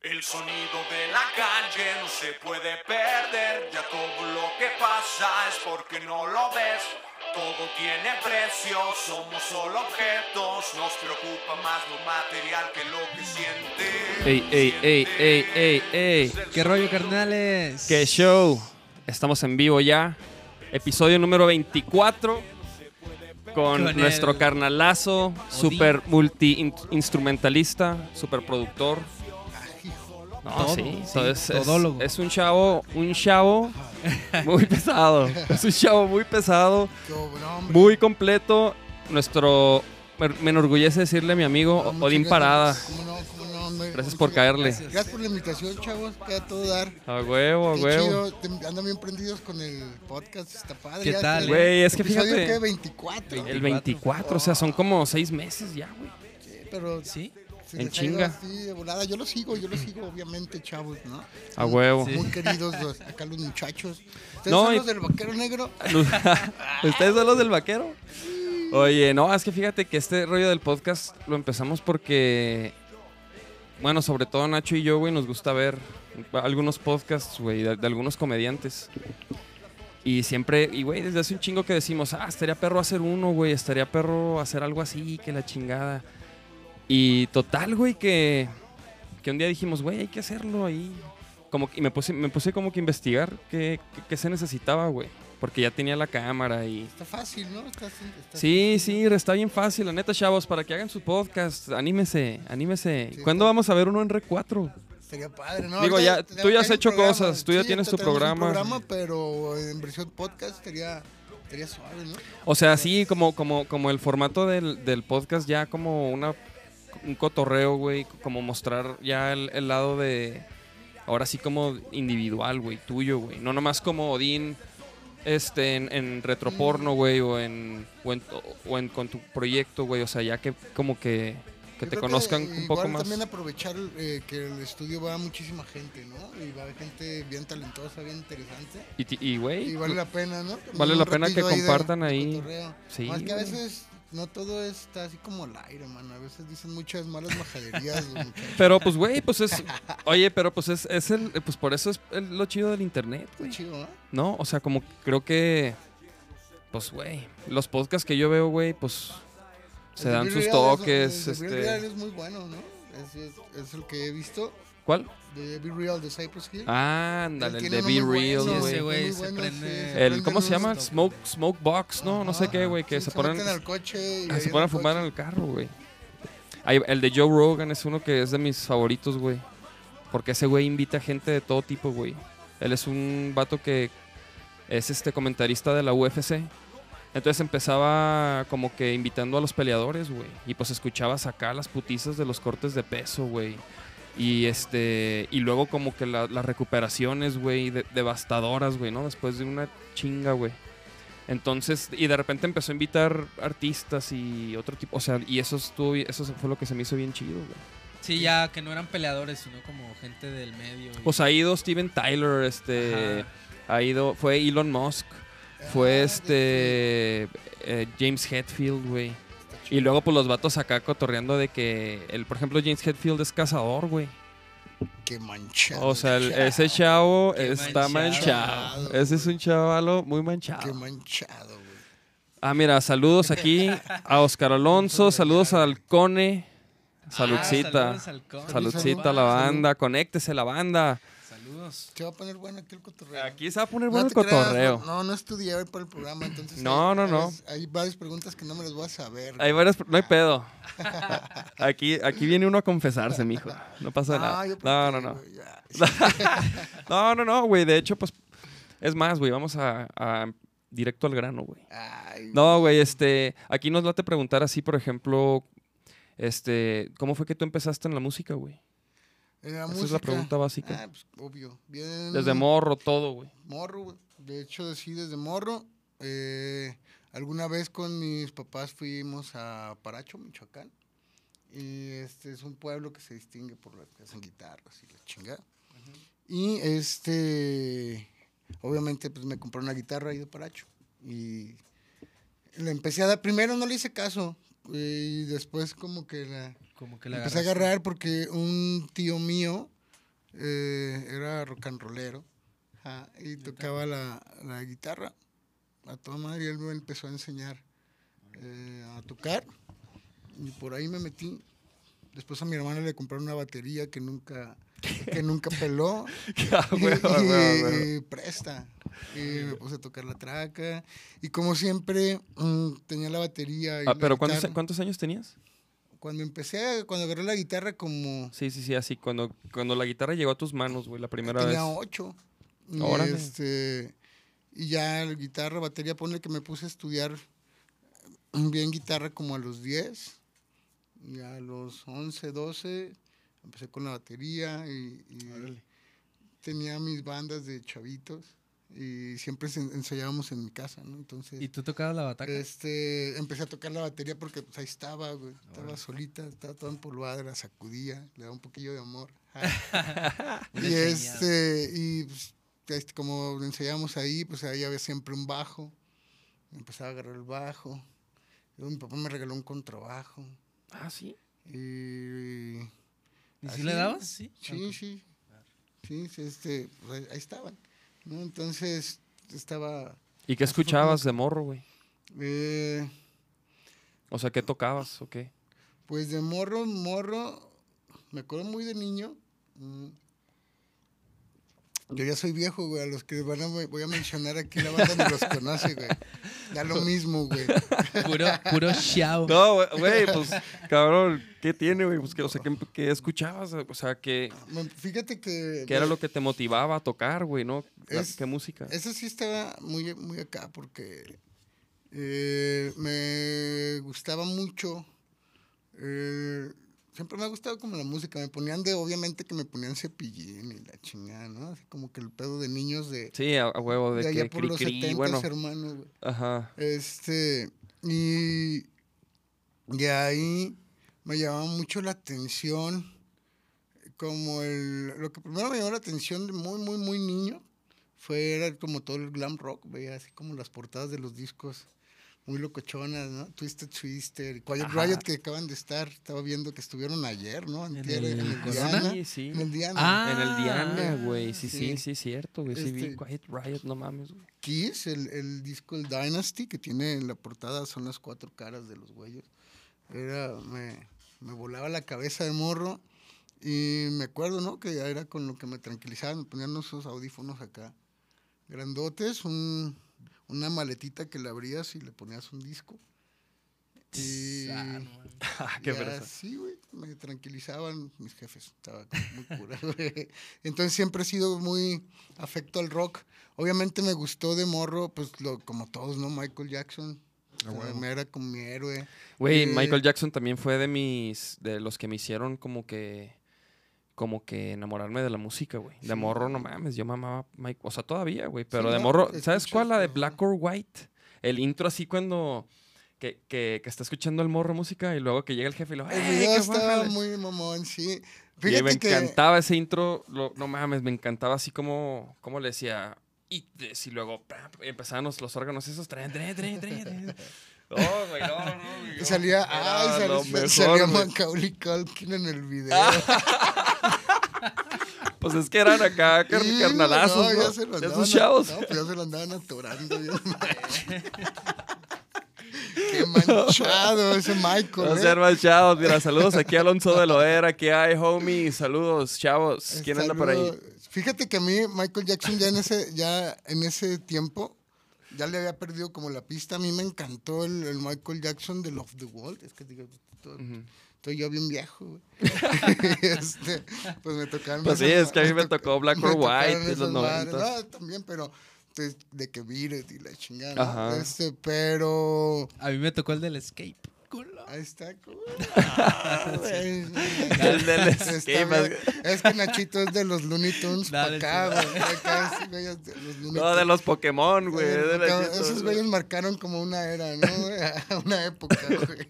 El sonido de la calle no se puede perder, ya todo lo que pasa es porque no lo ves. Todo tiene precio, somos solo objetos, nos preocupa más lo material que lo que siente. Ey, ey, ey, ey, ey, ey. ¿Qué rollo, carnales? ¡Qué show! Estamos en vivo ya. Episodio número 24. Con, Con nuestro carnalazo, super multi-instrumentalista, super productor. No, Todo, sí, sí, so- es, es- todólogo. es un chavo, un chavo muy pesado. Es un chavo muy pesado, muy completo. Nuestro, me, me enorgullece decirle a mi amigo No, muchas Odín. Parada. ¿Cómo no? ¿Cómo no, hombre? Gracias por caerle. gracias. Gracias por la invitación, chavos. Queda todo dar. A huevo, a huevo. chido. Andan bien prendidos con el podcast. Está padre. ¿Qué Ya tal, que- Güey, es que fíjate. ¿qué? 24. El 24, o sea, son como seis meses ya, güey. Sí, pero ¿Sí? En chinga. así de volada. Yo lo sigo, yo lo sigo, obviamente, chavos, ¿no? A huevo. Sí. Muy queridos los- acá los muchachos. ¿Ustedes No, son y- los del vaquero negro? ¿Ustedes son los del vaquero? Oye, no, es que fíjate que este rollo del podcast lo empezamos porque, bueno, sobre todo Nacho y yo, güey, nos gusta ver algunos podcasts, güey, de, de algunos comediantes. Y siempre, y güey, desde hace un chingo que decimos, ah, estaría perro hacer uno, güey, estaría perro hacer algo así, que la chingada. Y total, güey, que, que un día dijimos, güey, hay que hacerlo ahí. Como, que- y me puse, me puse como que a investigar qué, qué- qué se necesitaba, güey. Porque ya tenía la cámara y... Está fácil, ¿no? Está, está- Sí, sí, está bien fácil, la neta, chavos, para que hagan su podcast, anímese, anímese. Sí, ¿Cuándo está- vamos a ver uno en Rec 4? Estaría padre, ¿no? Digo, ya- tú ya has hecho programa. cosas, tú ya tienes tu programa. programa, pero en versión podcast estaría, estaría suave, ¿no? O sea, sí, como, como, como el formato del, del podcast, ya como una, un cotorreo, güey, como mostrar ya el, el lado de, ahora sí como individual, güey, tuyo, güey. No nomás como Odín, este, en, en retroporno, güey, o en, o en, o en- con tu proyecto, güey. O sea, ya que como que, que te conozcan un poco más. también aprovechar eh, que el estudio va muchísima gente, ¿no? Y va gente bien talentosa, bien interesante. Y, güey, Y vale la pena, ¿no? Vale la pena que ahí de compartan ahí. cotorreo. Sí, Más que a veces no todo está así como al aire, mano. A veces dicen muchas malas majaderías. Pero pues, güey, pues es. Oye, pero pues es, es el. Pues por eso es el- lo chido del internet, güey. chido, ¿no? ¿No? O sea, como creo que. Pues, güey. Los podcasts que yo veo, güey, pues. Se El dan sus toques. Es, el Este. es muy bueno, ¿no? Es, es- es el que he visto. ¿Cuál? De Be Real de Cypress Hill. Ah, ándale, el de Be Real, bueno, güey. ese güey muy se bueno, prende- se El, ¿Cómo se llama? Smoke, smoke Box, ¿no? No sé qué, güey. Que Sí, se, se ponen. al coche y ah, se en ponen a fumar en el carro, güey. El de Joe Rogan es uno que es de mis favoritos, güey. Porque ese güey invita gente de todo tipo, güey. Él es un vato que es este comentarista de la UFC. Entonces empezaba como que invitando a los peleadores, güey. Y pues escuchabas acá las putizas de los cortes de peso, güey. Y este. Y luego como que la- las recuperaciones, güey, de- devastadoras, güey, ¿no? Después de una chinga, güey. Entonces, y de repente empezó a invitar artistas y otro tipo. O sea, y eso estuvo eso fue lo que se me hizo bien chido, güey. Sí, ya que no eran peleadores, sino como gente del medio. y- Pues ha ido Steven Tyler, este. Ha ido. Fue Elon Musk. Fue Ah, este. eh, James Hetfield, güey. Y luego, pues los vatos acá cotorreando de que. El, por ejemplo, James Hetfield es cazador, güey. Qué manchado. O sea, el- chavo. ese chavo Qué está manchado. manchado. Ese es un chavalo muy Qué manchado. manchado, güey. Ah, mira, saludos aquí a Oscar Alonso, saludos al Cone. Ah, Saludcita. saludos al Con. Saludcita a la Salud. banda, conéctese la banda. Saludos. Se va a poner bueno aquí el cotorreo. Aquí se va a poner No bueno el creas, cotorreo. No, no estudié hoy para el programa, entonces. No, hay- no, no. Hay varias preguntas que no me las voy a saber. Hay varias, no hay pedo. Aquí, aquí viene uno a confesarse, mijo. No pasa Ah, nada. yo No, no, no. No, no, no, güey. De hecho, pues, es más, güey. Vamos a, a directo al grano, güey. No, güey, este, aquí nos late preguntar así, por ejemplo, este, ¿cómo fue que tú empezaste en la música, güey? En la Esa es la pregunta básica. Ah, pues obvio. Bien. Desde morro, todo, güey. Morro, güey. De hecho, sí, desde morro. Eh, alguna vez con mis papás fuimos a Paracho, Michoacán. Y este es un pueblo que se distingue por las que hacen guitarras y la chingada. Y este, obviamente, pues me compré una guitarra ahí de Paracho. Y le empecé a dar, primero no le hice caso. Y después como que la Como que la empecé a agarrar porque un tío mío eh, era rock and rollero. ajá, y tocaba la, la guitarra. A toda madre, y él me empezó a enseñar eh, a tocar. Y por ahí me metí. Después a mi hermana le compraron una batería que nunca, que nunca peló. Ah, y, presta. Y me puse a tocar la traca. Y como siempre, mm, tenía la batería. Y Ah, la pero ¿cuántos, guitarra. ¿cuántos años tenías? Cuando empecé, cuando agarré la guitarra, como Sí, sí, sí, así. Cuando, cuando la guitarra llegó a tus manos, güey, la primera tenía vez. ocho. Y, Órale. este, y ya la guitarra, batería, ponle que me puse a estudiar bien guitarra como a los 10. Y a los 11, 12 empecé con la batería y, y tenía mis bandas de chavitos y siempre ensayábamos en mi casa, ¿no? Entonces, ¿Y tú tocabas la bataca? este, empecé a tocar la batería porque pues, ahí estaba, güey. Estaba solita, estaba toda empolvada, la sacudía, le daba un poquillo de amor. y este, y pues, este, como ensayábamos ahí, pues ahí había siempre un bajo. Empezaba a agarrar el bajo. Luego mi papá me regaló un contrabajo. Ah, sí. Y. ¿Y si le dabas? Sí. Sí, sí. Sí, sí, este, pues, ahí estaban. ¿No? Entonces, estaba. ¿Y qué escuchabas de morro, güey? eh, O sea, ¿qué tocabas o qué? Pues de morro, morro, me acuerdo muy de niño. mm, Yo ya soy viejo, güey. A los que van a, voy a mencionar aquí la banda ni los conoce, güey. Da lo mismo, güey. Puro, puro show. No, güey, güey, pues, cabrón, ¿qué tiene, güey? Pues, ¿qué, o sea, ¿qué, qué escuchabas? O sea, ¿qué, Me- Fíjate que. qué era lo que te motivaba a tocar, güey, no? Es- ¿Qué música? Eso sí estaba muy, muy acá porque eh, me gustaba mucho. eh, siempre me ha gustado como la música. Me ponían de, obviamente que me ponían cepillín y la chingada, ¿no? Así como que el pedo de niños de, Sí, a, a huevo, de, de allá que por cri, los cri, 70 bueno. hermanos, güey. Ajá. Este, y de ahí me llamaba mucho la atención, como el, lo que primero me llamó la atención de muy, muy, muy niño, fue era como todo el glam rock, veía así como las portadas de los discos muy locochonas, ¿no? Twisted Twister, y Quiet Ajá. Riot que acaban de estar, estaba viendo que estuvieron ayer, ¿no? Antier, el en el? Diana, Sí, sí. en el Diana. Ah, En el Diana, güey. Sí, sí, sí. sí, cierto, güey. Sí, vi Este- Quiet Riot, no mames, güey. Kiss, el, el disco el Dynasty, que tiene en la portada, son las cuatro caras de los güeyes. Era, me, me volaba la cabeza de morro. Y me acuerdo, ¿no? Que ya era con lo que me tranquilizaba, me ponían esos audífonos acá, grandotes, un, una maletita que le abrías y le ponías un disco. Y Ah, no. Ah, qué ya. Sí, güey, me tranquilizaban mis jefes, estaba muy cura, güey. Entonces siempre he sido muy afecto al rock. Obviamente me gustó de morro, pues lo, como todos, ¿no? Michael Jackson. O sea, me era como mi héroe. Güey, Eh, Michael Jackson también fue de mis. de los que me hicieron como que. Como que enamorarme de la música, güey. De Sí. morro, no mames, yo mamaba Mike. O sea, todavía, güey. Pero Sí, de no, morro. ¿Sabes cuál? La de Black or White. El intro así cuando. Que, que, que está escuchando el morro música y luego que llega el jefe y lo. El ¡Eh, video qué estaba bájale!". muy mamón, sí. Y Fíjate me que encantaba ese intro. lo- no mames, me encantaba así como. como le decía. Y, y luego empezaban los, los órganos esos. Tren, tren, tren, Oh, güey, no, no, no, no. salía, ay, salía, mejor, salía. Macaulay Culkin en el video. Pues es que eran acá car- Sí, carnalazos, ¿no? ya se lo andaban Esos chavos. No, pues ya se lo andaban atorando machín. Qué manchado ese Michael. No ¿eh? Mira, saludos aquí a Alonso de Loera. Aquí hay, homie. Saludos, chavos. ¿Quién anda por ahí? Fíjate que a mí Michael Jackson ya en ese, ya en ese tiempo ya le había perdido como la pista. A mí me encantó el, el Michael Jackson de Love the World. Es que digo, estoy yo bien viejo. güey. Este, pues me tocaron. Pues sí, es que a mí me to- tocó Black or White de esas los madres. noventas. No, también, pero pues, de que vires y la chingada. Este, pero A mí me tocó el del escape. Culo. ahí está. como- Ah, escape. bien. Es que Nachito es de los Looney Tunes para Dale, acá, sí. güey. Acá, sí, güey, es de los Looney No, de los Pokémon, güey. De la- acá, Esos güeyes marcaron como una era, ¿no? una época, güey.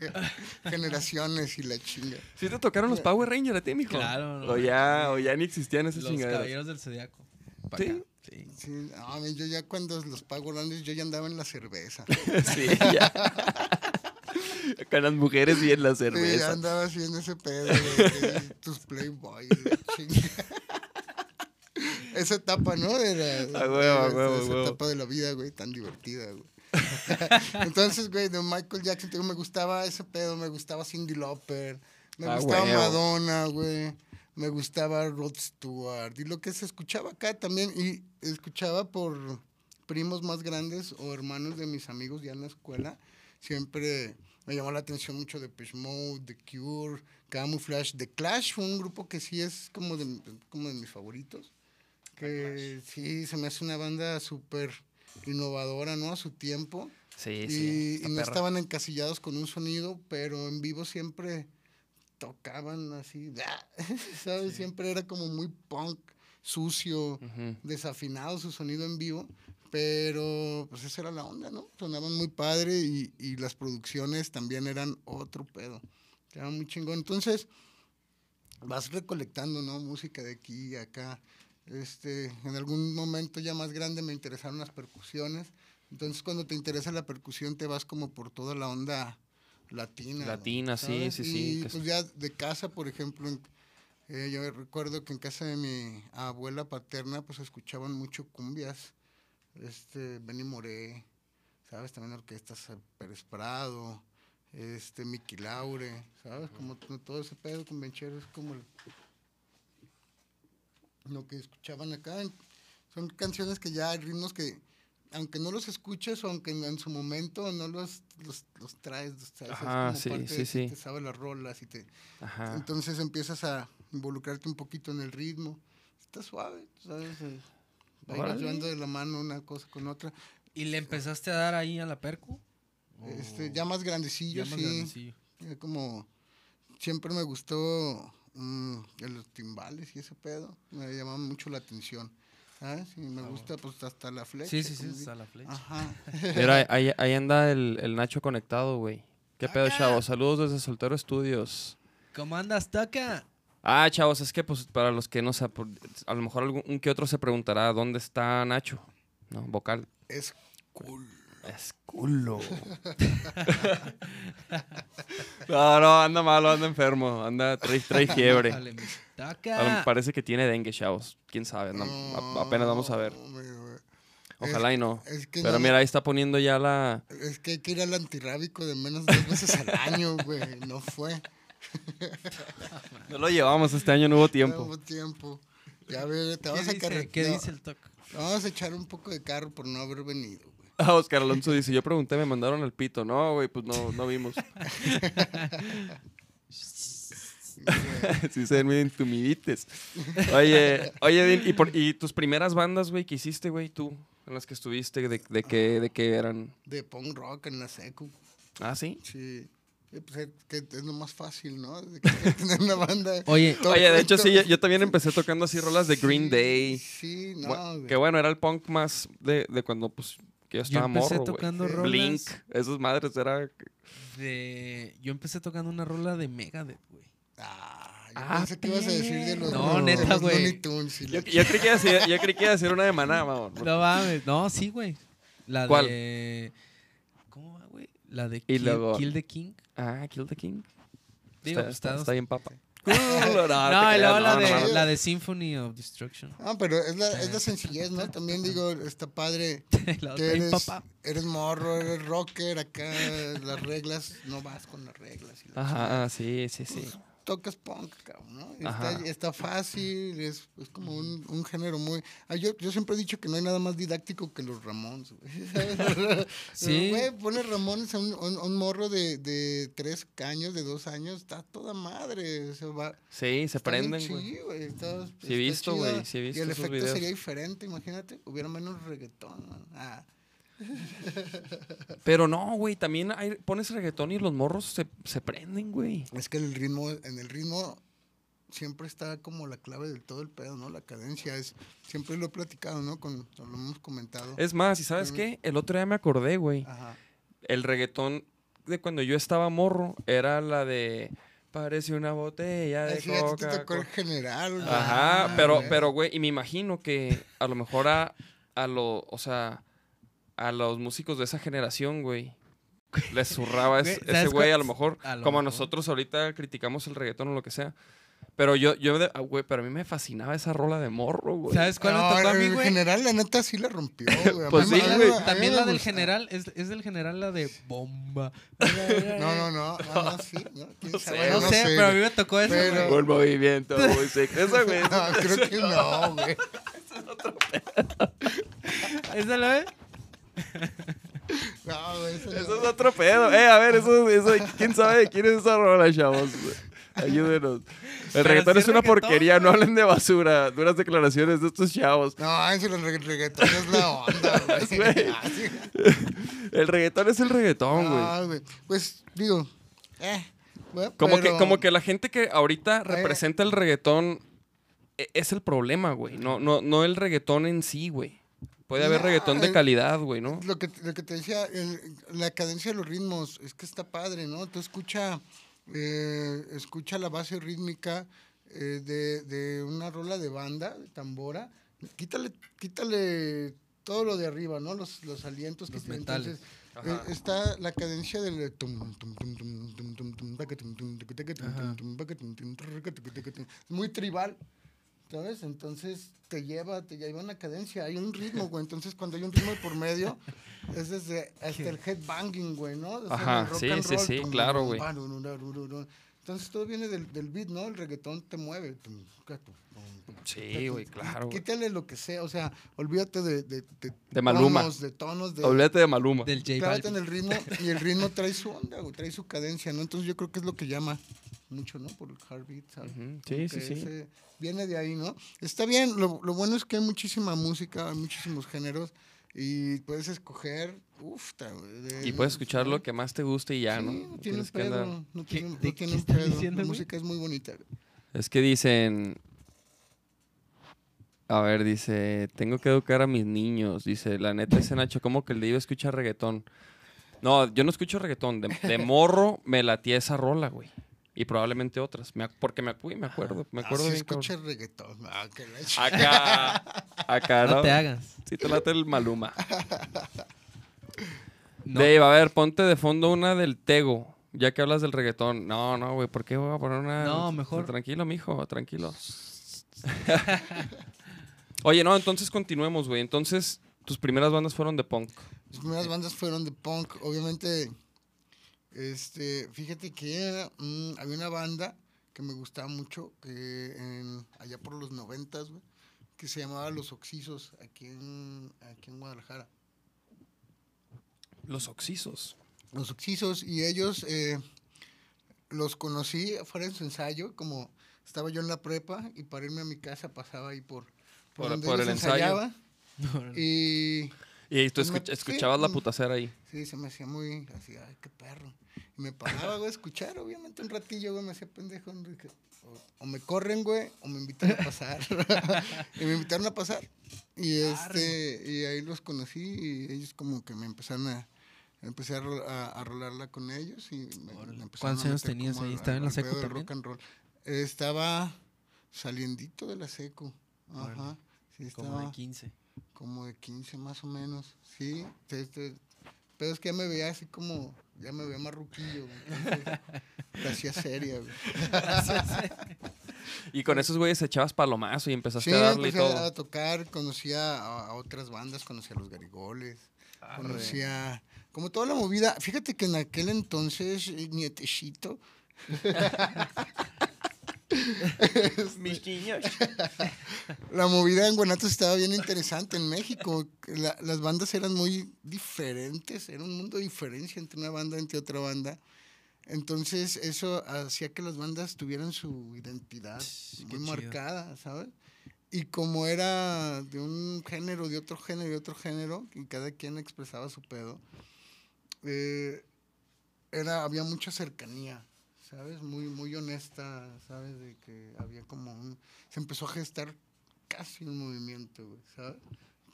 Generaciones y la chinga. ¿Sí te tocaron los Power Rangers a ti, mijo? Claro, no. O ya, o ya ni existían esas Los chingaderas. caballeros del zodiaco. Sí. acá. Sí. Sí, no, yo ya cuando los pago grandes, yo ya andaba en la cerveza. Sí, ya. Con las mujeres y en la Sí, ya cerveza. andaba haciendo ese pedo, güey, tus Playboy, esa etapa, ¿no? De la, A huevo, a de- huevo, esa huevo. etapa de la vida, güey, tan divertida, güey. Entonces, güey, de Michael Jackson, digo, me gustaba ese pedo, me gustaba Cindy Lauper, me Ah, gustaba. Madonna, güey, me gustaba Rod Stewart, y lo que se escuchaba acá también, y escuchaba por primos más grandes o hermanos de mis amigos ya en la escuela, siempre me llamó la atención mucho de Mode, The Cure, Camouflage, The Clash fue un grupo que sí es como de, como de mis favoritos, que sí, se me hace una banda súper innovadora, ¿no? A su tiempo. Sí, y, sí. y no estaban encasillados con un sonido, pero en vivo siempre tocaban así, ¿sabes? Siempre era como muy punk, sucio, desafinado su sonido en vivo, pero pues esa era la onda, ¿no? Sonaban muy padre y, y las producciones también eran otro pedo. Era muy chingón. Entonces, vas recolectando, ¿no? Música de aquí y acá. Este, en algún momento ya más grande me interesaron las percusiones. Entonces, cuando te interesa la percusión, te vas como por toda la onda latina. ¿no? Latina, sí, sí, sí, Y pues ya de casa, por ejemplo, eh, yo recuerdo que en casa de mi abuela paterna, pues escuchaban mucho cumbias. Este, Benny Moré, ¿sabes? También orquestas eh, Pérez Prado, este, Miki Laure, ¿sabes? Como todo ese pedo con Benchero es como el- lo que escuchaban acá. Son canciones que ya hay ritmos que, aunque no los escuches o aunque en, su momento no los, los, los traes. Ajá, es sí, parte sí, de- sí. Te sabes las rolas y te... Ajá. Entonces empiezas a involucrarte un poquito en el ritmo. Está suave, ¿sabes? Llevando de la mano una cosa con otra. ¿Y le empezaste a dar ahí a la percu? Este, ya más grandecillo. Ya más sí. grandecillo. Como siempre me gustó mm, los timbales y ese pedo. Me llamaban mucho la atención. ¿Sabes? Y me gusta pues hasta la flecha. Ah, Sí, sí, sí, hasta la flecha. Ajá. Mira, ahí, ahí anda el, el Nacho conectado, güey. ¿Qué pedo, Acá. chavos? Saludos desde Soltero Estudios. ¿Cómo andas, Toca? Ah, chavos, es que pues para los que no saben, a lo mejor algún que otro se preguntará dónde está Nacho, ¿no? Vocal. es cool. Es culo. no, no, anda malo, anda enfermo, anda, trae, trae fiebre. Dale, parece que tiene dengue, chavos. Quién sabe, no, apenas vamos a ver. Ojalá y no. Es que Pero mira, ahí está poniendo ya la... Es que hay que ir al antirrábico de menos de dos veces al año, güey. No fue. No lo llevamos, este año no hubo No tiempo. hubo tiempo. Ya ve, te ¿Qué vas a carretear. ¿Qué dice el Toca? Vamos a echar un poco de carro por no haber venido, güey. Ah, Oscar Alonso dice, yo pregunté, me mandaron al pito. No, güey, pues no, no vimos. sí se ven muy intumidites. Oye, oye, ¿y, por- y tus primeras bandas, güey, que hiciste, güey, tú? En las que estuviste, ¿de, de qué, de qué eran? De punk rock en la secu. Ah, ¿sí? Sí. Sí, pues es, que es lo más fácil, ¿no? De que tener una banda. Oye, Todo- Oye, de hecho, sí, yo, yo también empecé tocando así rolas de Green Sí, Day. Sí, no, Bu- güey. que bueno, era el punk más de, de cuando, pues, que yo yo estaba empecé morro, tocando rolas Blink, esos madres, era... de... Yo empecé tocando una rola de Megadeth, güey. Ah, yo Ah, pensé que ibas a decir de los, No, neta, güey. Yo, yo creí que iba a decir, yo creí que iba a decir una de Maná, mamón. No mames. No, sí, güey. La ¿Cuál? de... ¿Cómo va, güey? La de Y Kill, luego- Kill the King. Ah, Kill the King. Digo, está, está- está- bien papa. No, no, y luego la, de, no. la de Symphony of Destruction. Ah, pero es la, es la sencillez, ¿no? También digo, está padre que eres, eres morro, eres rocker, acá las reglas, no vas con las reglas. y la chingada. Ajá, sí, sí, sí. Tocas punk, cabrón, ¿no? Está, está fácil, es, es como un, un género muy... Ah, yo, yo siempre he dicho que no hay nada más didáctico que los Ramones, güey. Sí. Güey, pone Ramones a un, un- un morro de, de tres años, de dos años, está toda madre. Se va, Sí, se prenden, güey. chido, güey. Sí he visto, güey, sí he visto Y el esos efecto videos. sería diferente, imagínate. Hubiera menos reggaetón. man. Ah, Pero no, güey, también hay- pones reggaetón y los morros se, se prenden, güy. es que el ritmo, en el ritmo siempre está como la clave de todo el pedo, ¿no? La cadencia es, siempre lo he platicado, ¿no? Con, lo hemos comentado. Es más, ¿y sabes qué? El otro día me acordé, güey. Ajá. El reggaetón de cuando yo estaba morro era la de... Parece una botella de ya te coca. el general. güey. Ajá, Ah, pero, güey. pero, güey, y me imagino que a lo mejor a, a lo, o sea, a los músicos de esa generación, güey, les zurraba es- ese ¿sabes güey, a lo mejor, a lo como mejor. nosotros ahorita criticamos el reggaetón o lo que sea, Pero yo, yo, de- ah, güey, pero a mí me fascinaba esa rola de morro, güey. ¿Sabes cuál me No, tocó a mí, en güey? general, la neta sí la rompió, güey. Pues sí, güey. También la del general, es, es del general la de bomba. No, no, no, no, no, sí, ¿no? ¿Quién No sé, no, sé, pero a mí me tocó eso, Pero- güey. Un movimiento muy seco. Esa, güey. No, creo que no, güey. ¿Esa la ves? No, güey, eso. Eso es otro pedo. Eh, a ver, eso, eso, ¿quién sabe de quién es esa rola, chavos? Ayúdenos. El Pero reggaetón sí es una reggaetón, porquería, no hablen de basura. Duras declaraciones de estos chavos. No, eso el regga- reggaetón es la onda, güey. Ah, sí. El reggaetón es el reggaetón, güey. Güey. Pues, digo, eh. Como, pero- que, como que la gente que ahorita representa el reggaetón e- es el problema, güey. No, no, no el reggaetón en sí, güey. Puede haber reggaetón de el- calidad, güey, ¿no? Lo que, lo que te decía, el- la cadencia de los ritmos, es que está padre, ¿no? Tú escucha, eh, escucha la base rítmica eh, de, de una rola de banda, de tambora, quítale, quítale todo lo de arriba, ¿no? Los, los alientos que Los tiene. metales. Entonces, eh, está la cadencia del muy tribal. ¿Sabes? Entonces te lleva, te lleva una cadencia, hay un ritmo, güey. Entonces cuando hay un ritmo de por medio, es desde hasta el headbanging, güey, ¿no? Ajá, el rock sí, and sí, roll, sí, claro, güey. Entonces todo viene del, del beat, ¿no? El reggaetón te mueve. Sí, güey, claro. Quítale lo que sea, o sea, olvídate de, de, de, De Maluma. tonos, de tonos, de, Olvídate de Maluma. Del J en el ritmo y el ritmo trae su onda, güey, trae su cadencia, ¿no? Entonces yo creo que es lo que llama mucho, ¿no? Por el heartbeat, ¿sabes? Ujú, Como sí, que sí, sí. Viene de ahí, ¿no? Está bien, lo, lo bueno es que hay muchísima música, hay muchísimos géneros y puedes escoger, uff, Y puedes escuchar lo que más te guste y ya, ¿no? Sí, no tiene un Tienes que andar- pedo, no ¿Qué- tiene, no de tiene qué pedo. diciendo, La música es muy bonita. güey. Es que dicen. A ver, dice, tengo que educar a mis niños. Dice, la neta es Nacho, como que el de yo escucha reggaetón. No, yo no escucho reggaetón. De, de morro me latía esa rola, güey. Y probablemente otras. Me porque me, acu- me acuerdo, me acuerdo bien, cabrón. escucha reggaetón. Ah, que la Acá, acá, ¿no? No te hagas. Sí te late el Maluma. No. Dave, a ver, ponte de fondo una del Tego. Ya que hablas del reggaetón. No, no, güey, ¿por qué voy a poner una? No, mejor- Tranquilo, mijo, tranquilo. Oye, no, entonces continuemos, güey. Entonces, tus primeras bandas fueron de punk. Mis primeras bandas fueron de punk. Obviamente, este, fíjate que mm, había una banda que me gustaba mucho, que en- allá por los noventas, güey, que se llamaba Los Oxisos, aquí en, aquí en Guadalajara. Los Oxisos. Los Oxisos, y ellos eh, los conocí fuera en su ensayo, como estaba yo en la prepa, y para irme a mi casa pasaba ahí por, por, Por- donde por ellos el ensayo. Y Y tú Pues me- escuch- sí, escuchabas la mm. putacera ahí. Sí, se me hacía muy así, ay, qué perro. Y me paraba, güey, a escuchar, obviamente, un ratillo, güey, me hacía pendejo. O, o me corren, güey, o me invitan a pasar. y me invitaron a pasar. Y este, y ahí los conocí y ellos como que me empezaron a, empecé a, ro- a, a rolarla con ellos y me, me ¿Cuántos años tenías como ahí? al- ¿Estaba en la secu también? rock and roll. Eh, estaba saliendito de la seco. Ajá. Órale. Sí, Como estaba de 15. como de 15 más o menos, sí. Este, pero es que ya me veía así como, ya me veía marruquillo, güey, entonces, la hacía seria, güey. Y con esos güeyes echabas palomazo y empezaste Sí, a darle y empecé todo. a tocar, conocía a, a otras bandas, conocía a los Garigoles, conocía, como toda la movida. Fíjate que en aquel entonces, eh, nietecito, Mis niños. la movida en Guanatos estaba bien interesante en México. La- las bandas eran muy diferentes, era un mundo de diferencia entre una banda y entre otra banda. Entonces eso hacía que las bandas tuvieran su identidad muy marcada, ¿sabes? Y como era de un género, de otro género, de otro género, y cada quien expresaba su pedo, eh, era, había mucha cercanía, ¿sabes? Muy, muy honesta, ¿sabes? De que había como un... Se empezó a gestar casi un movimiento, güey, ¿sabes?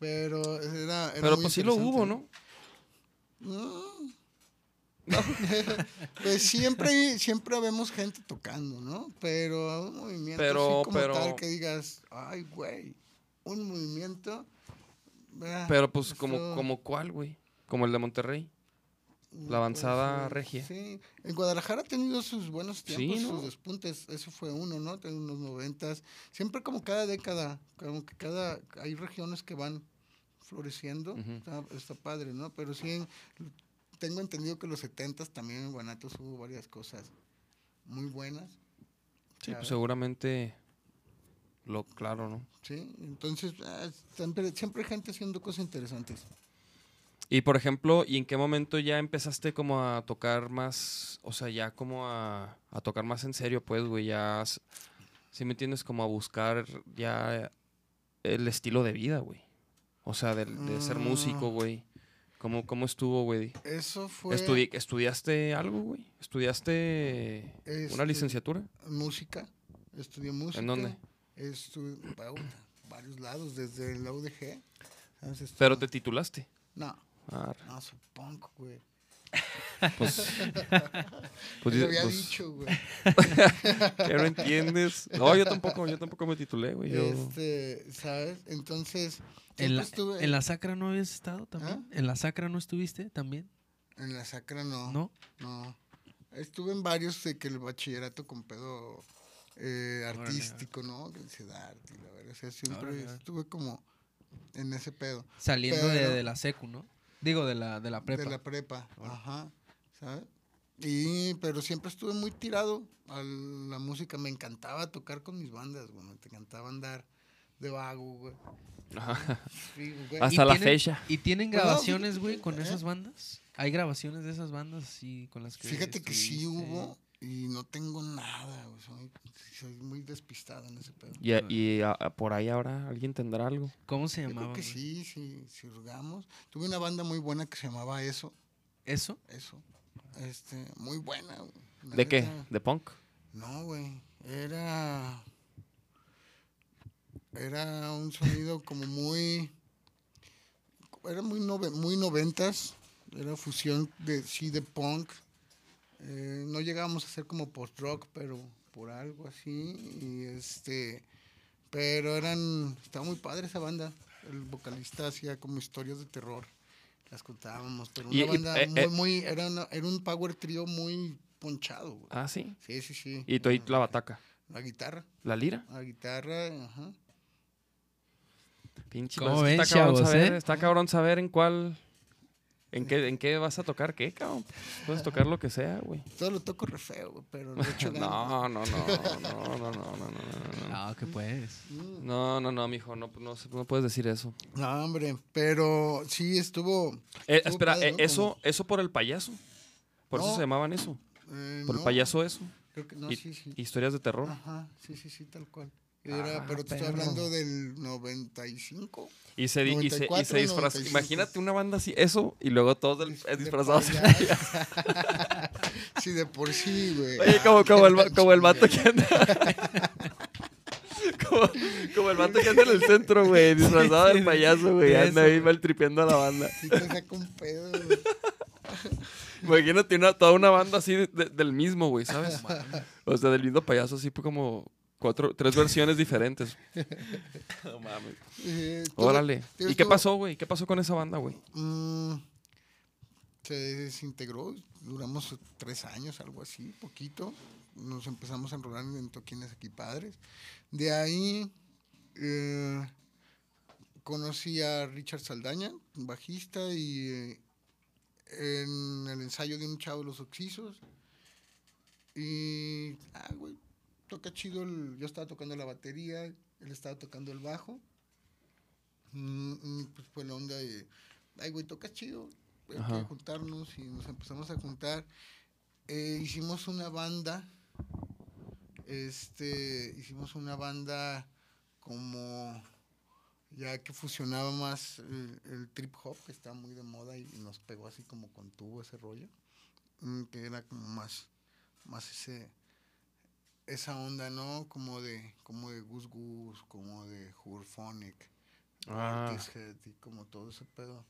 Pero era... era Pero muy pues sí lo hubo. ¿no? No. pues siempre, siempre vemos gente tocando, ¿no? Pero un movimiento Pero- así como pero- tal que digas, ay, güey, un movimiento. ah, Pero pues como, como cuál, güey. Como el de Monterrey. La avanzada Pues, eh, regia. Sí, en Guadalajara ha tenido sus buenos Sí, tiempos, ¿no? sus despuntes. Eso fue uno, ¿no? En los noventas. Siempre como cada década, como que cada... Hay regiones que van floreciendo. Está, está padre, ¿no? Pero sí, en- tengo entendido que los setentas también en Guanatos hubo varias cosas muy buenas. Sí, pues seguramente. Lo claro, ¿no? Sí, entonces ah, siempre, siempre hay gente haciendo cosas interesantes. Y por ejemplo, ¿y en qué momento ya empezaste como a tocar más, o sea, ya como a, a tocar más en serio, pues, güey, ya, si me entiendes, como a buscar ya el estilo de vida, güey? O sea, de, de ser músico, Mm. güey. ¿Cómo, ¿Cómo estuvo, güey? Eso fue Estudi- ¿Estudiaste algo, güey? ¿Estudiaste Este, una licenciatura? música. Estudié música. ¿En dónde? Estudié varios lados, desde la UDG. Pero te titulaste. No, No, punk, güey. pues, pues, Te había pues, dicho, güey. ¿qué no entiendes? No, yo tampoco, yo tampoco me titulé, güey. Yo... Este, ¿sabes? Entonces, ¿En la, estuve ¿En la sacra no habías estado también? ¿Ah? ¿En la sacra no estuviste también? en la sacra no. ¿No? No. Estuve en varios de que el bachillerato con pedo eh, artístico, ¿no? Que se da arte, y la verdad. O sea, siempre estuve como en ese pedo. Saliendo de, de la secu, ¿no? Digo, de la, de la prepa. De la prepa, ajá, ¿sabes? Y, pero siempre estuve muy tirado a la música. Me encantaba tocar con mis bandas, güey. Me encantaba andar de vago, güey. Ajá. Sí, güey. Hasta ¿Y la tienen- fecha. ¿Y tienen Pues grabaciones, güey, con ¿eh? esas bandas? ¿Hay grabaciones de esas bandas así con las que Fíjate que sí hubo y no tengo nada, güey. Soy, soy muy despistado en ese pedo. Y, y a- a- por ahí ahora alguien tendrá algo. ¿Cómo se Yo llamaba? creo que sí, sí, si hurgamos. Tuve una banda muy buena que se llamaba Eso, ¿Eso? Eso. Este, muy buena, güey. ¿De qué? ¿De punk? No, güey. Era. Era un sonido como muy. Era muy, nove- muy noventas. Era fusión de sí de punk. Eh, no llegábamos a ser como post-rock, pero por algo así. Y este. Pero eran. Estaba muy padre esa banda. El vocalista hacía como historias de terror. Las contábamos. Pero una Y- banda eh, muy, eh, muy. Era, una- era un power trio muy ponchado, güey. Ah, sí. Sí, sí, sí. Y tú ahí la bataca. La guitarra. ¿La lira? La guitarra, ajá. Pinche. ¿Cómo pues, es que ven, está cabrón chavos, saber, eh? está cabrón saber en cuál. ¿En qué, ¿En qué vas a tocar qué, cabrón? Puedes tocar lo que sea, güey. Todo lo toco re feo, güey, pero le echo ganas. No, no, no, no, no, no, no, no, no, no. No, que pues. Mm. No, no, no, mijo, no, no, no puedes decir eso. No, hombre, pero sí estuvo. Eh, Estuvo espera, padre, eh, ¿no? eso, eso por el payaso. Por eso No. se llamaban eso. eh, Por el no, payaso eso. Creo que no, y- sí, sí. Historias de terror. Ajá, sí, sí, sí, tal cual. Era, Ah, pero te estoy hablando del 95. Y se, di- y se, y 94, se disfraza. 95. Imagínate una banda así, eso, y luego todos del- Dis- eh, de disfrazados. payaso. sí, de por sí, güey. Oye, como, como, el, como el vato que anda. como, como el vato que anda en el centro, güey, disfrazado del payaso, güey. de Anda eso. ahí maltripeando a la banda. Sí te saca un pedo, güey. Imagínate una, toda una banda así de- de- del mismo, güey, ¿sabes? O sea, del mismo payaso, así pues como cuatro, tres versiones diferentes. No mames. Eh, Órale. ¿Y qué pasó, güey? ¿Qué pasó con esa banda, güey? Mm, se desintegró, duramos tres años, algo así, poquito. Nos empezamos a enrolar en toquines aquí padres. De ahí eh, conocí a Richard Saldaña, un bajista, y eh, en el ensayo de un chavo de los Oxisos. Y, ah, güey, toca chido. el- yo estaba tocando la batería, él estaba tocando el bajo. Mm, mm, pues fue la onda de, ay, güey, toca chido. Hay Ajá. que juntarnos y nos empezamos a juntar. Eh, hicimos una banda. Este, hicimos una banda como ya que fusionaba más el, el trip hop, que está muy de moda y, y nos pegó así como con tubo ese rollo. Mm, que era como más, más ese, esa onda, ¿no? Como de, como de Gus Gus, como de Hurphonic, Ah. Y como todo ese pedo.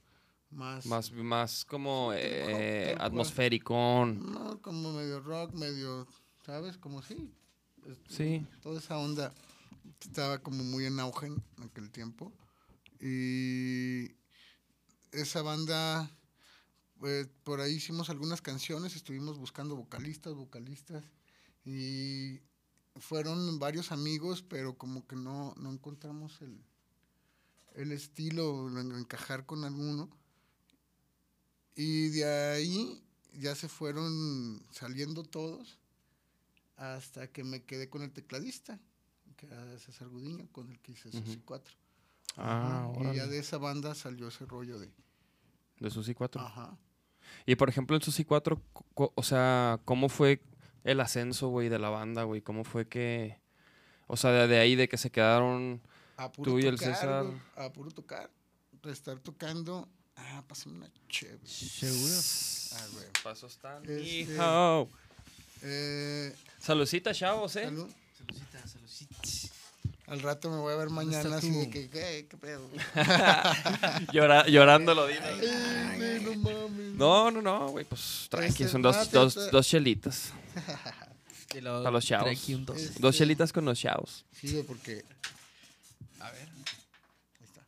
Más, Más, más como eh, atmosférico. no, como medio rock, medio, ¿sabes? Como sí. este, Sí. Toda esa onda estaba como muy en auge en aquel tiempo. Y esa banda, Pues, por ahí hicimos algunas canciones, estuvimos buscando vocalistas, vocalistas, y fueron varios amigos, pero como que no, no encontramos el, el estilo, encajar con alguno. Y de ahí ya se fueron saliendo todos hasta que me quedé con el tecladista, que era César Gudiño, con el que hice Ujú. Susi 4. Ah, y ya de esa banda salió ese rollo de... De Susi 4. Ajá. Y por ejemplo, en Susi 4, co- o sea, ¿cómo fue el ascenso, güey, de la banda, güey? ¿Cómo fue que. O sea, de, de ahí de que se quedaron. A puro Tú y el tocar, César. güey, A puro tocar. De estar tocando. Ah, pásame una chévere. ¿Seguro? Ah, güey. Pasos tan. Este- Hijo. Eh, Saludcita, chavos, ¿eh? salud. Salucita, salucita. Al rato me voy a ver ¿Dónde está mañana así de que, ¿qué, qué pedo? Llora- llorando lo digo. No mames. No, no, no, güey, pues tranqui, Este, son dos, dos, te- dos chelitas. Y luego Para los chavos. trae aquí un dos. Es- Dos chelitas con los chavos. Sí, güey, porque. A ver. Ahí está.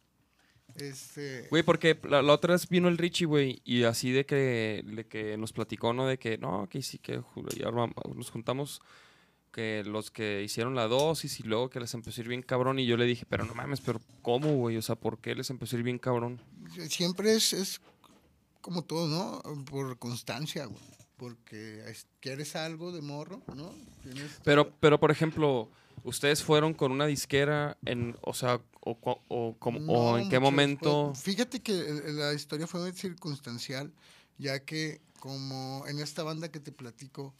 Este. Güey, porque la, la otra vez vino el Richie, güey, y así de que, de que nos platicó, ¿no? De que, no, que sí, que ju- y arma- nos juntamos que los que hicieron la dosis y luego que les empezó a ir bien cabrón. Y yo le dije, pero no mames, pero ¿cómo, güey? O sea, ¿por qué les empezó a ir bien cabrón? Siempre es, es como todo, ¿no? Por constancia, güey. Porque es- quieres algo de morro, ¿no? Tienes Pero, pero por ejemplo, ¿ustedes fueron con una disquera en, o sea, o, o, como- o No, en qué momento? después. Fíjate que el- la historia fue muy circunstancial, ya que como en esta banda que te platico,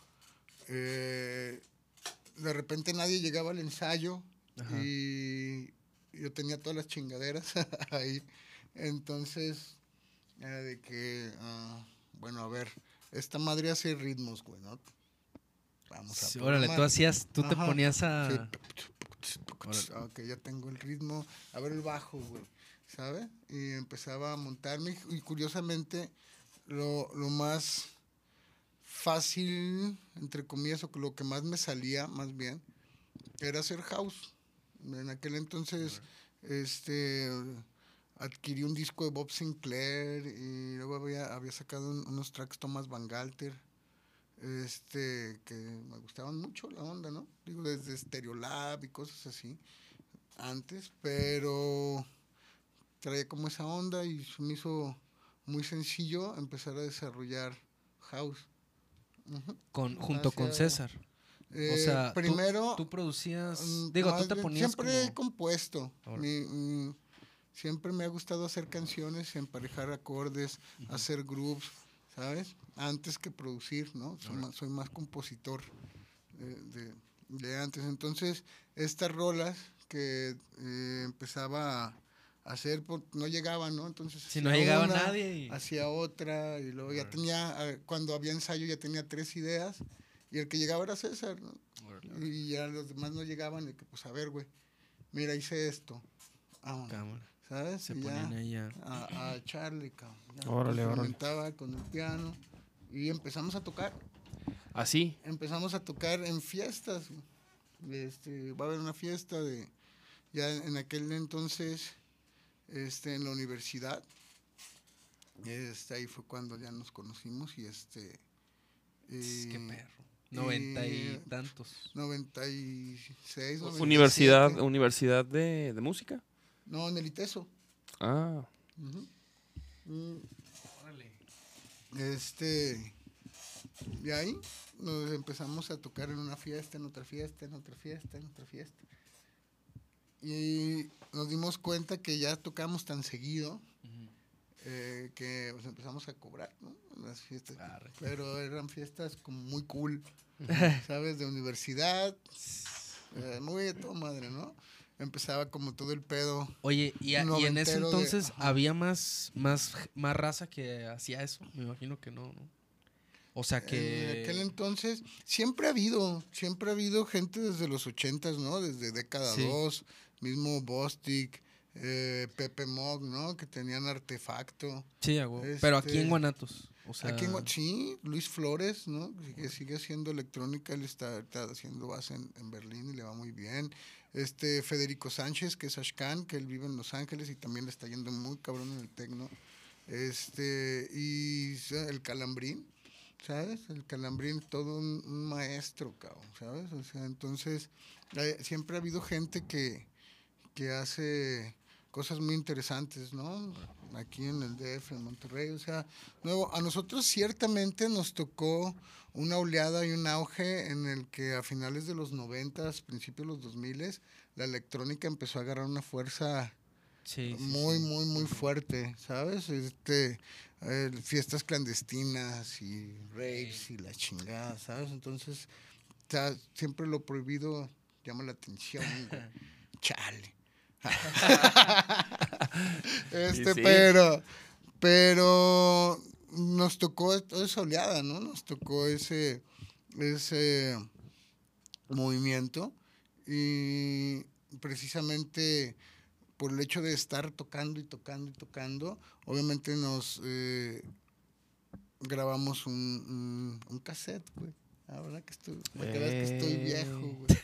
eh, de repente nadie llegaba al ensayo Ajá. y yo tenía todas las chingaderas ahí. Entonces, era de que, ah, bueno, a ver, esta madre hace ritmos, güey, ¿no? Vamos a Sí, órale, tú hacías, tú te ponías a... Sí. Ok, ya tengo el ritmo. A ver el bajo, güey. ¿Sabe? Y empezaba a montarme. Y curiosamente, lo, lo más fácil, entre comillas, o lo que más me salía, más bien, era hacer house. En aquel entonces, este adquirí un disco de Bob Sinclair y luego había, había sacado un- unos tracks Thomas Van Galter este que me gustaban mucho la onda, ¿no? Digo, desde Stereolab y cosas así antes, pero traía como esa onda y se me hizo muy sencillo empezar a desarrollar house. Con, junto con César. Eh, o sea, tú- primero tú, producías... Mm, Digo, tú te ponías Siempre he como... compuesto. Mi- mm, siempre me ha gustado hacer canciones, emparejar acordes, hacer grooves, ¿sabes? Antes que producir, ¿no? Soy, más, soy más compositor de, de- de antes. Entonces, estas rolas que eh, empezaba a hacer, pues, no llegaban, ¿no? Entonces, Si no hacía llegaba una, nadie y... hacía otra y luego ya tenía, cuando había ensayo ya tenía tres ideas y el que llegaba era César, ¿no? Y ya los demás no llegaban y que, pues, a ver, güey, mira, hice esto. Vámonos, Cámara. ¿sabes? Se Y ya ponían ahí a... a, a echarle, cabrón. Ya, Órale, órale. con el piano y empezamos a tocar. Así. Empezamos a tocar en fiestas. Este, va a haber una fiesta de, ya en aquel entonces, este, en la universidad. Este, ahí fue cuando ya nos conocimos y este... Qué y- perro. Noventa y y- tantos. 96, 97. Universidad, universidad de, de música. No, en el ITESO. Ah. Mm, Órale. Este. De ahí nos empezamos a tocar en una fiesta, en otra fiesta, en otra fiesta, en otra fiesta. Y nos dimos cuenta que ya tocamos tan seguido eh, que pues, empezamos a cobrar, ¿no? Las fiestas. Pero eran fiestas como muy cool, ¿sabes? De universidad. eh, muy de todo madre, ¿no? Empezaba como todo el pedo. Oye, y, a- y en ese de- entonces había más, más, más raza que hacía eso. Me imagino que no, ¿no? O sea que... En aquel entonces siempre ha habido, siempre ha habido gente desde los ochentas, ¿no? Desde década Sí. 2, mismo Bostic, eh, Pepe Mog, ¿no? Que tenían artefacto. Sí, huevo. Pero aquí en Este, Guanatos. O sea, Aquí en sí, Luis Flores, ¿no? Que sigue haciendo electrónica, él está, está haciendo base en, en Berlín y le va muy bien. Este Federico Sánchez, que es Ashkan, que él vive en Los Ángeles y también le está yendo muy cabrón en el tecno. Este, y el calambrín, ¿sabes? El calambrín, todo un, un maestro, cabrón, ¿sabes? O sea, entonces, eh, siempre ha habido gente que, que hace cosas muy interesantes, ¿no? Aquí en el DF, en Monterrey, o sea, nuevo, a nosotros ciertamente nos tocó una oleada y un auge en el que a finales de los 90, principios de los 2000, la electrónica empezó a agarrar una fuerza Sí, muy, sí. muy, muy fuerte, ¿sabes? Este, eh, fiestas clandestinas y raves y la chingada, ¿sabes? Entonces, o sea, siempre lo prohibido llama la atención, güey. Chale. este, sí. pero, pero nos tocó esa oleada, ¿no? Nos tocó ese, ese movimiento y precisamente por el hecho de estar tocando y tocando y tocando, obviamente nos eh, grabamos un, un, un cassette, güey. Ahora que estoy, para que veas que estoy Ey. viejo, güey.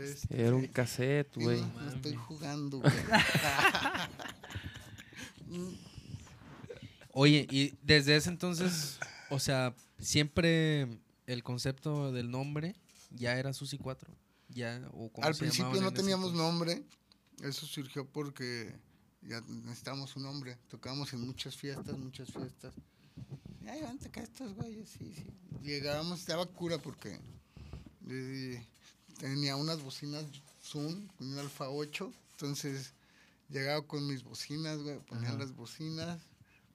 Este, Era un cassette, güey. no, no estoy jugando, güey. Oye, y desde ese entonces, o sea, siempre el concepto del nombre ya era Susi 4. Ya, o cómo Al se principio no teníamos entonces. nombre. Eso surgió porque ya necesitábamos un nombre. Tocábamos en muchas fiestas, muchas fiestas. Ay, vente acá estos güeyes, sí, sí. Llegábamos, estaba cura porque eh, tenía unas bocinas Zoom, con un Alfa 8. Entonces llegaba con mis bocinas, güey, ponía Ajá. las bocinas,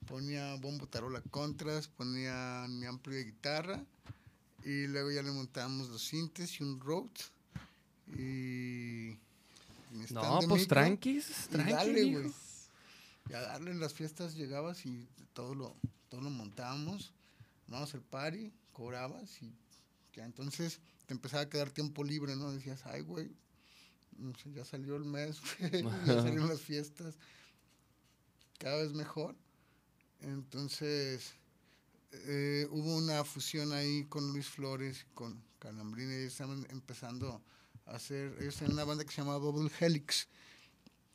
ponía bombo tarola contras, ponía mi amplio de guitarra y luego ya le montábamos los sintes y un Rhodes y No, pues micro, tranquis, y tranqui, dale, mijo. güey. Y a darle en las fiestas llegabas y todo lo, todo lo montábamos, vamos al party, cobrabas y ya entonces te empezaba a quedar tiempo libre, ¿no? Decías, ay, güey, ya salió el mes, güey, ya salieron las fiestas, cada vez mejor. Entonces, eh, hubo una fusión ahí con Luis Flores, con Calambrini, ellos estaban empezando a hacer, ellos tenían una banda que se llamaba Bubble Helix,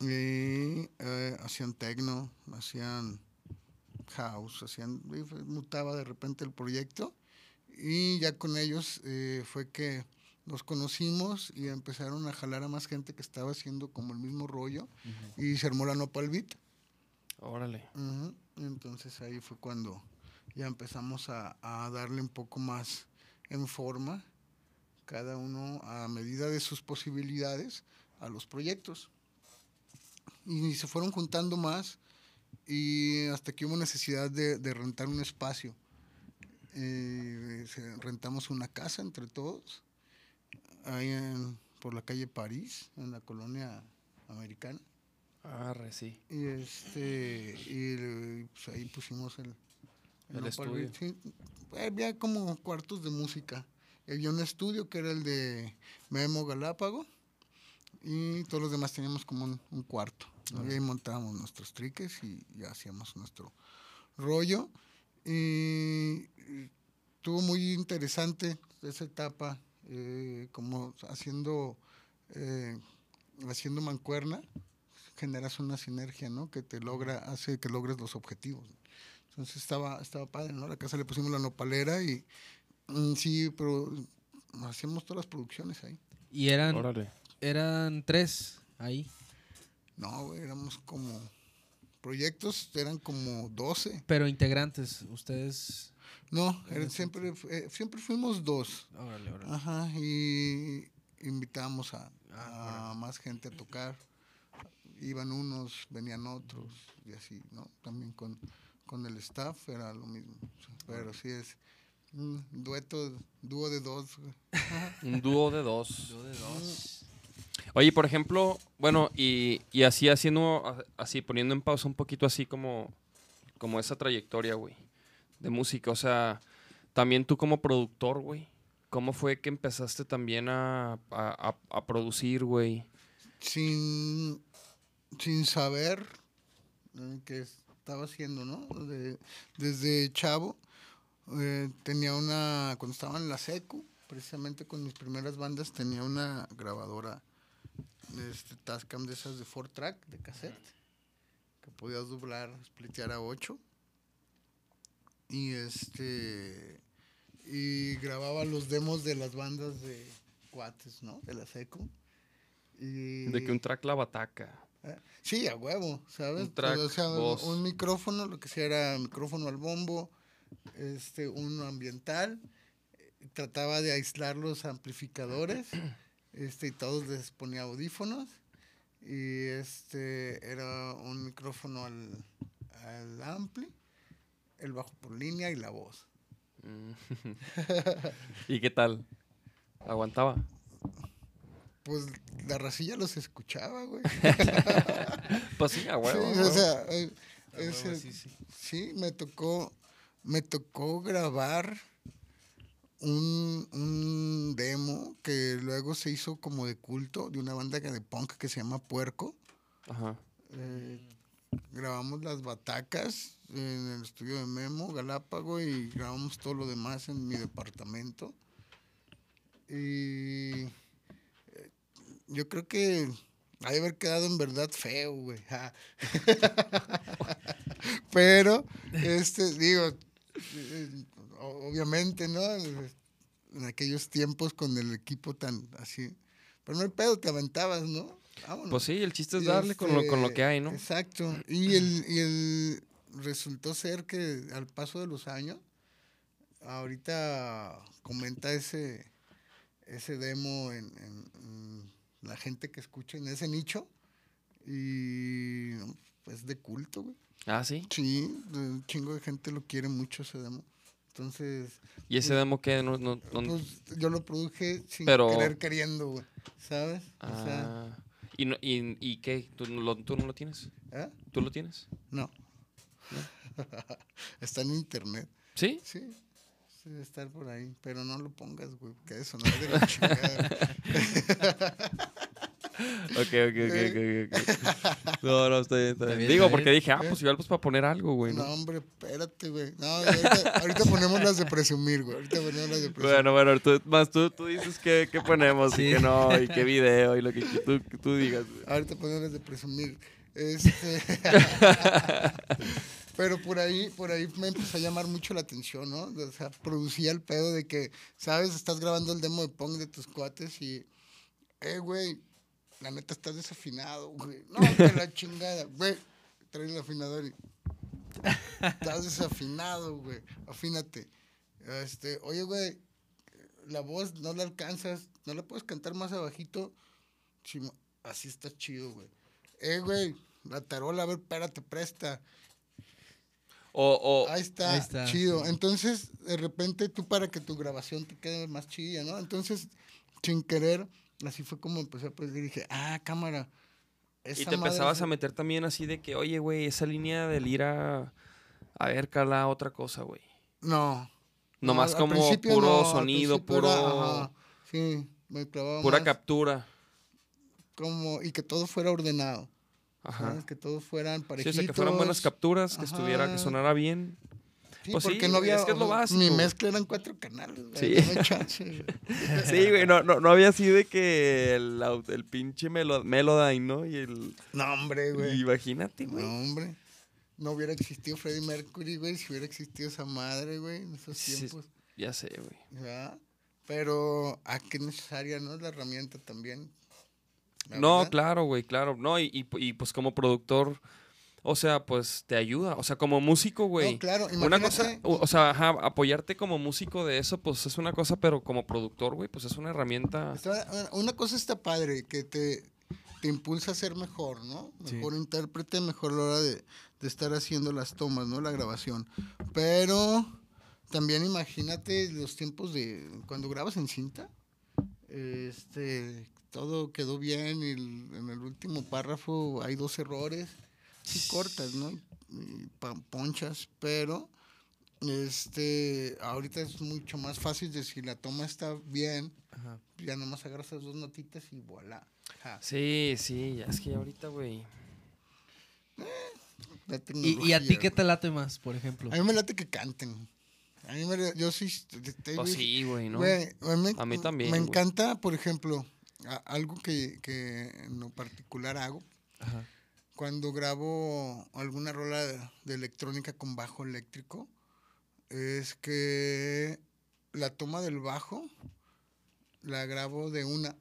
y eh, hacían techno, hacían house, hacían, mutaba de repente el proyecto, y ya con ellos eh, fue que los conocimos y empezaron a jalar a más gente que estaba haciendo como el mismo rollo, y se armó la Nopal Beat. Órale. Entonces ahí fue cuando ya empezamos a, a darle un poco más en forma, cada uno a medida de sus posibilidades, a los proyectos. Y se fueron juntando más y hasta que hubo necesidad de, de rentar un espacio. Eh, rentamos una casa entre todos, ahí en- por la calle París, en la colonia americana. Arre, sí. Y este y pues ahí pusimos el, El Nopal estudio. Sí. Había como cuartos de música. Había un estudio que era el de Memo Galápago. Y todos los demás teníamos como un, un cuarto. Y ahí montábamos nuestros triques y ya hacíamos nuestro rollo. Y, y estuvo muy interesante esa etapa, eh, como haciendo, eh, haciendo mancuerna generas una sinergia, ¿no? Que te logra, hace que logres los objetivos. Entonces estaba, estaba padre, ¿no? A la casa le pusimos la nopalera y mm, sí, pero hacíamos todas las producciones ahí. Y eran, Órale. eran tres ahí. No, güey, éramos como proyectos, eran como 12. Pero integrantes, ustedes. No, Eran siempre, eh, siempre fuimos dos. Órale, órale. Ajá, y invitamos a, Ah, a más gente a tocar. Iban unos, venían otros, y así, ¿no? También con, con el staff era lo mismo. Pero sí es un dueto, dúo de dos. güey. Un dúo de dos. Yo de dos. Oye, por ejemplo, bueno, y, y así haciendo, así poniendo en pausa un poquito así como, como esa trayectoria, güey, de música. O sea, también tú como productor, güey, ¿cómo fue que empezaste también a, a, producir, güey? Sin, sin saber eh, qué estaba haciendo, ¿no? De- desde chavo eh, tenía una, cuando estaba en la secu, precisamente con mis primeras bandas, tenía una grabadora este, Tascam de esas de four track, de cassette, que podías doblar, splitear a 8 y este y grababa los demos de las bandas de cuates, ¿no? De la seco. Y, De que un track la bataca. ¿eh? Sí, a huevo, ¿sabes? Un track, o sea, un- micrófono, lo que sea era micrófono al bombo, este, uno ambiental. Trataba de aislar los amplificadores, este, y todos les ponía audífonos. Y este era un micrófono al, al ampli, el bajo por línea y la voz. Mm. ¿Y qué tal? ¿Aguantaba? Pues la racilla los escuchaba, güey. Pues sí, a Sí, huevo. o sea, eh, ese- sí. Sí, me tocó, me tocó grabar un, un demo que luego se hizo como de culto de una banda de punk que se llama Puerco. Ajá. Eh, grabamos las batacas en el estudio de Memo, Galápago, y grabamos todo lo demás en mi departamento. Y eh, yo creo que ha de haber quedado en verdad feo, güey. Ja. Pero, este, digo, eh, obviamente, ¿no? En aquellos tiempos con el equipo tan así. Pero no hay pedo, te aventabas, ¿no? Vámonos. Pues sí, el chiste es darle con, lo, con lo que hay, ¿no? Exacto. Y el, y el resultó ser que al paso de los años, ahorita comenta ese, ese demo en, en- en la gente que escucha en ese nicho. Y pues de culto, güey. Ah, sí. Sí, un chingo de gente lo quiere mucho ese demo. Entonces, ¿Y ese demo que no, pues yo lo produje sin Pero- querer queriendo, güey. ¿Sabes? O sea, Ah. ¿Y, no, y, ¿Y qué? ¿Tú no, lo, ¿Tú no lo tienes? ¿eh? ¿Tú lo tienes? No. Está en internet. ¿Sí? Sí. sí, Debe estar por ahí. Pero no lo pongas, güey. Que eso no es de la chingada. Ok, ok, ok, ok. No, no, está bien, está bien. bien, Digo, porque dije, ah, pues igual pues para poner algo, güey, no, hombre, espérate, güey. No, ahorita, ahorita ponemos las de presumir, güey. Ahorita ponemos las de presumir. Bueno, bueno, tú, más tú, tú dices que, que ponemos y Sí. que no, y qué video, y lo que, que tú, que tú digas. güey. Ahorita ponemos las de presumir. Este. Pero por ahí, por ahí me empezó a llamar mucho la atención, ¿no? O sea, producía el pedo de que, ¿sabes? Estás grabando el demo de Pong de tus cuates y, eh, güey, la neta estás desafinado, güey. No, que la chingada, güey. Trae el afinador y. Estás desafinado, güey. Afínate. Este, oye, güey, la voz no la alcanzas, no la puedes cantar más abajito. Chimo- así está chido, güey. Eh, güey, la tarola, a ver, espérate, presta. O, o, Ahí está, Ahí está, chido. sí. Entonces, de repente, tú para que tu grabación te quede más chida, ¿no? Entonces, sin querer, así fue como empecé a y dije, ah, cámara. y te empezabas a meter también así de que, oye, güey, esa línea del ir a, a ver, cala, otra cosa, güey. No. Nomás al como puro no, sonido, era, puro, ajá, sí, me clavaba pura más captura. como, y que todo fuera ordenado. Ajá. ¿sabes? Que todos fueran Sí, parejitos. o sea, que fueran buenas capturas, que estuviera, que sonara bien. Pues sí, porque no había. es que es lo básico, Mi mezcla eran cuatro canales. güey, Sí. no güey. Sí, güey, no, no, no había así de que el, el pinche melo, Melodyne, ¿no? Y el... No, hombre, güey. Imagínate, No, güey. hombre. No hubiera existido Freddie Mercury, güey, si hubiera existido esa madre, güey, en esos Sí, tiempos. Ya sé, güey. ¿verdad? Pero, ¿a qué necesaria, no? La herramienta también. la No, verdad. claro, güey, claro. No, y, y, y, pues como productor, o sea, pues te ayuda. O sea, como músico, güey. No, claro, Una cosa, imagínate- o, o sea, ajá, apoyarte como músico de eso, pues es una cosa, pero como productor, güey, pues es una herramienta. Está- una cosa está padre, que te, te impulsa a ser mejor, ¿no? Sí. Mejor intérprete, mejor la hora de, de estar haciendo las tomas, ¿no? La grabación. Pero también imagínate los tiempos de cuando grabas en cinta. Este, todo quedó bien y el- en el último párrafo hay dos errores. Sí cortas, ¿no? Y, ponchas, pero este, ahorita es mucho más fácil de si la toma está bien, Ajá. ya nomás agarras esas dos notitas y voilà. Ja, Sí, sí, ya es que ahorita, güey. la ¿Y, y a ti qué te late más, por ejemplo? A mí me late que canten. A mí me, yo sí. estoy Pues sí, güey, ¿no? A mí, A mí también, Me encanta, por ejemplo, a- algo que, que en lo particular hago. Ajá. Cuando grabo alguna rola de, de electrónica con bajo eléctrico, es que la toma del bajo la grabo de una,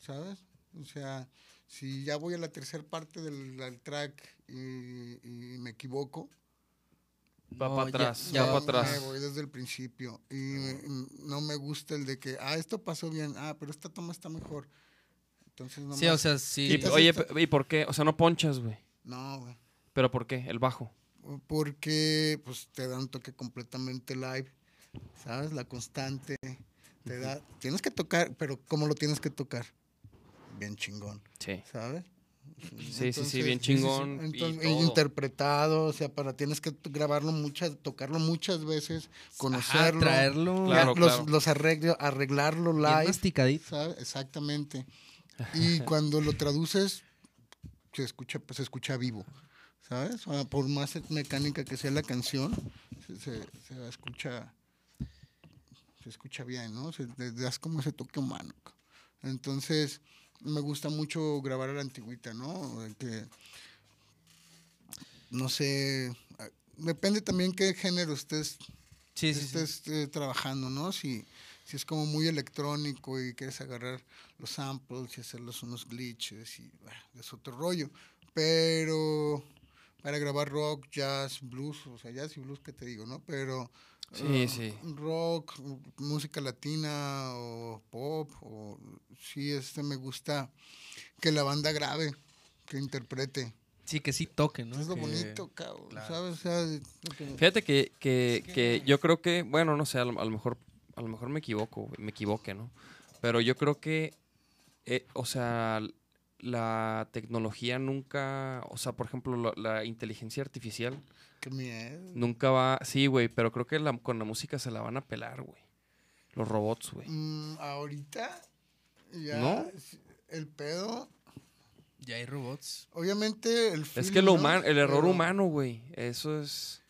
¿sabes? O sea, si ya voy a la tercera parte del, del track y, y me equivoco, Va No, para atrás, ya- va para me atrás. voy desde el principio. Y me- no me gusta el de que, ah, esto pasó bien, ah, pero esta toma está mejor. Entonces, no Sí, o sea, sí. Y- oye, ¿y por qué? O sea, no ponchas, güey. No, güey. ¿Pero por qué? El bajo. Porque pues te da un toque completamente live, ¿sabes? La constante. Te da, tienes que tocar, pero ¿cómo lo tienes que tocar? Bien chingón, Sí. ¿sabes? Sí, sí, sí, bien chingón y Entonces, todo. interpretado, o sea, para tienes que grabarlo muchas, tocarlo muchas veces, Ajá, conocerlo, traerlo ya, Claro, los, claro. los arreglarlo bien live, masticadito. ¿sabes? Exactamente. Y cuando lo traduces, se escucha, pues, se escucha vivo, ¿sabes? O sea, por más mecánica que sea la canción, se, se- se escucha se escucha bien, ¿no? Se, le das como ese toque humano. Entonces, me gusta mucho grabar a la antigüita, ¿no? Que, no sé, ah, depende también qué género estés Sí, sí, sí. estés eh, trabajando, ¿no? Si, si es como muy electrónico y quieres agarrar los samples y hacerlos unos glitches y es otro rollo. Pero para grabar rock, jazz, blues, o sea, jazz y blues, ¿qué te digo, no? Pero Sí, eh, sí. rock, música latina o pop, o sí, este me gusta que la banda grabe, que interprete. Sí, que sí toque, ¿no? es lo Que- bonito, cabrón, claro. ¿sabes? O sea, lo que- Fíjate que, que, que yo creo que, bueno, no sé, a lo, a lo mejor a lo mejor me equivoco, güey, me equivoque, ¿no? Pero yo creo que, eh, o sea, la tecnología nunca, o sea, por ejemplo, lo- la inteligencia artificial qué miedo. nunca va, sí, güey, pero creo que la- con la música se la van a pelar, güey. Los robots, güey. Mm, ahorita ya ¿No? el pedo, Ya hay robots. obviamente el Es feeling, que lo ¿no? humano, el error Pero humano, güey, eso es,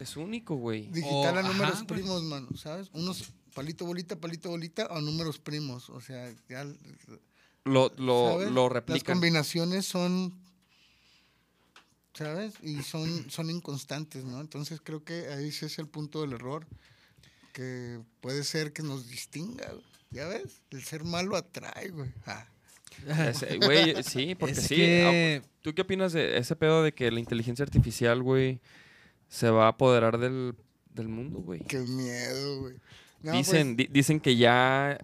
es único, güey. Digital O- a números ajá, güey. primos, mano, ¿sabes? Unos palito bolita, palito bolita o números primos, o sea, ya Lo, lo, lo Las replican. combinaciones son ¿sabes? Y son son inconstantes, ¿no? Entonces creo que ahí ese es el punto del error que puede ser que nos distinga, güey. ¿Ya ves? El ser malo atrae, güey. Ah. Güey, sí, porque Es sí. que- ah, ¿Tú qué opinas de ese pedo de que la inteligencia artificial, güey, se va a apoderar del, del mundo, güey? Qué miedo, güey. No, dicen, pues, di- dicen que ya.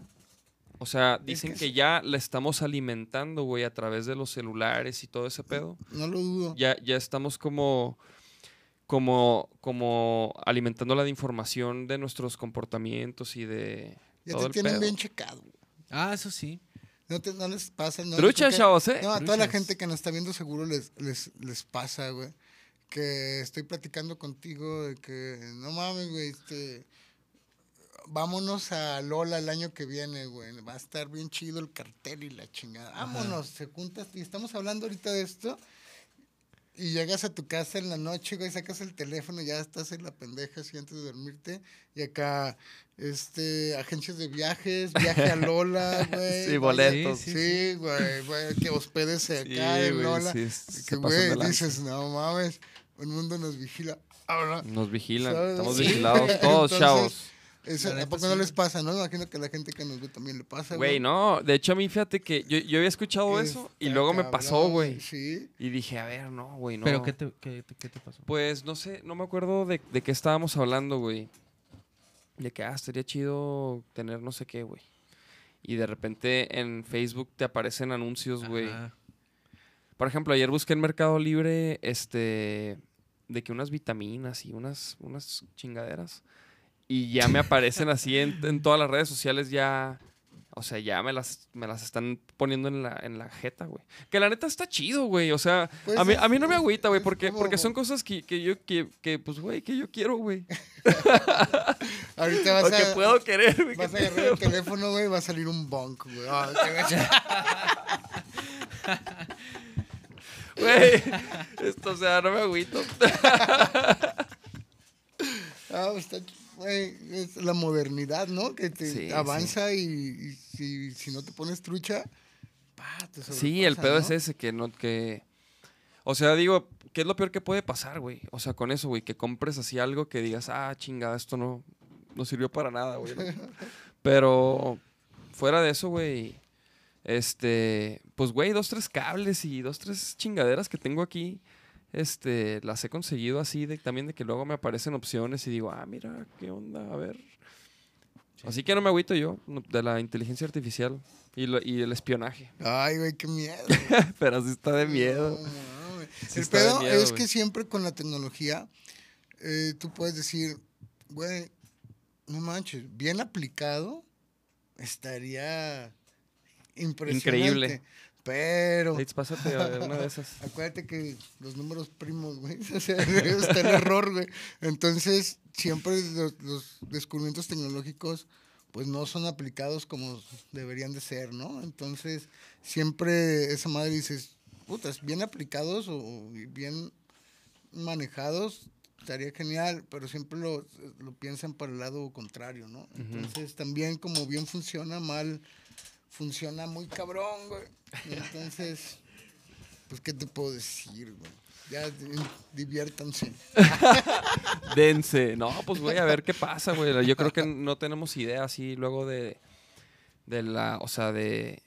O sea, dicen que ya la estamos alimentando, güey, a través de los celulares y todo ese pedo. no lo dudo. Ya, ya estamos como. Como, como alimentándola de información de nuestros comportamientos y de Ya todo te el tienen pedo. bien checado. güey. Ah, eso sí. No, te- no les pasa. No, Trucha, chavos, ¿eh? No, a toda la gente que nos está viendo seguro les, les, les pasa, güey. Que estoy platicando contigo de que, no mames, güey, este... Vámonos a Lola el año que viene, güey. Va a estar bien chido el cartel y la chingada. Vámonos, se juntas. Y estamos hablando ahorita de esto. Y llegas a tu casa en la noche, güey, sacas el teléfono, ya estás en la pendeja así antes de dormirte. Y acá, este, agencias de viajes, viaje a Lola, güey. Sí, boletos. Sí, Sí, güey, güey, que hospedes acá en güey, Lola. que, güey, dices, no mames, el mundo nos vigila. Ahora, Nos vigilan, ¿Sabes? estamos vigilados todos, entonces, chavos. Eso, La ¿a poco sí, no güey. les pasa, no? Me imagino que a la gente que nos ve también le pasa, Güey, no, de hecho a mí fíjate que yo, yo había escuchado eso y luego me pasó, güey. Sí. Y dije, a ver, no, güey, no. ¿Pero qué te, qué, te- qué te pasó? Pues no sé, no me acuerdo de, de qué estábamos hablando, güey. De que, ah, estaría chido tener no sé qué, güey. Y de repente en Facebook te aparecen anuncios, güey. Ajá. Por ejemplo, ayer busqué en Mercado Libre, este, de que unas vitaminas y unas, unas chingaderas. Y ya me aparecen así en, en todas las redes sociales ya. O sea, ya me las, me las están poniendo en la, en la jeta, güey. Que la neta está chido, güey. O sea, Pues a, mí, es- a mí no me agüita, güey, porque, como- porque son cosas que, que yo, que, que, pues, güey, que yo quiero, güey. Ahorita vas O que a, puedo querer, güey. vas a que agarrar el teléfono, güey, va a salir un bonk, güey. Gacho. Güey, esto, o sea, no me agüito. Ah, está, es la modernidad, ¿no? Que te Sí, avanza y, y si, si no te pones trucha, pa, te Sí, el pedo ¿no? es ese, que no, que... O sea, digo, ¿qué es lo peor que puede pasar, güey? O sea, con eso, güey, que compres así algo que digas, ah, chingada, esto no, no sirvió para nada, güey. Pero fuera de eso, güey, este, pues, güey, dos, tres cables y dos, tres chingaderas que tengo aquí, este, las he conseguido así, de, también de que luego me aparecen opciones y digo, ah, mira, qué onda, a ver. Así que no me agüito yo no, de la inteligencia artificial y, lo- y el espionaje. Ay, güey, qué miedo. Pero sí está de miedo. No, mames. Sí el pedo miedo, es güey. que siempre con la tecnología eh, tú puedes decir, güey, no manches, bien aplicado estaría impresionante. Increíble. Pero Leitz, pásate a ver una de esas. acuérdate que los números primos, güey, o sea, está el error, güey. Entonces, siempre los, los descubrimientos tecnológicos pues no son aplicados como deberían de ser, ¿no? Entonces, siempre esa madre dices, putas, bien aplicados o bien manejados, estaría genial, pero siempre lo, lo piensan para el lado contrario, ¿no? Entonces, también como bien funciona, mal funciona muy cabrón, güey. Entonces, pues, ¿qué te puedo decir, güey? Ya, di- diviértanse. Dense. No, pues güey, a ver qué pasa, güey. Yo creo que no tenemos idea así luego de, de la, o sea, de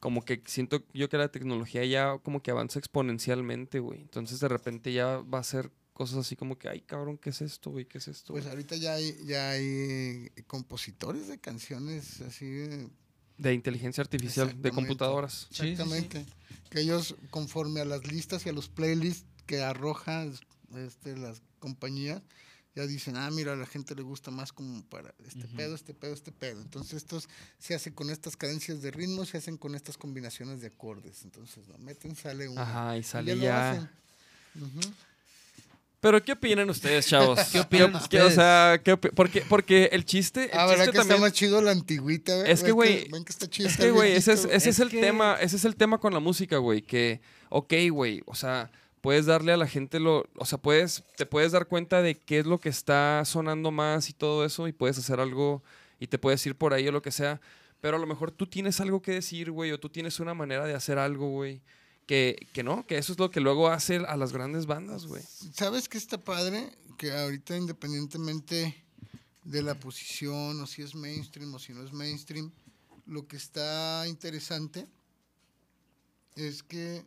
como que siento yo que la tecnología ya como que avanza exponencialmente, güey. Entonces de repente ya va a ser cosas así como que, ay, cabrón, ¿qué es esto, güey? ¿Qué es esto? Pues ahorita ya hay, ya hay compositores de canciones así, de- inteligencia artificial, de Exactamente. computadoras. Sí, sí, sí. exactamente. Que ellos, conforme a las listas y a los playlists que arrojan este, las compañías, ya dicen, ah, mira, a la gente le gusta más como para este pedo, este pedo, este pedo. Entonces estos se hacen con estas cadencias de ritmo, se hacen con estas combinaciones de acordes. Entonces lo meten, sale uno. Ajá, y Y sale lo. Pero ¿qué opinan ustedes, chavos? ¿Qué opinan qué- ustedes? O sea, ¿qué opi- porque, porque el chiste, el Ah, ¿verdad chiste que también... está más chido la antigüita? güey? Es que, ¿Ven güey, Es que, güey, ese es, viejito, ese es Es el que- tema, ese es el tema con la música, güey, que, ok, güey, o sea, puedes darle a la gente lo, o sea, puedes, te puedes dar cuenta de qué es lo que está sonando más y todo eso, y puedes hacer algo, y te puedes ir por ahí o lo que sea, pero a lo mejor tú tienes algo que decir, güey, o tú tienes una manera de hacer algo, güey, que, que no, que eso es lo que luego hace a las grandes bandas, güey. ¿Sabes qué está padre? Que ahorita independientemente de la posición o si es mainstream o si no es mainstream, lo que está interesante es que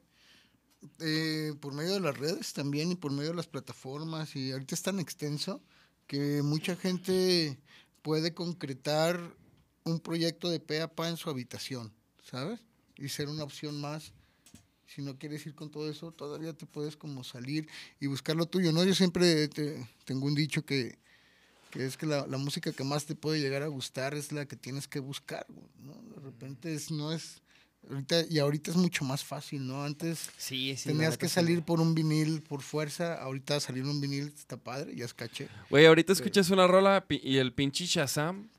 eh, por medio de las redes también y por medio de las plataformas y ahorita es tan extenso que mucha gente puede concretar un proyecto de pe a pa en su habitación, ¿sabes? Y ser una opción más si no quieres ir con todo eso, todavía te puedes como salir y buscar lo tuyo, ¿no? Yo siempre te- tengo un dicho que, que es que la, la música que más te puede llegar a gustar es la que tienes que buscar, ¿no? De repente es, no es, ahorita, y ahorita es mucho más fácil, ¿no? Antes Sí, sí. tenías que salir por un vinil por fuerza, ahorita salir un vinil está padre, ya es caché. Güey, ahorita escuchas una rola y el pinche Shazam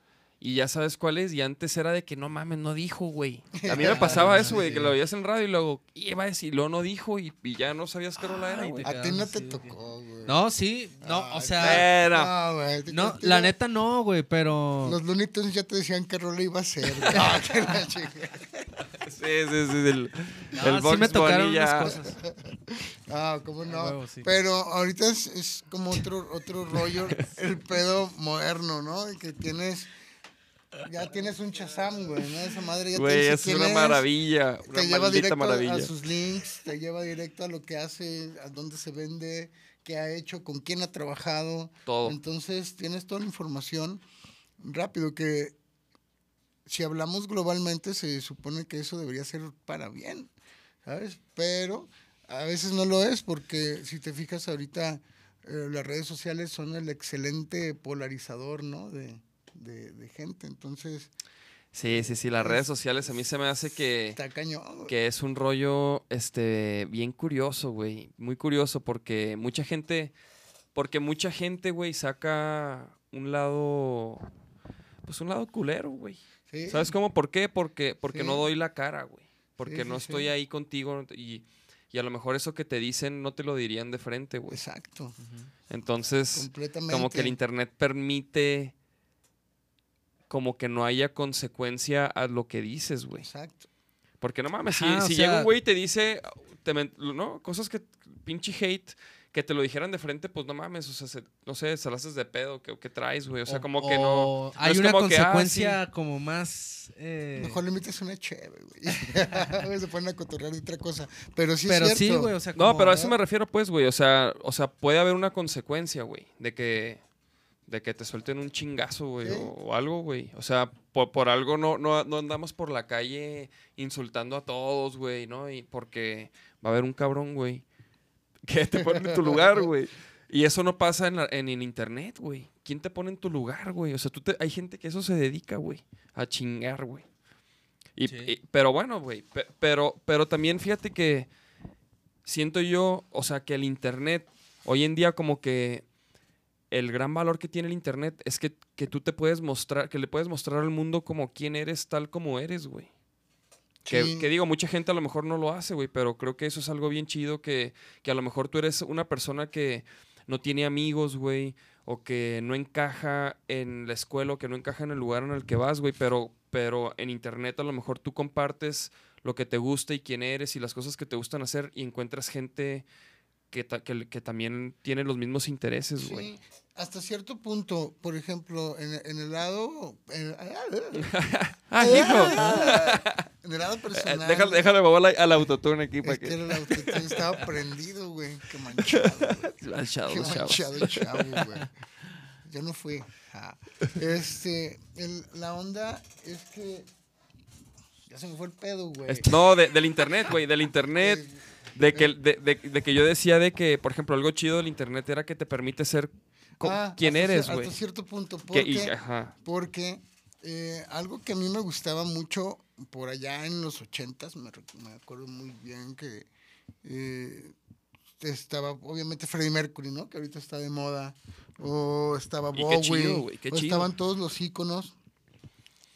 y ya sabes cuál es. Y antes era de que no mames, no dijo, güey. A mí me pasaba eso, güey, que lo veías en radio y luego iba a decir, luego no dijo y, y ya no sabías qué rola era, Ay, güey. te A ti no te tocó, güey. No, sí, no, o sea, Pero, No, güey, no, la neta no, güey, pero Los Tunes ya te decían qué rola iba a ser. Ah, sí, sí, sí, el, No, el sí Bugs me tocaron unas ya- cosas. Ah, cómo no. huevo, sí. Pero ahorita es, es como otro, otro rollo, el pedo moderno, ¿no? Que tienes, ya tienes un Shazam, güey, ¿no? Esa madre ya te Güey, es una maravilla. Una Te lleva directo maravilla. a sus links, te lleva directo a lo que hace, a dónde se vende, qué ha hecho, con quién ha trabajado. Todo. Entonces tienes toda la información rápido que si hablamos globalmente se supone que eso debería ser para bien, ¿sabes? Pero a veces no lo es porque si te fijas ahorita eh, las redes sociales son el excelente polarizador, ¿no? De, de, de gente, entonces Sí, sí, sí. Las redes sociales a mí se me hace que... está cañón. que es un rollo este bien curioso, güey, muy curioso porque mucha gente porque mucha gente, güey, saca un lado pues un lado culero, güey. Sí. ¿Sabes cómo? ¿Por qué? Porque porque Sí. no doy la cara, güey. Porque Sí, no estoy ahí contigo y y a lo mejor eso que te dicen no te lo dirían de frente, güey. Exacto, Entonces, como que el internet permite como que no haya consecuencia a lo que dices, güey. Exacto. Porque no mames, si, Ajá, o si llega un güey y te dice, te ¿no? Cosas que pinche hate, que te lo dijeran de frente, pues no mames, o sea, se- no sé, se la haces de pedo, ¿qué, qué traes, güey? O sea, como que no... Hay una como que, ah, consecuencia como más. eh, Mejor le invitas una cheve, güey. Se ponen a cotorrear de otra cosa. Pero sí pero es cierto. sí, güey, o sea, No, pero a eso me refiero, pues, güey. O sea, o sea, puede haber una consecuencia, güey, de que, de que te suelten un chingazo, güey, Sí. o, o algo, güey. O sea, por, por algo no, no, no andamos por la calle insultando a todos, güey, ¿no? Y porque va a haber un cabrón, güey, que te pone en tu lugar, güey. Y eso no pasa en, la- en, en internet, güey. ¿Quién te pone en tu lugar, güey? O sea, tú te- hay gente que eso se dedica, güey, a chingar, güey. Y, Sí. y- pero bueno, güey, pe- pero, pero también fíjate que siento yo, o sea, que el Internet, hoy en día como que el gran valor que tiene el Internet es que, que tú te puedes mostrar, que le puedes mostrar al mundo como quién eres tal como eres, güey. Que, que digo, mucha gente a lo mejor no lo hace, güey, pero creo que eso es algo bien chido que, que a lo mejor tú eres una persona que no tiene amigos, güey, o que no encaja en la escuela o que no encaja en el lugar en el que vas, güey, pero, pero en internet a lo mejor tú compartes lo que te gusta y quién eres y las cosas que te gustan hacer y encuentras gente que, ta- que, que también tiene los mismos intereses, güey. Sí, hasta cierto punto, por ejemplo, en, en el lado. En, Ah, hijo. en el lado Eh, personal. Déjale, déjale mover la- al autotune aquí para Es que que... el autotune estaba prendido, güey. Qué manchado. güey. Al chavo, Qué manchado el chavo, güey. Yo no fui. Este, el- la onda es que. Ya se me fue el pedo, güey. No, de- del internet, güey, del internet. De que, de, de- de que yo decía de que, por ejemplo, algo chido del internet era que te permite ser Ah, quién hasta eres, güey. Hasta cierto punto. Que- Porque, y- ajá. porque eh, algo que a mí me gustaba mucho por allá en los ochentas, me, me acuerdo muy bien que eh, estaba obviamente Freddie Mercury, ¿no? Que ahorita está de moda. O estaba qué Bowie. chido, qué o chido. estaban todos los íconos.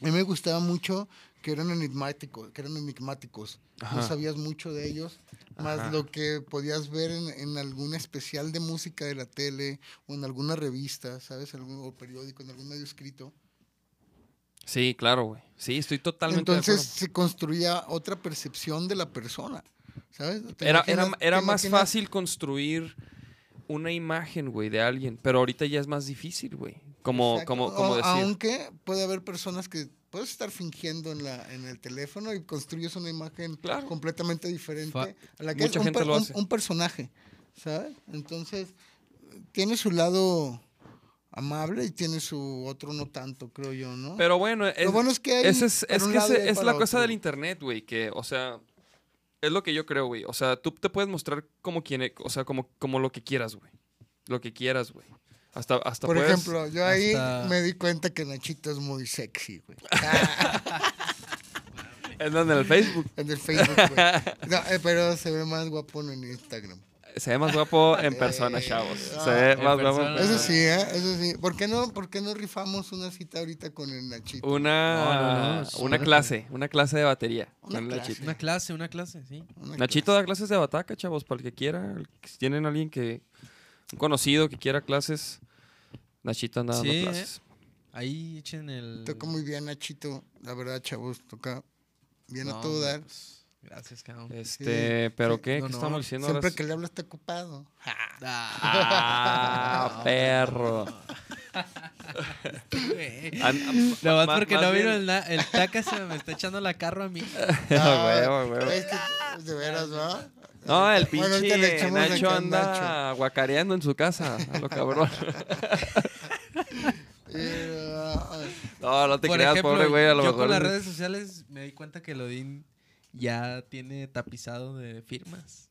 A mí me gustaba mucho que eran enigmáticos, que eran enigmáticos. Ajá. No sabías mucho de ellos, más Ajá. lo que podías ver en, en algún especial de música de la tele o en alguna revista, ¿sabes? Algún, o periódico, en algún medio escrito. Sí, claro, güey. Sí, estoy totalmente de Entonces acuerdo. se construía otra percepción de la persona, ¿sabes? ¿Te Era, era, imaginas- era te más fácil construir una imagen, güey, de alguien. Pero ahorita ya es más difícil, güey. Como, Exacto. como, como decir. Aunque puede haber personas que puedes estar fingiendo en, la, en el teléfono y construyes una imagen Claro. completamente diferente Fa- a la que Mucha es un, gente per- lo un- hace. un personaje, ¿sabes? Entonces, tiene su lado amable y tiene su otro no tanto, creo yo, ¿no? Pero bueno, es, Lo bueno es que hay ese es, es un que ese- es la cosa del internet, güey. Que, o sea, es lo que yo creo, güey. O sea, tú te puedes mostrar como quien, o sea, como, como lo que quieras, güey. Lo que quieras, güey. Hasta, hasta Por puedes- ejemplo, yo ahí hasta- me di cuenta que Nachito es muy sexy, güey. ¿En donde? ¿En el Facebook? en el Facebook, güey. No, eh, pero se ve más guapo en Instagram. Se ve más guapo en persona, Eh, chavos. Se ve más guapo. persona. Eso sí, ¿eh? Eso sí. ¿Por qué no, por qué no rifamos una cita ahorita con el Nachito? Una, No, no, no, es una clase, una clase de batería. Una con clase. Nachito. Una clase, una clase, sí. Una Nachito da clases de bataca, chavos, para el que quiera. Si tienen alguien que, un conocido que quiera clases, Nachito anda dando Sí, ¿eh? clases. Ahí echen el. Toca muy bien, Nachito. La verdad, chavos, toca bien No, a todo dar. pues, Gracias, cabrón. Este, pero sí. ¿qué? No, ¿Qué no, estamos diciendo Siempre ahora? que le hablo está ocupado. Ah, perro. An- Nada más ma- porque no vino bien- el, na- el taca, se me está echando la carro a mí. Ah, huevo, huevo. Es que, de veras, ¿va? No, el Bueno, pinche Nacho anda guacareando en su casa, a lo cabrón. Eh, No, no te Por creas, ejemplo, pobre güey, a lo yo mejor. con las redes sociales me di cuenta que Lodin ya tiene tapizado de firmas.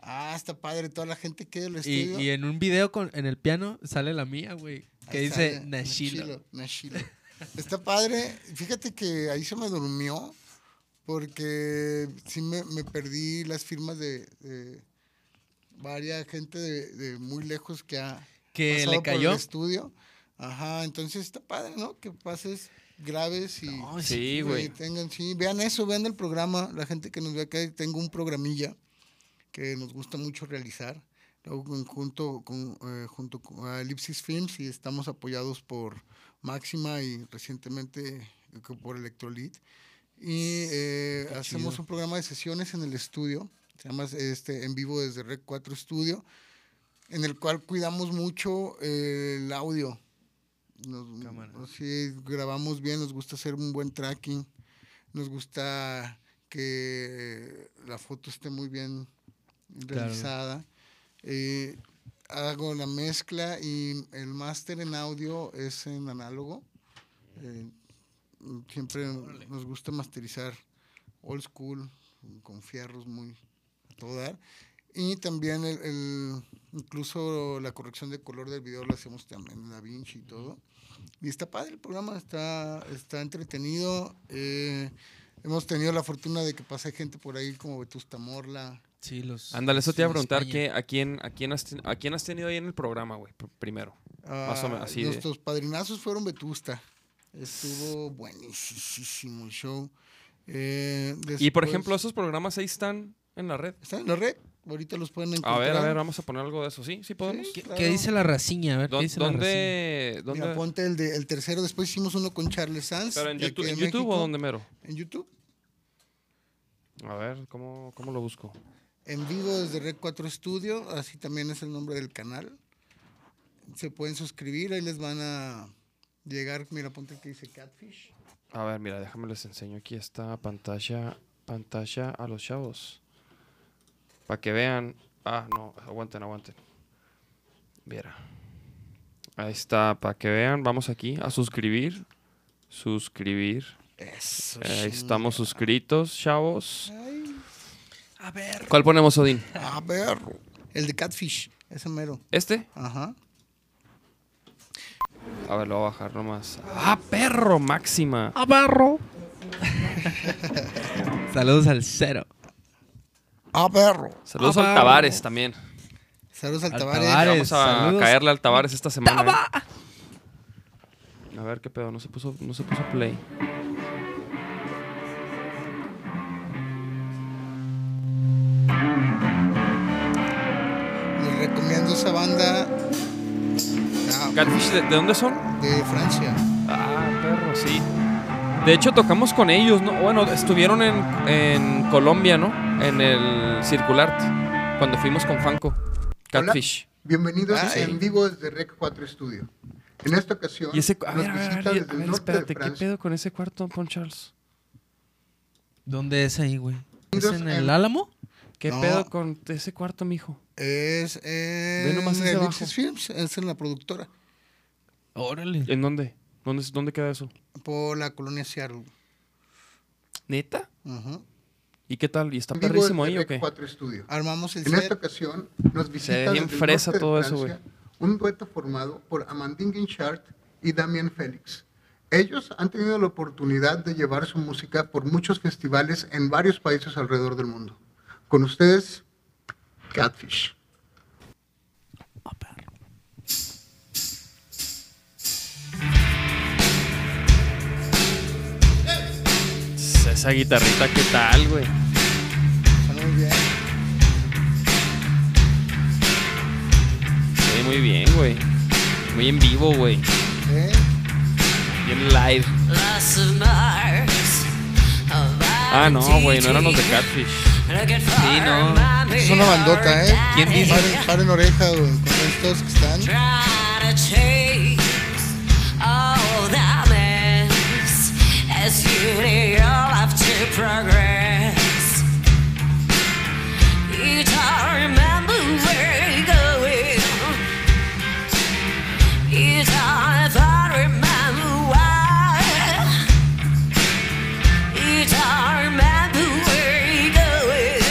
ah, está padre. Toda la gente que Y, estudio. y en un video con, en el piano sale la mía, güey. Que Ahí dice Nashilo. Nashilo. Está padre. Fíjate que ahí se me durmió porque sí me, me perdí las firmas de, de varias gente de, de muy lejos que ha Que pasado le por el cayó. estudio. Ajá, entonces está padre, ¿no? Que pases graves y No, Sí, güey. tengan, sí, vean eso, vean el programa, la gente que nos ve acá, tengo un programilla que nos gusta mucho realizar, luego junto con, eh, junto con ah, Ellipsis Films y estamos apoyados por Máxima y recientemente eh, por Electrolit. Y eh, hacemos chido. un programa de sesiones en el estudio, Se llama este, en vivo desde Rec 4 Studio, en el cual cuidamos mucho eh, el audio. Nos, Cámara. sí, grabamos bien, nos gusta hacer un buen tracking, nos gusta que la foto esté muy bien Claro. realizada. Eh, hago la mezcla y el máster en audio es en análogo. Eh, siempre nos gusta masterizar old school, con fierros muy a todo dar. Y también el, el- incluso la corrección de color del video lo hacemos también en DaVinci y todo. Y está padre el programa, está, está entretenido. eh, hemos tenido la fortuna de que pase gente por ahí como Vetusta Morla. Sí, los. Ándale, eso te iba a preguntar, que, ¿a, quién, a, quién has, ten- ¿a quién has tenido ahí en el programa, güey? pr- Primero. Más o menos, Ah, de- Nuestros padrinazos fueron Vetusta. Estuvo buenísimo el show. Eh, Y por después- ejemplo, esos programas ahí están en la red. ¿Están en la red? Ahorita los pueden A encontrar. ver, a ver, vamos a poner algo de eso. Sí, sí podemos. Sí. ¿Qué, claro. qué dice la raciña? A ver, ¿qué ¿Dó- dice la raciña? ¿Dónde? Mira, dónde? ponte el, de, el tercero. Después hicimos uno con Charles Sanz. ¿Pero en YouTube, en o dónde mero? En YouTube. A ver, ¿cómo, cómo lo busco? En vivo desde Red 4 Studio. Así también es el nombre del canal. Se pueden suscribir. Ahí les van a llegar. Mira, ponte que dice Catfish. A ver, mira, déjame les enseño aquí esta pantalla, pantalla a los chavos. Para que vean. Ah, no, aguanten, aguanten. Mira. Ahí está, para que vean, vamos aquí a suscribir. Suscribir. Eso. Ahí estamos suscritos, chavos. Ay, A ver. ¿Cuál ponemos, Odín? a ver. El de Catfish. Ese mero. ¿Este? Ajá. A ver, lo voy a bajar nomás. ¡Ah, perro! Máxima. A barro. Saludos al cero. A perro. Saludos Ah, al perro. Tavares también. Saludos al Al Tavares. Tavares. Vamos a saludos. caerle al Tavares esta semana. ¿eh? A ver qué pedo, no se puso, no se puso play. Catfish, ¿de, de dónde son? de Francia. Ah, perro, sí. De hecho, tocamos con ellos, ¿no? Bueno, estuvieron en, en Colombia, ¿no? En el Circulart, cuando fuimos con Fanco. Catfish. Bienvenidos Ah, sí. en vivo desde Rec 4 Studio. En esta ocasión, Y ese, a nos ver, a ver, a visita ver, desde a el ver, norte espérate, ¿qué pedo con ese cuarto, Pon Charles? ¿Dónde es ahí, güey? ¿Es en en- el Álamo? ¿Qué No. pedo con ese cuarto, mijo? Es en nomás ese Ellipsis abajo. Films, es en la productora, Órale. ¿En dónde? ¿Dónde, dónde queda eso? por la colonia Seattle. ¿Neta? Ujú. ¿Y qué tal? ¿Y está vivo perrísimo ahí o qué? 4 Studio. Armamos el En set. esta ocasión nos visita bien fresa todo eso, Francia un dueto formado por Amandine Guinchard y Damien Félix. Ellos han tenido la oportunidad de llevar su música por muchos festivales en varios países alrededor del mundo. Con ustedes, Catfish. Esa guitarrita, ¿qué tal, güey? Muy bien. Sí, muy bien, güey. Muy en vivo, güey. ¿eh? Bien live. Ah, no, güey, no eran los de Catfish. Sí, no. Es una bandota, ¿eh? ¿Quién dice? Paren, paren oreja, güey, con estos que están. As you need your life to progress, you don't remember where you're going. You don't ever remember why. You don't remember where you're going.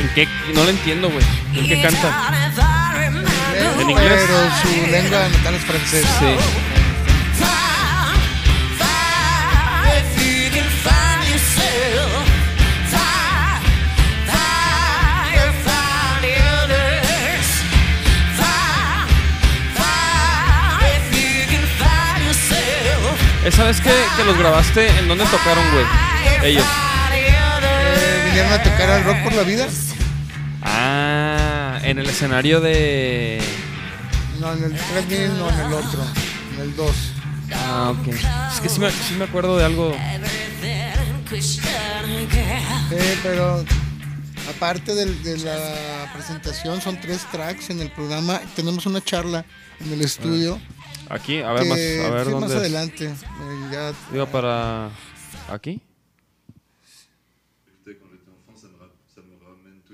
¿En qué? No lo entiendo, güey. ¿En qué canta? ¿En inglés? Pero su lengua natal es francés. Sí. Esa vez que, que los grabaste, ¿en dónde tocaron, güey? Ellos. Eh, vinieron a tocar al rock por la vida. Ah, en el escenario de. No, en el 3000, no, en el otro. En el 2. Ah, ok. Es que sí me, sí me acuerdo de algo. Sí, pero aparte del- de, la presentación, son tres tracks en el programa. Tenemos una charla en el estudio. Aquí, a ver, más, a ver dónde. más adelante. eh, ya- Digo, para. ¿Aquí?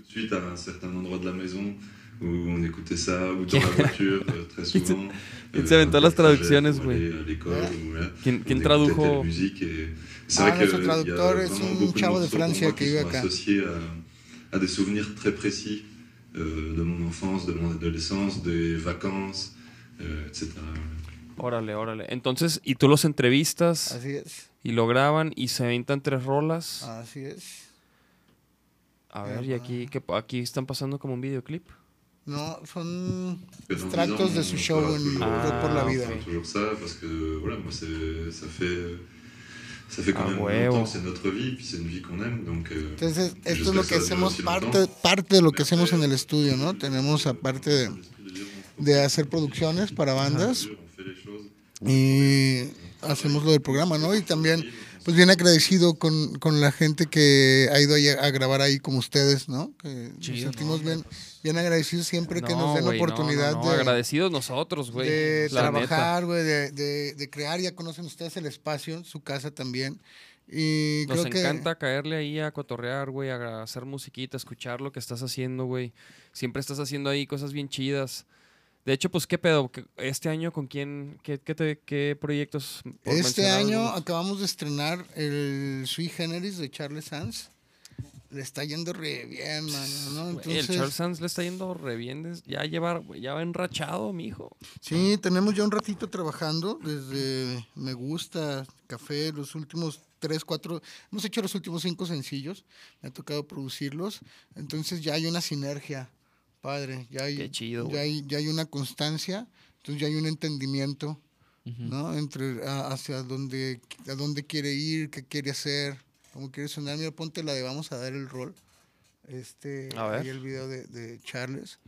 Suite à un certain endroit de la maison où on écoutait ça, ou dans la voiture, euh, très souvent. qui se aventó dans las traducciones, güey. voilà. ¿Quién, tradujo? Ah, vrai que nuestro traductor es un chavo de Francia que qui vive acá. associés à, à des souvenirs très précis euh, de mon enfance, de mon adolescence, des vacances, euh, etc. Órale, órale. Entonces, ¿y tú los entrevistas así es. y lo graban y se aventan tres rolas? Así es. A ver, y aquí, que aquí están pasando como un videoclip. No, son extractos 10 de su show en Ah, Rock por la. Vida. Ah, euh, Entonces, j'espère esto es lo que hacemos, parte, parte de lo que hacemos en el estudio, ¿no? Tenemos aparte de, de hacer producciones para bandas. Y hacemos lo del programa, ¿no? Y también, pues bien agradecido con, con la gente que ha ido a, a grabar ahí como ustedes, ¿no? Que nos sentimos ¿no? bien, bien agradecidos siempre que nos den la oportunidad no, de, Agradecidos nosotros, güey. de la trabajar, güey, de, de, de crear. Ya conocen ustedes el espacio, su casa también. Y Nos creo que encanta caerle ahí a cotorrear, güey, a hacer musiquita, escuchar lo que estás haciendo, güey. Siempre estás haciendo ahí cosas bien chidas. De hecho, pues, ¿qué pedo? ¿Qué- ¿Este año con quién? ¿Qué, qué, te- qué proyectos? Este año algunos? acabamos de estrenar el Sui Generis de Charles Sanz. Le está yendo re bien, mano, el Charles Sands le está yendo re bien. Ya lleva, ya va enrachado, mijo. sí, tenemos ya un ratito trabajando desde Me Gusta, Café, los últimos tres, cuatro, hemos hecho los últimos cinco sencillos, me ha tocado producirlos, entonces ya hay una sinergia, padre, ya hay, Qué chido, ya hay, ya hay una constancia, entonces ya hay un entendimiento, ¿no? Entre a- hacia dónde, a dónde quiere ir, qué quiere hacer, cómo quiere sonar. Mira, ponte la de vamos a dar el rol. Este, A ver. ahí el video de, de Charles.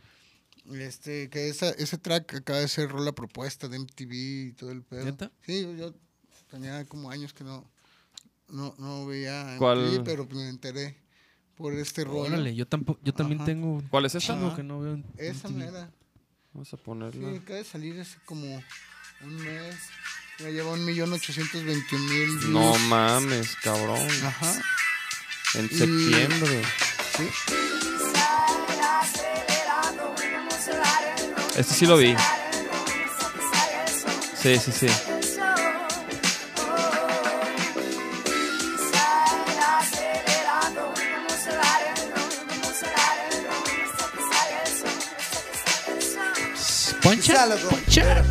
Este, que esa, ese track acaba de ser rola propuesta de MTV y todo el pedo. ¿Neta? Sí, yo, yo tenía como años que no, no, no veía MTV, ¿Cuál? pero me enteré por este rollo. Órale, yo tampoco, yo también Ajá. tengo ¿Cuál es esa? que no veo en Esa mera. Vamos a Sí, ponerla. acaba de salir hace como un mes. Ya lleva un millón ochocientos veintiún mil No mames, cabrón. Ajá. En Y- septiembre. Sí. Este sí lo vi. Sí, sí, sí. Poncha, poncha.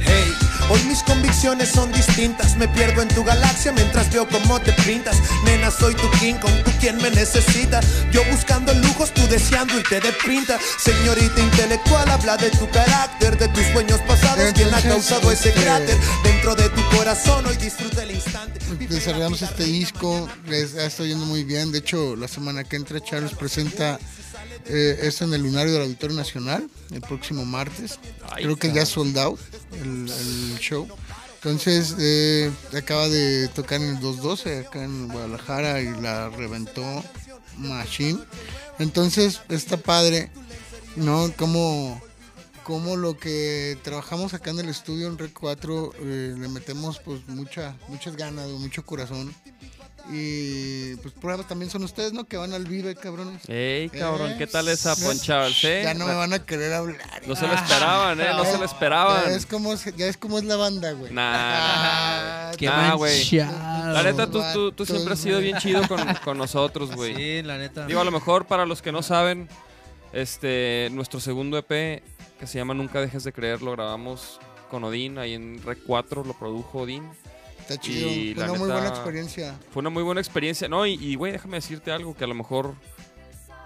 Hey, hoy mis convicciones son distintas. Me pierdo en tu galaxia mientras veo cómo te pintas. Nena, soy tu King Kong, tú quien me necesita. Yo buscando lujos, tú deseando irte de pinta. Señorita intelectual, habla de tu carácter, de tus sueños pasados. ¿Quién ha causado ese este- cráter dentro de tu corazón? Hoy disfruta el instante. Desarrollamos este disco, les ha estado yendo muy bien. De hecho, la semana que entra Charles presenta eh, esto en el Lunario del Auditorio Nacional el próximo martes. Creo que ya sold out el, el show. Entonces, eh, acaba de tocar en el 212 acá en Guadalajara y la reventó Machine. Entonces, está padre, ¿no? Como, como lo que trabajamos acá en el estudio en Red 4, eh, le metemos pues mucha, muchas ganas, mucho corazón. Y pues pruebas también son ustedes, ¿no? Que van al Vive, cabrones. Ey, cabrón, Eh, ¿qué tal esa. Ponchables, eh? Ya no me van a querer hablar. No se lo esperaban, eh, no se lo Ya esperaban. es como, ya es como es la banda, güey. Nah, Ah, Qué Ah, güey. manchado. La neta, tú, tú, tú siempre has sido bien chido con, con nosotros, güey. Sí, la neta. Digo, a lo mejor para los que no saben, este, nuestro segundo EP, que se llama Nunca Dejes de Creer, lo grabamos con Odín, ahí en Rec 4, lo produjo Odín. Está chido. Y Fue la una muy buena experiencia. Fue una muy buena experiencia. No, y, güey, déjame decirte algo que a lo mejor,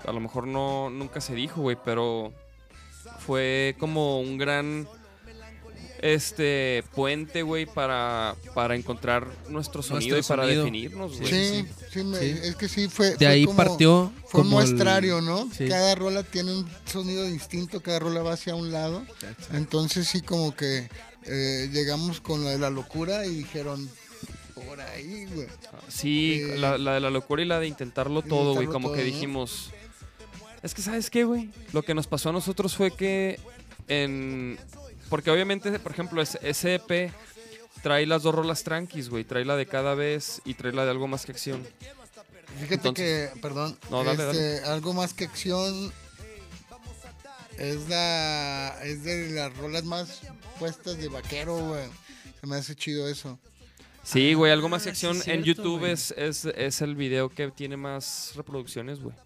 a lo mejor no, nunca se dijo, güey, pero fue como un gran, este, puente, güey, para, para encontrar nuestro sonido Nuestro y para sonido. definirnos, güey. Sí, sí, me- Sí. es que sí fue. De fue ahí como- partió Fue como el- muestrario, ¿no? Sí. Cada rola tiene un sonido distinto, cada rola va hacia un lado. Entonces sí como que eh, llegamos con la de la locura y dijeron, por ahí, güey. Sí, Eh, la, la de la locura y la de intentarlo todo, güey. Como que dijimos, Es que, ¿sabes qué, güey? Lo que nos pasó a nosotros fue que en... Porque obviamente, por ejemplo, ese EP trae las dos rolas tranquis, güey. Trae la de cada vez y trae la de algo más que acción. Fíjate Entonces- que, perdón, No, dale, este, algo más que acción es la es de las rolas más puestas de vaquero, güey. Se me hace chido eso. Sí, güey, algo más Ah, sí en YouTube güey. es, es, es el video que tiene más reproducciones, güey.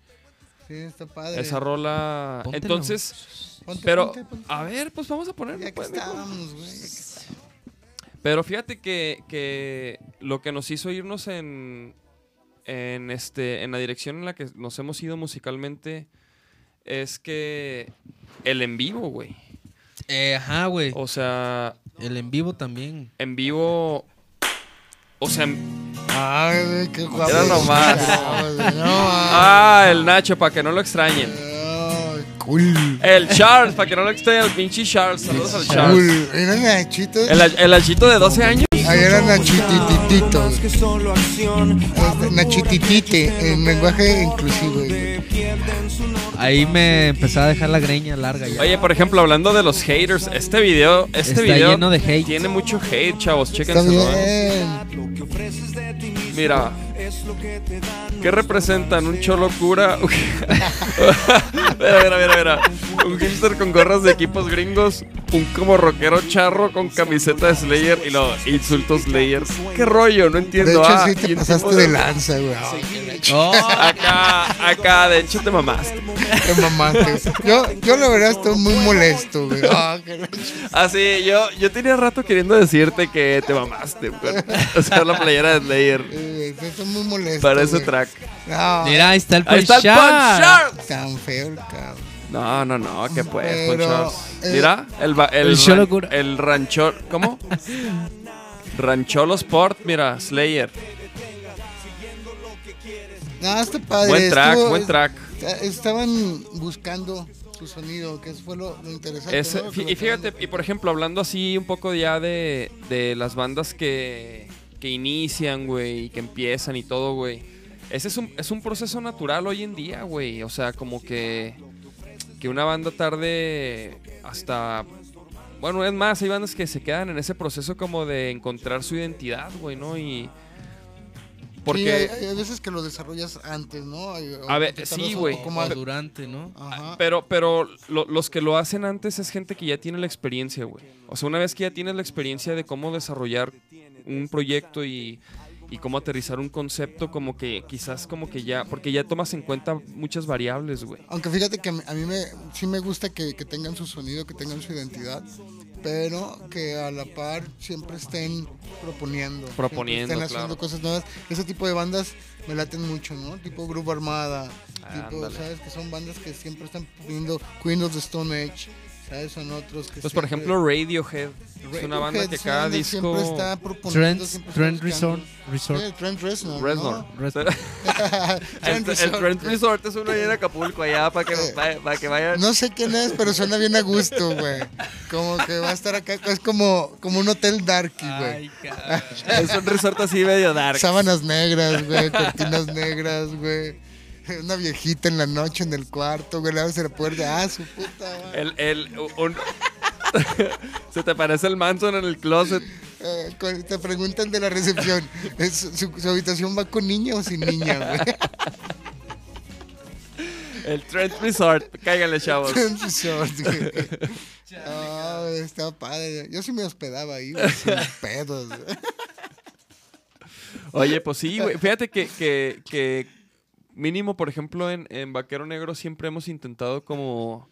Sí, está padre. Esa rola... Póntelo. Entonces... Ponte, pero, ponte, ponte. a ver, pues vamos a ponerlo. ya que pues, estábamos, güey. ya que estábamos. Pero fíjate que, que lo que nos hizo irnos en, en, este, en la dirección en la que nos hemos ido musicalmente es que el en vivo, güey. Eh, ajá, güey. O sea, El en vivo también. en vivo... O sea, Ay, güey, qué guapo. Era nomás. güey, ah, el Nacho, para que no lo extrañen. Ay, cool. El Charles, para que no lo extrañen, el pinche Charles. Saludos al Charles. Cool. Era Nachito. El, el Nachito de 12 años. Ahí era Nachititito. Este, Nachititite, en lenguaje inclusivo. Ahí me empezó a dejar la greña larga ya. Oye, por ejemplo, hablando de los haters, este video, este Está video lleno de hate. tiene mucho hate, chavos. Está Chéquenselo. ¿eh? bien. Mira, ¿qué representan? ¿Un cholo cura? mira, mira, mira, mira. Un hipster con gorras de equipos gringos. Un como rockero charro con camiseta de Slayer y los insultos Slayer. ¿Qué rollo? No De entiendo. hecho, Ah, sí te pasaste de lanza, güey. No, Acá, acá, de hecho te mamaste. Qué mamaste. Yo, yo la verdad estoy muy molesto, güey. Ah, ch- Ah, sí, yo, yo tenía rato queriendo decirte que te mamaste, güey. O sea, la playera de Slayer. Estoy muy molesto. Para ese güey. track. No, mira, ahí está el Ahí está el Punch Shark. tan feo el cabrón. No, no, no, que pues, Pero, eh, Mira, el, ba- el, el ran- el rancho, ¿cómo? Rancholo Sport, mira, Slayer. No, está padre. Buen track, estuvo- buen track. est- Estaban buscando su sonido, que eso fue lo, lo interesante. Y fíjate, y por ejemplo, hablando así un poco ya de, de las bandas que, que inician, güey, y que empiezan y todo, güey. Ese es un, es un proceso natural hoy en día, güey. O sea, como que, que una banda tarde hasta... Bueno, es más, hay bandas que se quedan en ese proceso como de encontrar su identidad, güey, ¿no? Y... Sí, Porque... hay, hay veces que lo desarrollas antes, ¿no? Hay- A ver, sí, güey. poco o más. durante, ¿no? Ajá. Pero, pero lo- los que lo hacen antes es gente que ya tiene la experiencia, güey. O sea, una vez que ya tienes la experiencia de cómo desarrollar un proyecto y, y cómo aterrizar un concepto, como que quizás como que ya, porque ya tomas en cuenta muchas variables, güey. Aunque fíjate que a mí me, sí me gusta que, que tengan su sonido, que tengan su identidad, pero que a la par siempre estén proponiendo. Proponiendo, Estén haciendo claro. cosas nuevas. Ese tipo de bandas me laten mucho, ¿no? Tipo Grupo Armada, tipo, Ándale. ¿sabes? Que son bandas que siempre están proponiendo Queen of the Stone Age, ¿sabes? Son otros que Pues por siempre- ejemplo Radiohead. Es una banda Radiohead que cada banda disco... Siempre está proponiendo, Trent, siempre está Trent. Resort. Resort. Sí, Trent Reznor, Reznor. ¿no? Resort. el, Trent el. Trent Resort es uno ahí en Acapulco, allá, para que, para que vayan. No sé quién es, pero suena bien a gusto, güey. Como que va a estar acá, es como, como un hotel darky, güey. Es un resort así medio dark. Sábanas negras, güey, cortinas negras, güey. Una viejita en la noche en el cuarto, güey, le abres la puerta, ah, su puta, güey. El, el, un- Se te parece el Manson en el closet. Eh, te preguntan de la recepción, ¿es- su, su habitación va con niña o sin niña, güey? El Trent Resort. Cáiganle, chavos. Trent Resort, güey. Ah, güey, estaba padre. Yo sí me hospedaba ahí, güey, sin pedos. güey. Oye, pues sí, güey. Fíjate que, que, que mínimo, por ejemplo, en, en Vaquero Negro siempre hemos intentado como...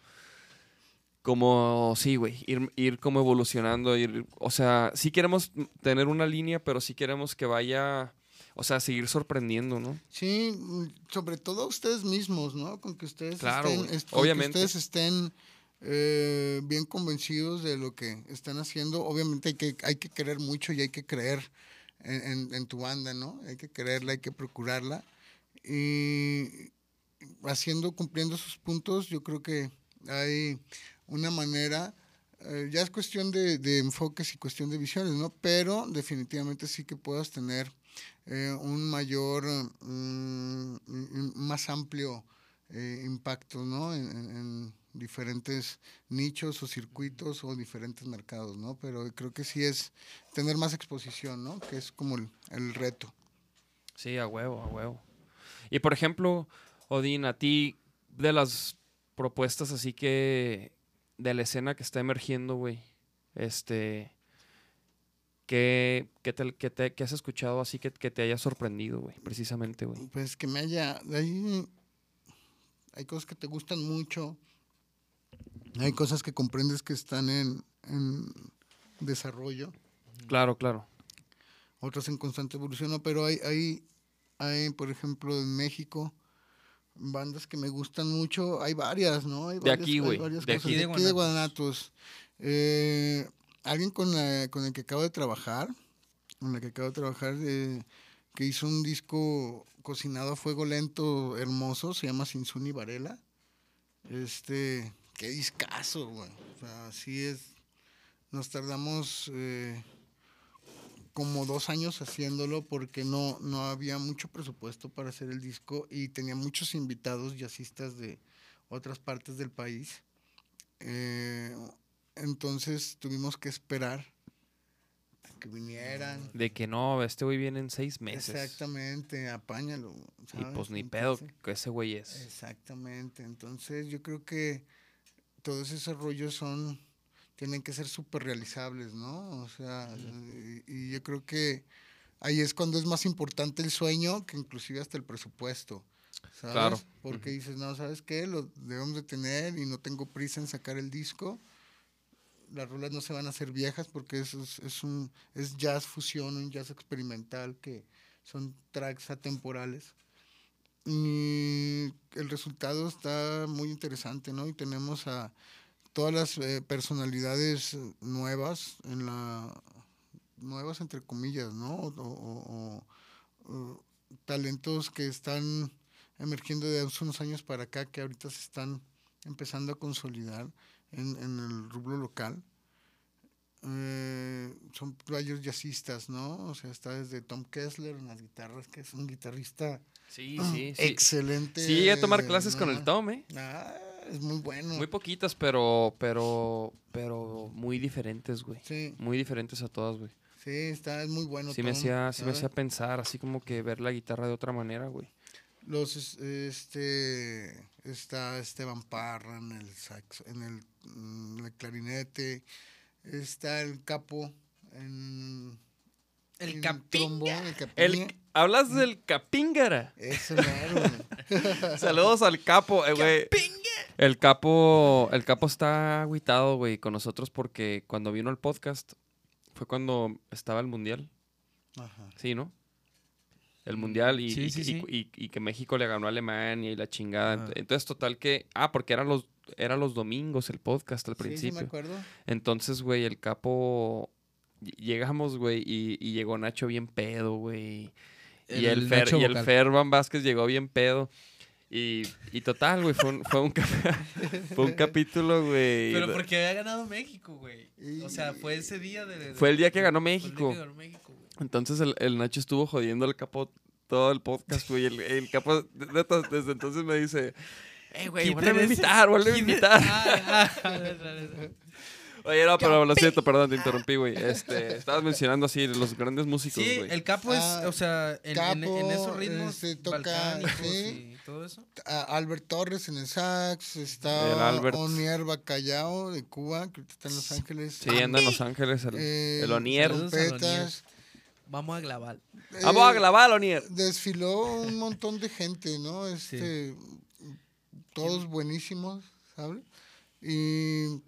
Como, sí, güey, ir, ir como evolucionando, ir, o sea, sí queremos tener una línea, pero sí queremos que vaya, o sea, seguir sorprendiendo, ¿no? Sí, mm, sobre todo a ustedes mismos, ¿no? Con que ustedes Claro, estén, est- que obviamente. ustedes estén eh, bien convencidos de lo que están haciendo. Obviamente hay que, hay que querer mucho y hay que creer en, en- en tu banda, ¿no? Hay que quererla, hay que procurarla. Y haciendo, cumpliendo sus puntos, yo creo que hay una manera, eh, ya es cuestión de, enfoques y cuestión de visiones, ¿no? Pero definitivamente sí que puedas tener eh, un mayor, mm, un más amplio eh, impactos, ¿no? En, en- en diferentes nichos o circuitos o diferentes mercados, ¿no? Pero creo que sí es tener más exposición, ¿no? Que es como el reto. Sí, a huevo, a huevo. Y por ejemplo, Odín, a ti, de las propuestas así que de la escena que está emergiendo, güey, este, ¿qué, qué te, qué te- qué has escuchado así que, que te haya sorprendido, güey, precisamente, güey? Pues que me haya. Hay, hay cosas que te gustan mucho. Hay cosas que comprendes que están en, en desarrollo. Claro, claro. otras en constante evolución, ¿no? pero hay, hay, hay, por ejemplo, en México, bandas que me gustan mucho, hay varias, ¿no? Hay De varias- aquí, güey, de aquí. de. Guanatos. Eh, alguien con, la- con el que acabo de trabajar, con el que acabo de trabajar, eh, que hizo un disco cocinado a fuego lento, hermoso, se llama Sinsuni Varela. Este, qué discazo, güey. O sea, así es. Nos tardamos eh, como dos años haciéndolo porque no, no había mucho presupuesto para hacer el disco y tenía muchos invitados jazzistas de otras partes del país. Eh, entonces tuvimos que esperar a que vinieran. De que no, este güey viene en seis meses. Exactamente, apáñalo. Y pues ni pedo que ese güey es. Exactamente. Entonces yo creo que todos esos rollos son, tienen que ser súper realizables, ¿no? O sea, y, y yo creo que ahí es cuando es más importante el sueño que inclusive hasta el presupuesto. ¿sabes? Claro. Porque dices, no, ¿sabes qué? Lo debemos de tener y no tengo prisa en sacar el disco. Las rolas no se van a hacer viejas porque eso es, es un es jazz fusión, un jazz experimental que son tracks atemporales. Y el resultado está muy interesante, ¿no? Y tenemos a todas las eh, personalidades nuevas en la nuevas entre comillas, ¿no? O, o- o- o talentos que están emergiendo de hace unos años para acá que ahorita se están empezando a consolidar en, en el rubro local. Eh, son players jazzistas, ¿no? O sea, está desde Tom Kessler en las guitarras, que es un guitarrista Sí, sí, sí. excelente. Sí, a tomar clases con el Tom, ¿eh? Ah, es muy bueno. Muy poquitas, pero, pero, pero muy diferentes, güey. sí, Muy diferentes a todas, güey. sí, está, es muy bueno. Sí me hacía, sí me hacía pensar, así como que ver la guitarra de otra manera, güey. Los, es- este, está Esteban Parra en el sax, en el, mm, el clarinete, está el capo en El el hablas del Capíngara. Ese mero, güey. Saludos al capo, eh, güey. El capo, el capo está agüitado, güey, con nosotros porque cuando vino el podcast fue cuando estaba el mundial. Ajá. Sí, ¿no? El mundial y, Sí, y- sí, y- sí. y- y que México le ganó a Alemania y la chingada. Ajá. Entonces, total que. Ah, porque eran los, eran los domingos el podcast al Sí, sí, me principio. acuerdo. Entonces, güey, el capo. ll- Llegamos, güey, y, y llegó Nacho bien pedo, güey. Y El el, Fer, y el vocal. Ferban Vázquez llegó bien pedo. Y, y total, güey, fue un, fue un, fue un capítulo, güey. Pero porque había ganado México, güey. O sea, fue ese día de... Fue el día que ganó fue el día México. que ganó México. Entonces el, el Nacho estuvo jodiendo al capo todo el podcast, güey. El, el capo, desde entonces me dice, eh, güey, vuelve a invitar, vuelve a invitar. Oye, no, pero lo siento, perdón, te interrumpí, güey. Este, estabas mencionando así los grandes músicos, Sí, güey. el capo es, Ah, o sea, en, en- en Capo, esos ritmos este, toca, sí. y todo eso. Albert Torres en el sax, El está Albert. Onier Bacallao de Cuba, que ahorita está en Los Ángeles. Sí, anda en Los Ángeles, el, Eh, el Onier. Trompetas. Vamos a grabar. Vamos a Eh, grabar, Onier. desfiló un montón de gente, ¿no? Este, todos buenísimos, ¿sabes? Y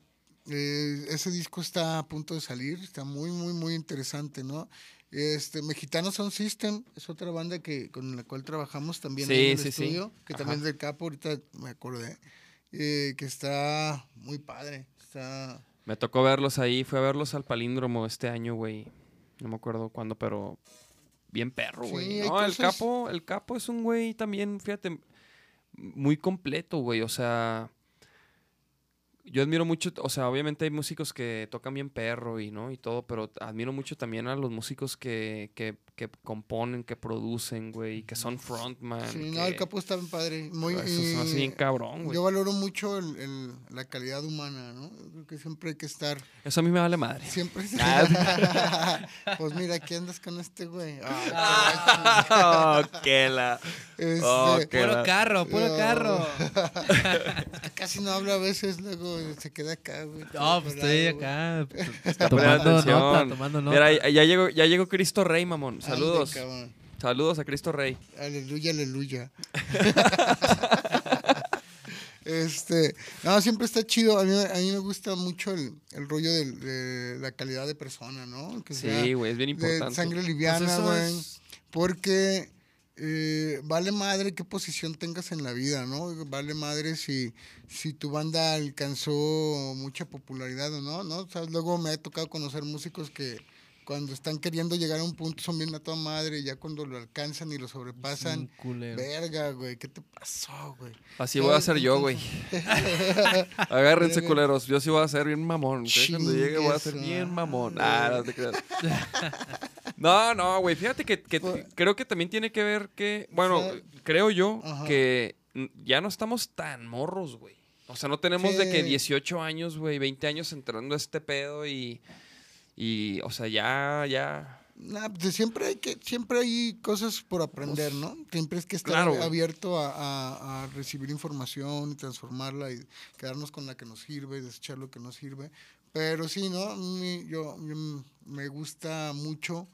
eh, ese disco está a punto de salir, está muy, muy, muy interesante, ¿no? Este, Mexicano Sound System es otra banda que con la cual trabajamos también Sí, en el sí, sí. estudio, que Ajá. también es del capo, ahorita me acordé, eh, que está muy padre, está... Me tocó verlos ahí, fui a verlos al palíndromo este año, güey. No me acuerdo cuándo, pero bien perro, Sí, güey. no, el capo, el capo es un güey también, fíjate, muy completo, güey. O sea, yo admiro mucho, o sea, obviamente hay músicos que tocan bien perro y, ¿no? Y todo, pero admiro mucho también a los músicos que, que, que componen, que producen, güey, y que son frontman. Sí, que- no, el capo está bien padre. Muy, Eso se me hace bien cabrón, güey. Yo valoro mucho el- el- la calidad humana, ¿no? Creo que siempre hay que estar. Eso a mí me vale madre. Siempre. Ah. pues mira, aquí andas con este güey. Ah, oh, la. este, Oh, qué Puro la- carro, puro No. carro. Casi no habla a veces, luego se queda acá, güey. No, pues estoy acá. pues, tomando nota, tomando nota. Mira, ya llegó, ya llegó Cristo Rey, mamón. Saludos. Saludos a Cristo Rey. Aleluya, aleluya. este, no, siempre está chido. A mí, a mí me gusta mucho el, el rollo de, la calidad de persona, ¿no? Que Sí, güey, es bien de importante. sangre Pues liviana, güey. es- Porque eh, vale madre qué posición tengas en la vida, ¿no? Vale madre si, si tu banda alcanzó mucha popularidad o no, ¿no? O sea, luego me ha tocado conocer músicos que cuando están queriendo llegar a un punto son bien a toda madre y ya cuando lo alcanzan y lo sobrepasan, Un culero. verga, güey, ¿qué te pasó, güey? Así voy a hacer yo, güey. Agárrense, culeros. Yo sí voy a ser bien mamón. Cuando llegue voy a ser bien mamón. Ah, no te creas. No, no, güey. Fíjate que, que Pues- creo que también tiene que ver que. Bueno, sea, creo yo ajá. que ya no estamos tan morros, güey. O sea, no tenemos de que Sí. 18 años, güey, 20 años entrando a este pedo y. Y, o sea, ya, ya. Nah, pues siempre hay que, siempre hay cosas por aprender, ¿no? Siempre es que estar Claro, abierto a, a- a recibir información y transformarla y quedarnos con la que nos sirve y desechar lo que nos sirve. Pero sí, ¿no? Yo, me gusta mucho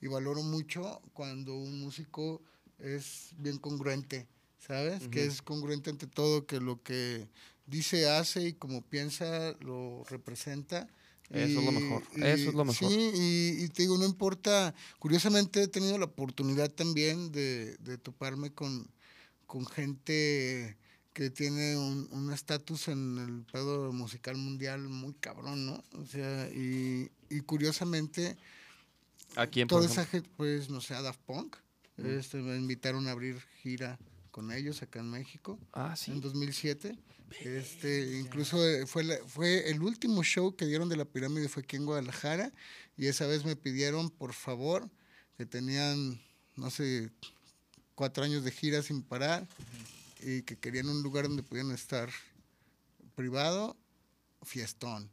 y valoro mucho cuando un músico es bien congruente, ¿sabes? Que es congruente ante todo, que lo que dice, hace y como piensa lo representa. Eso es lo mejor, eso es lo mejor. Sí, y, y te digo, no importa, curiosamente he tenido la oportunidad también de, de toparme con, con gente que tiene un estatus en el pedo musical mundial muy cabrón, ¿no? O sea, y, y curiosamente, en por toda esa gente, pues, no sé, a Daft Punk, este, me invitaron a abrir gira con ellos acá en México Ah, en sí. 2007. Este, incluso eh, fue, la- fue el último show que dieron de la pirámide fue aquí en Guadalajara y esa vez me pidieron por favor que tenían no sé cuatro años de gira sin parar y que querían un lugar donde pudieran estar privado fiestón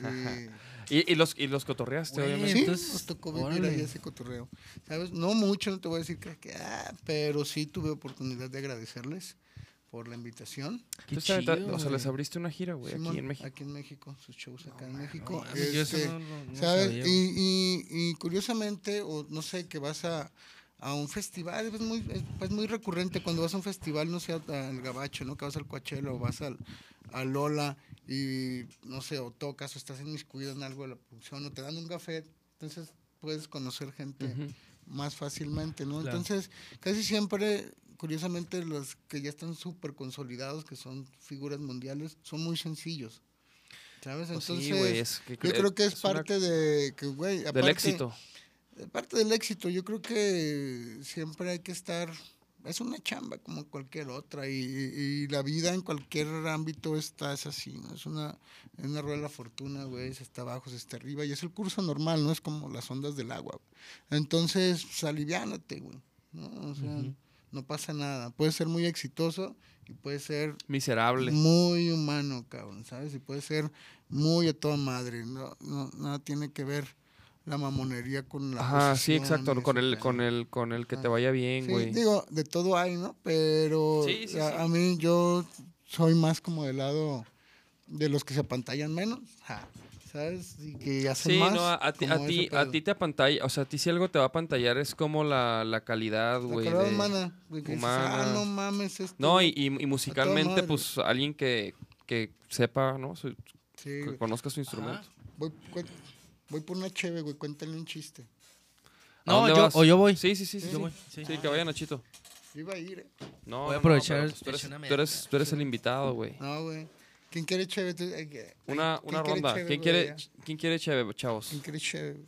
y, Y, y los, y los cotorreaste, obviamente. sí, entonces, nos tocó vivir ahí ese cotorreo. ¿Sabes? No mucho, no te voy a decir que, que, ah, pero sí tuve oportunidad de agradecerles por la invitación. Qué Tú sabes, ta- chido, o sea, les abriste una gira, güey, Simón, aquí en México. Aquí en México, sus shows acá en México. mames, yo eso Este, no- ¿Sabes? y, y, y curiosamente, o no sé, que vas a, a un festival, es muy, es, pues, muy recurrente cuando vas a un festival, no sé, al Gabacho, ¿no? Que vas al Coachella o vas al, a Lola y, no sé, o tocas o estás inmiscuido en algo de la producción o te dan un café, entonces puedes conocer gente más fácilmente, ¿no? Claro. Entonces, casi siempre, curiosamente, los que ya están súper consolidados, que son figuras mundiales, son muy sencillos. ¿Sabes? Pues sí, Entonces, es que yo cre- creo que es, es una- parte de que, Del aparte- éxito. Parte del éxito, yo creo que siempre hay que estar, es una chamba como cualquier otra y, y la vida en cualquier ámbito está es así, ¿no? Es una, es una rueda de la fortuna, güey, se está abajo, se está arriba y es el curso normal, no es como las ondas del agua. güey. Entonces, pues, aliviánate, güey, ¿no? O sea, no pasa nada. Puede ser muy exitoso y puede ser Miserable. muy humano, cabrón, ¿sabes? Y puede ser muy a toda madre. No, no, nada tiene que ver la mamonería con la Ajá, sí, exacto. Con el, con el, con el que te vaya bien, Sí, güey. digo, de todo hay, ¿no? Pero Sí, sí, a, a mí yo soy más como del lado de los que se apantallan menos, ja, ¿sabes? Y que hacen Sí, más. no, a, a ti, a, ti, a ti te apantalla, o sea, a ti si algo te va a apantallar es como la, la calidad, La güey. calidad de- humana, humana. ah, no mames, este No, güey". y, y, y musicalmente, pues alguien que, que sepa, ¿no? Su- Sí, que güey. conozca su instrumento. voy, por una cheve, güey, cuéntale un chiste. ¿A No, yo, vas? o yo voy. Sí, sí, sí. sí, Yo sí. voy, sí. Sí, que vaya Nachito. Yo iba a ir, ¿eh? No, Voy a no, no, aprovechar pero, el- pues, tú, eres, tú, eres, tú eres el invitado, güey. No, güey. ¿Quién quiere cheve? Que- Una, ¿quién una quiere ronda. cheve, ¿Quién quiere? ¿Quién quiere chévere, chavos? ¿Quién quiere cheve?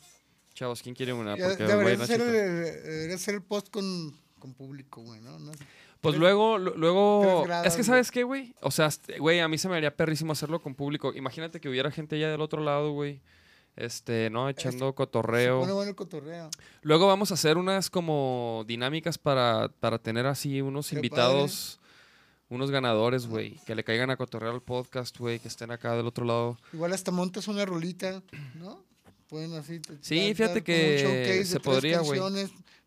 Chavos, ¿quién quiere una? Porque debería güey, ser, el, debería ser el post con, con público, güey, ¿no? No. Pues luego, lu- luego, grados, es que sabes qué, güey, o sea, este, güey, a mí se me haría perrísimo hacerlo con público. Imagínate que hubiera gente allá del otro lado, güey, este, no, echando Se pone cotorreo. bueno el cotorreo. Luego vamos a hacer unas como dinámicas para, para tener así unos invitados, unos ganadores, güey, que le caigan a cotorrear al podcast, güey, que estén acá del otro lado. Igual hasta montas una rolita, ¿no? Pueden así. Sí, fíjate que se podría, güey.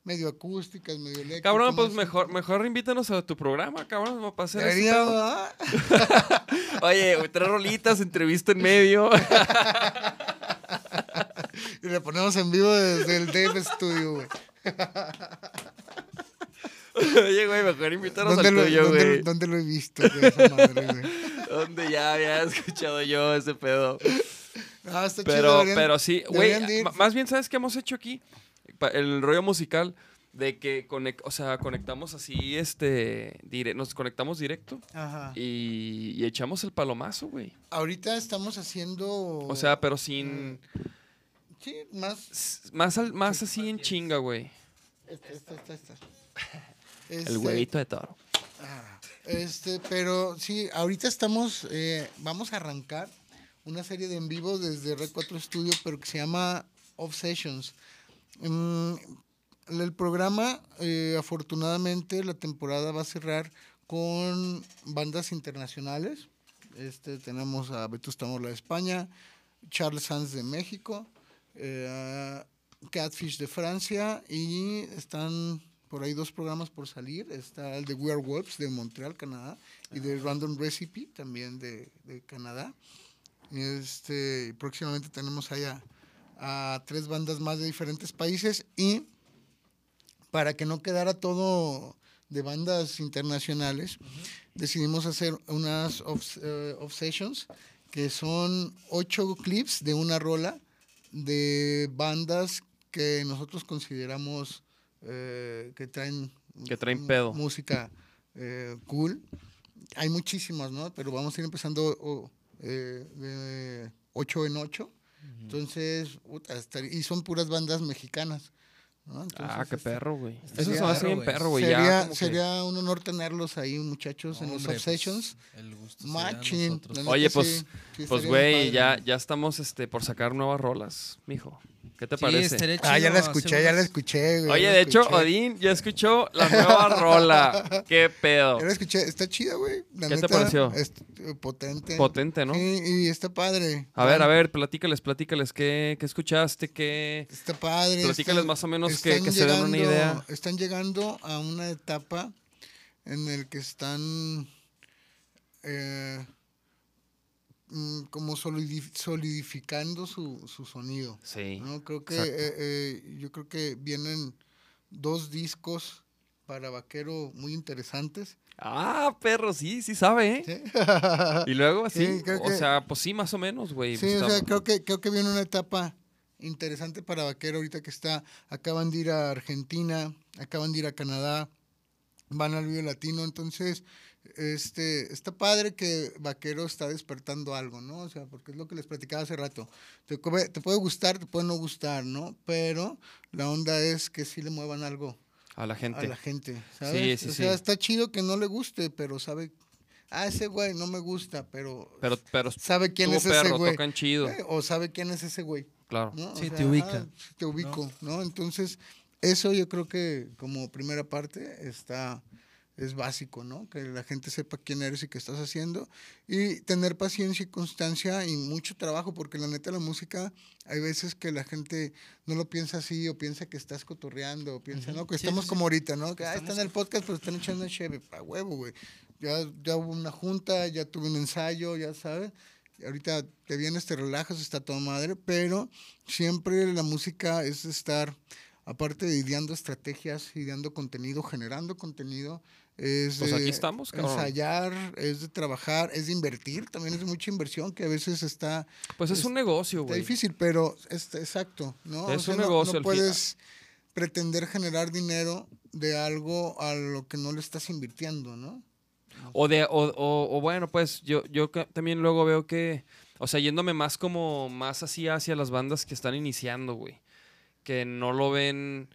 Medio acústicas, medio eléctricas. Cabrón, pues mejor, mejor invítanos a tu programa, cabrón, Debería, pedo. ¿verdad? Oye, tres rolitas, entrevista en medio. Y le ponemos en vivo desde el Dave Studio, güey. Oye, güey, mejor invítanos ¿Dónde, al lo- tuyo, dónde- güey. dónde lo he visto, güey, esa madre, güey? Donde ya había escuchado yo ese pedo. Ah, está chido, Pero, deberían- pero sí, güey, más bien, ¿sabes qué hemos hecho aquí? El rollo musical de que conec- o sea, conectamos así, este, dire- nos conectamos directo Ajá. y, y echamos el palomazo, güey. Ahorita estamos haciendo... O sea, pero sin, Sí, más... más, al- más así en chinga, güey. Esta, esta, esta, esta. El Este, huevito de toro. ah, Este, pero sí, ahorita estamos, eh, vamos a arrancar una serie de en vivo desde Red 4 Studio, pero que se llama Off Sessions. Mm, el programa, eh, afortunadamente, la temporada va a cerrar con bandas internacionales. Este, tenemos a Vetusta Morla de España, Charles Sanz de México, eh, Catfish de Francia y están por ahí dos programas por salir. Está el de We Are Wolves de Montreal, Canadá, y de Random Recipe también de, de Canadá. Este, próximamente tenemos allá a tres bandas más de diferentes países y para que no quedara todo de bandas internacionales, decidimos hacer unas off, eh, off sessions que son ocho clips de una rola de bandas que nosotros consideramos eh, que traen Que traen pedo. música eh, cool. Hay muchísimas, ¿no? Pero vamos a ir empezando o, eh, de 8 en 8. Entonces, estar- y son puras bandas mexicanas. ¿no? Ah, qué este, perro, güey. Eso sería- se me hace bien perro, güey. ya Sería, que- sería un honor tenerlos ahí, muchachos, en los Hombre, obsessions. pues, el gusto Oye, sí, pues, sí pues, güey, ya, ya estamos este, por sacar nuevas rolas, mijo. ¿Qué te Sí, parece? Ah, ya la escuché, ya la escuché, güey. Oye, de hecho. Odín ya escuchó la nueva rola. ¿Qué pedo? Ya la escuché, está chida, güey. La ¿Qué te pareció? es, eh, potente. Potente, ¿no? Sí, y está padre. A ver, a ver, platícales, platícales. ¿Qué, qué escuchaste? ¿Qué...? Está padre. Platícales más o menos que- se den una idea. Están llegando a una etapa en el que están eh, como solidif- solidificando su, su sonido. Sí. ¿no? Creo que eh, eh, yo creo que vienen dos discos para vaquero muy interesantes. Ah, perro, sí, sí sabe, ¿eh? ¿sí? Y luego, así, Sí, creo o que- sea, pues sí, más o menos, güey. Sí, o sea, creo que, creo que viene una etapa interesante para Vaquero ahorita que está, acaban de ir a Argentina, acaban de ir a Canadá, van al Vive Latino, entonces, este, está padre que Vaquero está despertando algo, ¿no? O sea, porque es lo que les platicaba hace rato. Te, puede- te puede gustar, te puede no gustar, ¿no? Pero la onda es que sí le muevan algo a la gente. a la gente, ¿sabes? sí, o sea, sí. está chido que no le guste, pero sabe, ah, ese güey no me gusta, pero, Pero, pero sabe quién es ese güey. tocan chido. Eh, O sabe quién es ese güey. Claro. ¿no? O Sí, te ubica, ah, sí, te ubico, ¿no? Entonces, eso yo creo que como primera parte está, es básico, ¿no? Que la gente sepa quién eres y qué estás haciendo. Y tener paciencia y constancia y mucho trabajo, porque la neta la música, hay veces que la gente no lo piensa así o piensa que estás cotorreando o piensa, ¿no? Que Sí, estamos sí, como ahorita, ¿no? Que ah, Estamos está en el podcast, pero están echando cheve, a huevo, güey. Ya, ya hubo una junta, ya tuve un ensayo, ya sabes. Ahorita te vienes, te relajas, está toda madre, pero siempre la música es estar, aparte de ideando estrategias, ideando contenido, generando contenido, es Pues de aquí estamos, cabrón. ensayar, es de trabajar, es de invertir, también es de mucha inversión que a veces está, Pues es un negocio, está güey. difícil, pero es exacto, ¿no? Es un no- negocio No, fin- puedes pretender generar dinero de algo a lo que no le estás invirtiendo, ¿no? O de, o, o- o bueno, pues yo, yo también luego veo que, o sea, yéndome más como, más así hacia las bandas que están iniciando, güey. Que no lo ven,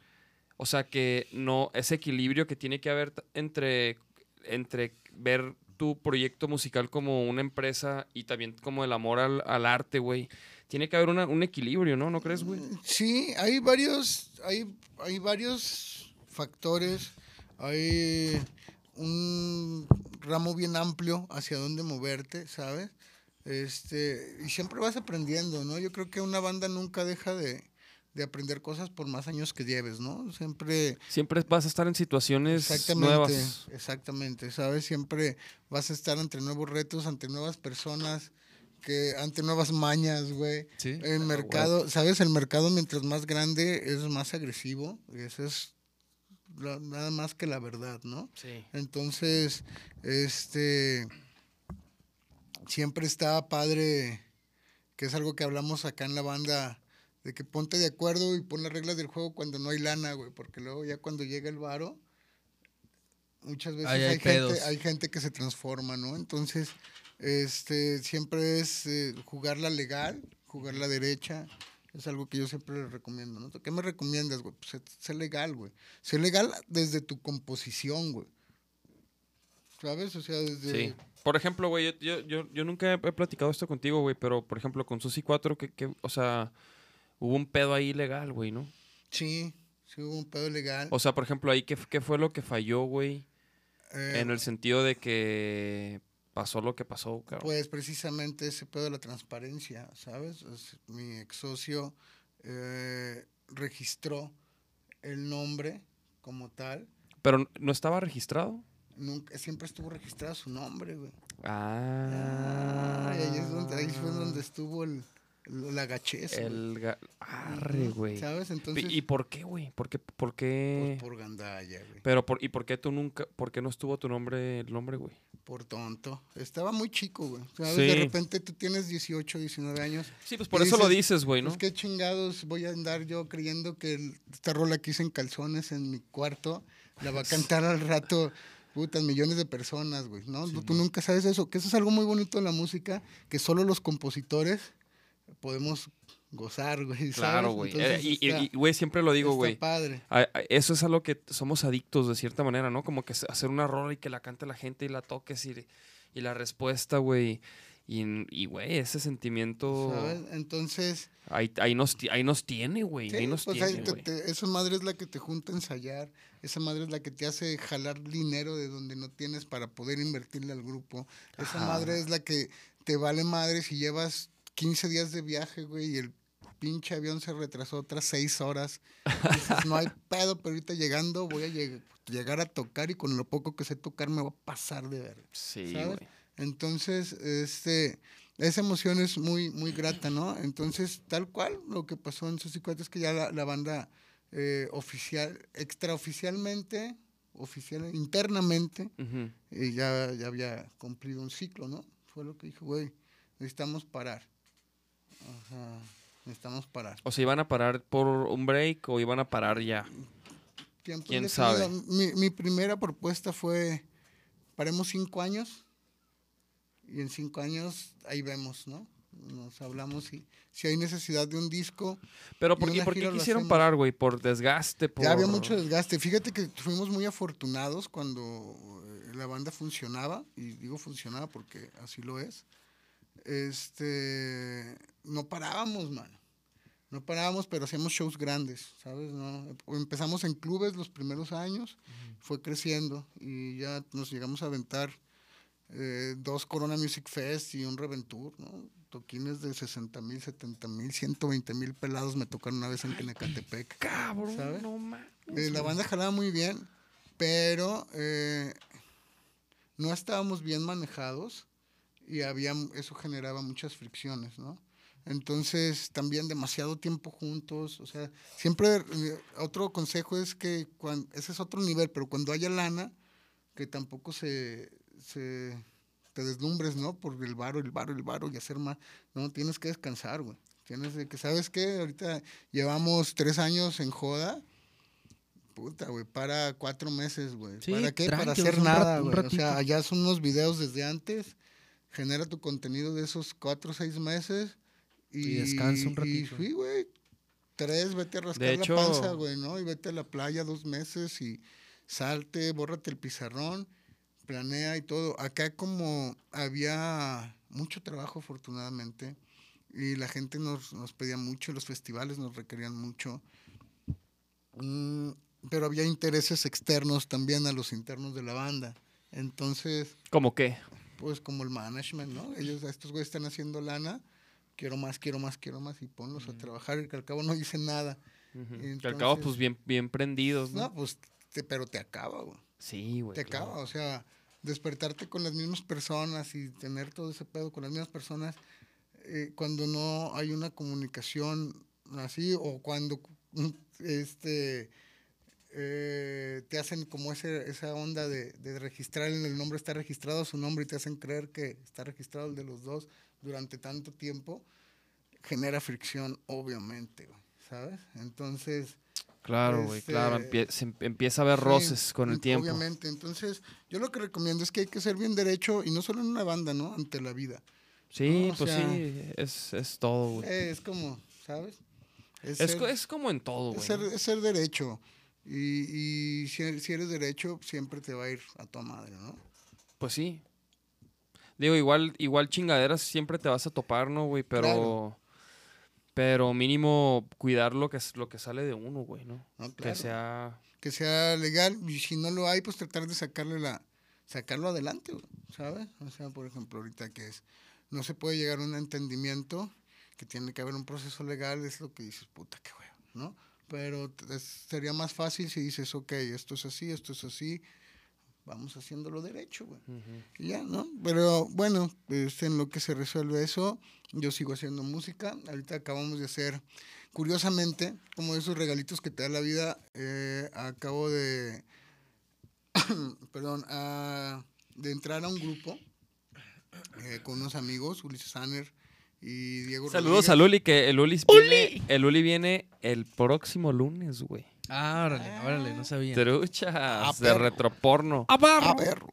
o sea, que no, ese equilibrio que tiene que haber entre entre ver tu proyecto musical como una empresa y también como el amor al, al arte, güey. Tiene que haber una- un equilibrio, ¿no? ¿No crees, güey? Sí, hay varios, hay, hay varios factores, hay un ramo bien amplio hacia dónde moverte, ¿sabes? Este, y siempre vas aprendiendo, ¿no? Yo creo que una banda nunca deja de, de aprender cosas por más años que lleves, ¿no? Siempre Siempre vas a estar en situaciones Exactamente, nuevas. exactamente, ¿sabes? Siempre vas a estar ante nuevos retos, ante nuevas personas, que ante nuevas mañas, güey. Sí. El mercado, ¿sabes? El mercado mientras más grande es más agresivo, eso es la- nada más que la verdad, ¿no? Sí. Entonces, este, siempre está padre, que es algo que hablamos acá en la banda, de que ponte de acuerdo y pon las reglas del juego cuando no hay lana, güey, porque luego ya cuando llega el varo, muchas veces hay gente, hay gente que se transforma, ¿no? Entonces, este, siempre es eh, jugarla legal, jugarla derecha, es algo que yo siempre les recomiendo, ¿no? ¿Qué me recomiendas, güey? Pues sé, legal, güey. Sé legal desde tu composición, güey. ¿Sabes? O sea, desde... Sí. Por ejemplo, güey, yo, yo, yo, nunca he, he platicado esto contigo, güey, pero por ejemplo con Susi 4, que, que, o sea, hubo un pedo ahí legal, güey, ¿no? Sí, sí hubo un pedo legal. O sea, por ejemplo, ahí, ¿qué, qué fue lo que falló, güey? Eh, En el sentido de que pasó lo que pasó, cabrón. Pues precisamente ese pedo de la transparencia, ¿sabes? Es- mi ex socio eh, registró el nombre como tal. Pero no estaba registrado. Nunca, siempre estuvo registrado su nombre, güey. Ah. y ahí, es donde, ahí fue donde estuvo el- la gachez. El ga- Arre, güey. ¿Sabes? Entonces, ¿Y por qué, güey? ¿Por qué? ¿Por qué? pues, por gandalla, güey. Pero por, ¿y por qué tú nunca, por qué no estuvo tu nombre, el nombre, güey? Por tonto. Estaba muy chico, güey. ¿Sabes? Sí. De repente tú tienes 18, 19 años. Sí, pues por eso lo dices, güey, ¿no? Pues qué chingados voy a andar yo creyendo que esta rola que hice en calzones en mi cuarto la va a cantar al rato putas millones de personas, güey, ¿no? Tú nunca sabes eso, que eso es algo muy bonito de la música, que solo los compositores podemos gozar, güey. Claro, güey. Entonces Eh, y- está- y, y, güey, siempre lo digo, güey. padre. A- a- Eso es a lo que somos adictos de cierta manera, ¿no? Como que hacer una rola y que la cante la gente y la toques y, y la respuesta, güey. Y, güey, ese sentimiento ¿sabes? Entonces, ahí, ahí, nos, ahí nos tiene, güey. Sí, ahí nos pues ahí tiene, te- te- esa madre es la que te junta a ensayar, esa madre es la que te hace jalar dinero de donde no tienes para poder invertirle al grupo, esa Ajá. madre es la que te vale madre si llevas 15 días de viaje, güey, y el pinche avión se retrasó otras 6 horas. Dices, no hay pedo, pero ahorita llegando voy a lleg- llegar a tocar y con lo poco que sé tocar me va a pasar de ver. Sí, ¿sabes? güey. Entonces, este, esa emoción es muy, muy grata, ¿no? Entonces, tal cual, lo que pasó en Cuatro es que ya la, la banda eh, oficial, extraoficialmente, oficial, internamente, eh, ya, ya había cumplido un ciclo, ¿no? Fue lo que dije, güey, necesitamos parar. Ajá, necesitamos parar. O sea, ¿iban a parar por un break o iban a parar ya? Tiempo ¿Quién sabe? Mi, mi primera propuesta fue, paremos cinco años y en cinco años ahí vemos, ¿no? Nos hablamos y si hay necesidad de un disco. Pero ¿por, ¿y una por qué quisieron parar, güey? ¿Por desgaste? Por... Ya había mucho desgaste. Fíjate que fuimos muy afortunados cuando eh, la banda funcionaba, y digo funcionaba porque así lo es. Este, no parábamos, mano. No parábamos, pero hacíamos shows grandes, ¿sabes? No, empezamos en clubes los primeros años, fue creciendo y ya nos llegamos a aventar eh, dos Corona Music Fest y un Reventur, ¿no? Toquines de 60 mil, 70 mil, 120 mil pelados me tocaron una vez en Quenecatepec. Cabrón, ¿sabes? no mames. Eh, la banda jalaba muy bien, pero eh, no estábamos bien manejados y había, eso generaba muchas fricciones, ¿no? Entonces, también demasiado tiempo juntos, o sea, siempre, eh, otro consejo es que, cuan- ese es otro nivel, pero cuando haya lana, que tampoco se, se te deslumbres, ¿no? Por el varo, el varo, el varo y hacer más, no, tienes que descansar, güey. Tienes que, ¿sabes qué? Ahorita llevamos tres años en joda, Puta, güey, para cuatro meses, güey. Sí, ¿Para qué? Para hacer nada, güey. O sea, allá son unos videos desde antes. Genera tu contenido de esos cuatro o seis meses. Y, Y descansa un Y ratito. fui, güey. Tres, vete a rascar hecho- la panza, güey, ¿no? Y vete a la playa dos meses y salte, bórrate el pizarrón. planea y todo. Acá como había mucho trabajo afortunadamente y la gente nos, nos pedía mucho, los festivales nos requerían mucho. Mm, pero había intereses externos también a los internos de la banda. Entonces, ¿Cómo qué? pues como el management, ¿no? Ellos, estos güeyes están haciendo lana, quiero más, quiero más, quiero más y ponlos a trabajar y que al cabo no dicen nada. Que al cabo, pues bien, bien prendidos, ¿no? No, pues, te- pero te acaba, güey. Sí, güey. te claro. acaba, o sea, despertarte con las mismas personas y tener todo ese pedo con las mismas personas eh, cuando no hay una comunicación así o cuando este eh, te hacen como ese, esa onda de, de registrar en el nombre está registrado su nombre y te hacen creer que está registrado el de los dos durante tanto tiempo genera fricción obviamente güey, sabes entonces Claro, güey, Este, claro. empie- se em- empieza a haber Sí, roces con el en- tiempo. Obviamente, entonces yo lo que recomiendo es que hay que ser bien derecho y no solo en una banda, ¿no? Ante la vida. Sí, No, pues sea, sí, es, es todo, güey. Es como, ¿sabes? Es, es, ser, es como en todo, es güey. ser, es ser derecho. Y, y si, si eres derecho, siempre te va a ir a tu madre, ¿no? Pues sí. Digo, igual, igual chingaderas siempre te vas a topar, ¿no, güey? Pero. Claro. Pero mínimo cuidar lo que, es- lo que sale de uno, güey, ¿no? No, Que sea. Que sea legal y si no lo hay, pues tratar de sacarle la, sacarlo adelante, güey, ¿sabes? O sea, por ejemplo, ahorita que es, no se puede llegar a un entendimiento, que tiene que haber un proceso legal, es lo que dices, puta, qué huevo, ¿no? Pero es- sería más fácil si dices, ok, esto es así, esto es así, vamos haciéndolo derecho, güey. Y ya, ¿no? Pero bueno, pues, en lo que se resuelve eso, yo sigo haciendo música. Ahorita acabamos de hacer, curiosamente, como esos regalitos que te da la vida, eh, acabo de, perdón, ah, de entrar a un grupo eh, con unos amigos, Ulises Sanner y Diego Saludos Rodríguez. a Luli, que el Uli viene, el Uli viene el próximo lunes, güey. Ah, órale, órale, no sabía. Truchas de Ah, perro. retroporno. Ah, perro.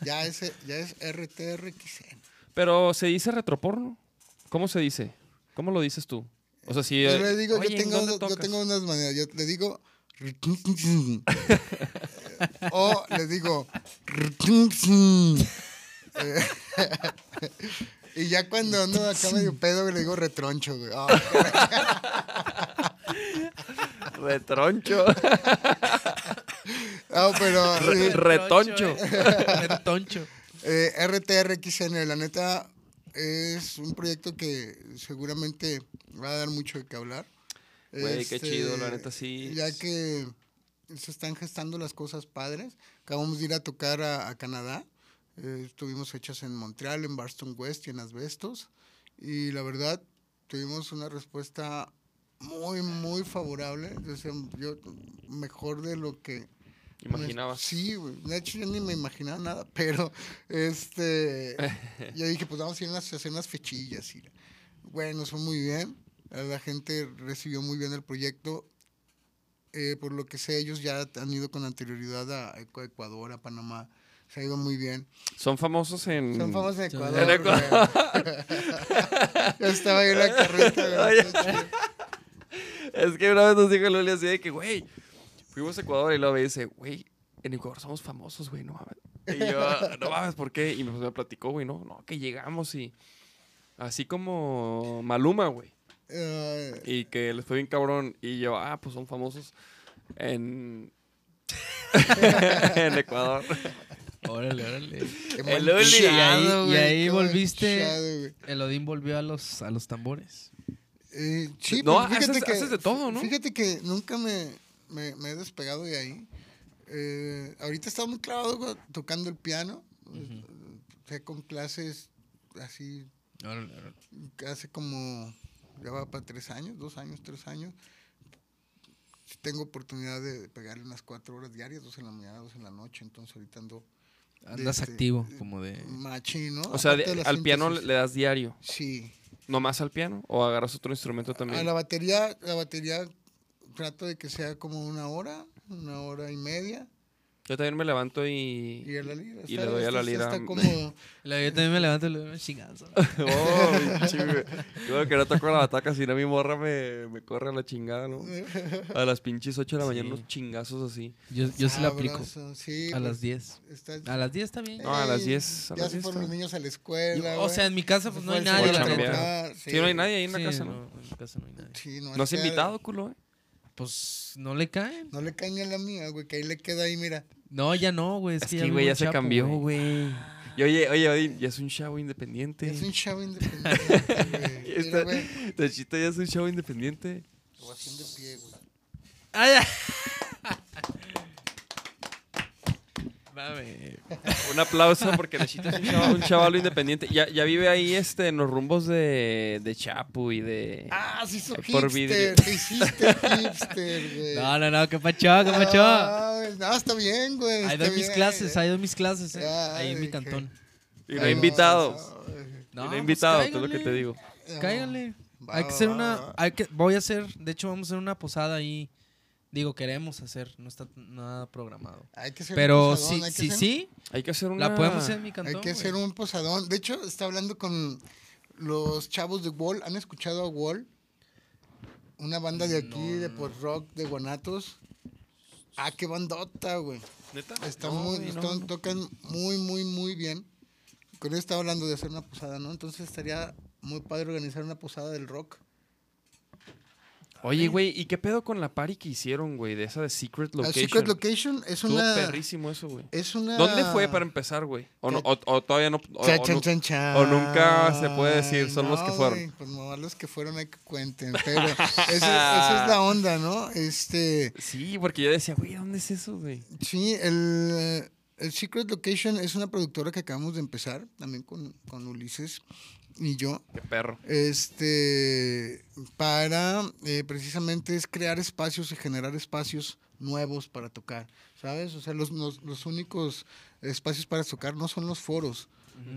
Ya es, ya es RTRXN. Pero se dice retroporno. ¿Cómo se dice? ¿Cómo lo dices tú? O sea, si. Yo le digo, oye, yo, ¿en tengo, yo tengo unas maneras. Yo le digo. o le digo. Y ya cuando ando acá medio pedo, le digo retroncho, güey. Ah, Retroncho. no, pero. Re- eh, retoncho. Retoncho. Eh, RTRXN, la neta, es un proyecto que seguramente va a dar mucho de qué hablar. Este, qué chido, la neta, sí. Ya que se están gestando las cosas padres. Acabamos de ir a tocar a, a Canadá. Eh, estuvimos fechas en Montreal, en Barston West y en Asbestos. Y la verdad, tuvimos una respuesta muy, muy favorable. Sea, yo, mejor de lo que Imaginabas. Sí. De hecho, yo ni me imaginaba nada, pero este. yo dije, pues vamos a ir a hacer unas fechillas. Y, bueno, fue muy bien. La gente recibió muy bien el proyecto. Eh, por lo que sé, ellos ya han ido con anterioridad a Ecu- Ecuador, a Panamá. Se ha ido muy bien. Son famosos en. Son famosos en. Ecuador. En Ecuador. Yo estaba ahí en la carreta. Es que una vez nos dijo Luli así de que, güey, fuimos a Ecuador y luego me dice, güey, en Ecuador somos famosos, güey, no mames. Y yo, no mames, ¿por qué? Y me, me platicó, güey, no, no, que llegamos y. Así como Maluma, güey. Eh, Y que les fue bien cabrón. Y yo, ah, pues son famosos en. en Ecuador. Órale, órale. qué El Uli. Y ahí- y ahí volviste-. El Odín volvió a los, a los tambores. Eh, sí, No, pero fíjate haces- que, haces de todo, ¿no? Fíjate que nunca me, me, me he despegado de ahí. Eh, ahorita estaba muy clavado tocando el piano. Sé con clases así, Órale, órale. hace como, ya va para tres años, dos años, tres años. Tengo oportunidad de pegarle unas cuatro horas diarias, dos en la mañana, dos en la noche. Entonces ahorita ando Andas Este, activo, como de... machín, ¿no? O sea, de- de al piano le, síntesis. le das diario. Sí. ¿Nomás al piano? ¿O agarras otro instrumento A también? la batería, la batería trato de que sea como una hora, una hora y media. Yo también me levanto y... Y a la lira. Y le doy a la lira. Está cómodo. La- Yo también me levanto y le doy un chingazo. Oh. Yo que no toco la bataca, si no mi morra me, me corre a la chingada, ¿no? A las pinches 8 de la mañana Sí. unos chingazos así. Yo, yo sí la aplico. Sí, A pues, las 10. está- A las 10 está bien. No, a las Ey, 10, a Ya las se 10 fueron está. los niños a la escuela. Yo- o sea, en mi casa pues no hay nadie. La trabajar, Sí, no hay nadie ahí en la Sí, casa, no, ¿no? en mi casa no hay nadie. Sí, ¿No has invitado, culo, eh? Pues no le caen. No le caen ni a la mía, güey, que ahí le queda ahí, mira. No, ya no, güey. Es, Es que que, ya güey, ya se Chapo, cambió, güey. Y oye, oye, oye, ya es un chavo independiente. Es un chavo independiente, güey. Mira, Está- güey. Tachito ya es un chavo independiente. Ovación de pie, güey. Ay, Un aplauso porque Nachito es un chaval, un independiente. Ya, ya vive ahí este, en los rumbos de, de Chapu y de... Ah, hizo Por hipster. vidrio. Te hiciste hipster, güey. No, no, no, qué pacho, qué pacho. Ah, No, está bien, güey. Ahí doy mis clases, ahí doy mis clases, eh. Ya, Ahí en mi cantón. Y no Ay, hay invitados. no, Y No, no pues hay invitados, es lo que te digo. Va, Hay que hacer una, hay que, voy a hacer, de hecho vamos a hacer una posada ahí. Digo, queremos hacer, no está nada programado. Hay que hacer Pero un sí, posadón, hay que sí, hacer- sí, Hay que hacer una... la podemos hacer en mi Hay cantón. que hacer güey. un posadón. De hecho, está hablando con los chavos de Wall. ¿Han escuchado a Wall? Una banda de aquí, No, de no. post rock, de Guanatos. Ah, qué bandota, güey. ¿Neta? Está No, muy, no, están- no. tocan muy, muy, muy bien. Con él estaba hablando de hacer una posada, ¿no? Entonces estaría muy padre organizar una posada del rock. Oye, güey, ¿y qué pedo con la party que hicieron, güey? De esa de Secret La Location. Secret Location es Estuvo una... perrísimo eso, güey. Es una... ¿Dónde fue para empezar, güey? O, no- o- o todavía no... o- Cha, o chan, chan. o nunca se puede decir, son los que No, fueron. güey, pues nomás los que fueron hay que cuenten. Pero esa, esa es la onda, ¿no? Este, Sí, porque yo decía, güey, ¿dónde es eso, güey? sí, el, el Secret Location es una productora que acabamos de empezar, también con, con Ulises y yo. Qué perro. Este, para eh, precisamente es crear espacios y generar espacios nuevos para tocar, ¿sabes? O sea, los, los, los únicos espacios para tocar no son los foros.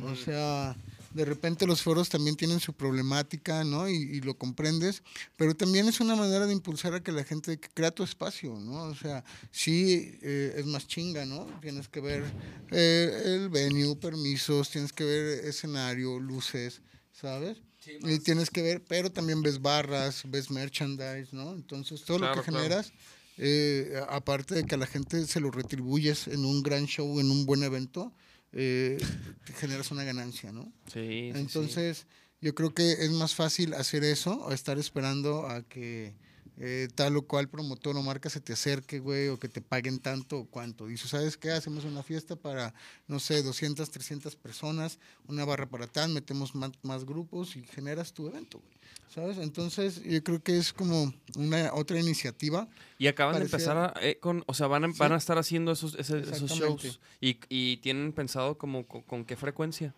O sea, de repente los foros también tienen su problemática, ¿no? Y, y lo comprendes, pero también es una manera de impulsar a que la gente crea tu espacio, ¿no? O sea, sí eh, es más chinga, ¿no? Tienes que ver eh, el venue, permisos, tienes que ver escenario, luces, ¿sabes? y tienes que ver, pero también ves barras, ves merchandise, ¿no? Entonces, todo lo que claro. generas, eh, aparte de que a la gente se lo retribuyes en un gran show, en un buen evento, eh, te generas una ganancia, ¿no? Sí, sí, sí. Entonces, yo creo que es más fácil hacer eso o estar esperando a que eh, tal o cual promotor o marca se te acerque, güey, o que te paguen tanto o cuánto. Dices, ¿sabes qué? Hacemos una fiesta para, no sé, 200, 300 personas, una barra para tal, metemos más, más grupos y generas tu evento, güey. ¿Sabes? Entonces, yo creo que es como una otra iniciativa. Y acaban de empezar a, eh, con, o sea, van a, van a estar haciendo esos, ese- esos shows. Y, y tienen pensado como con, con qué frecuencia.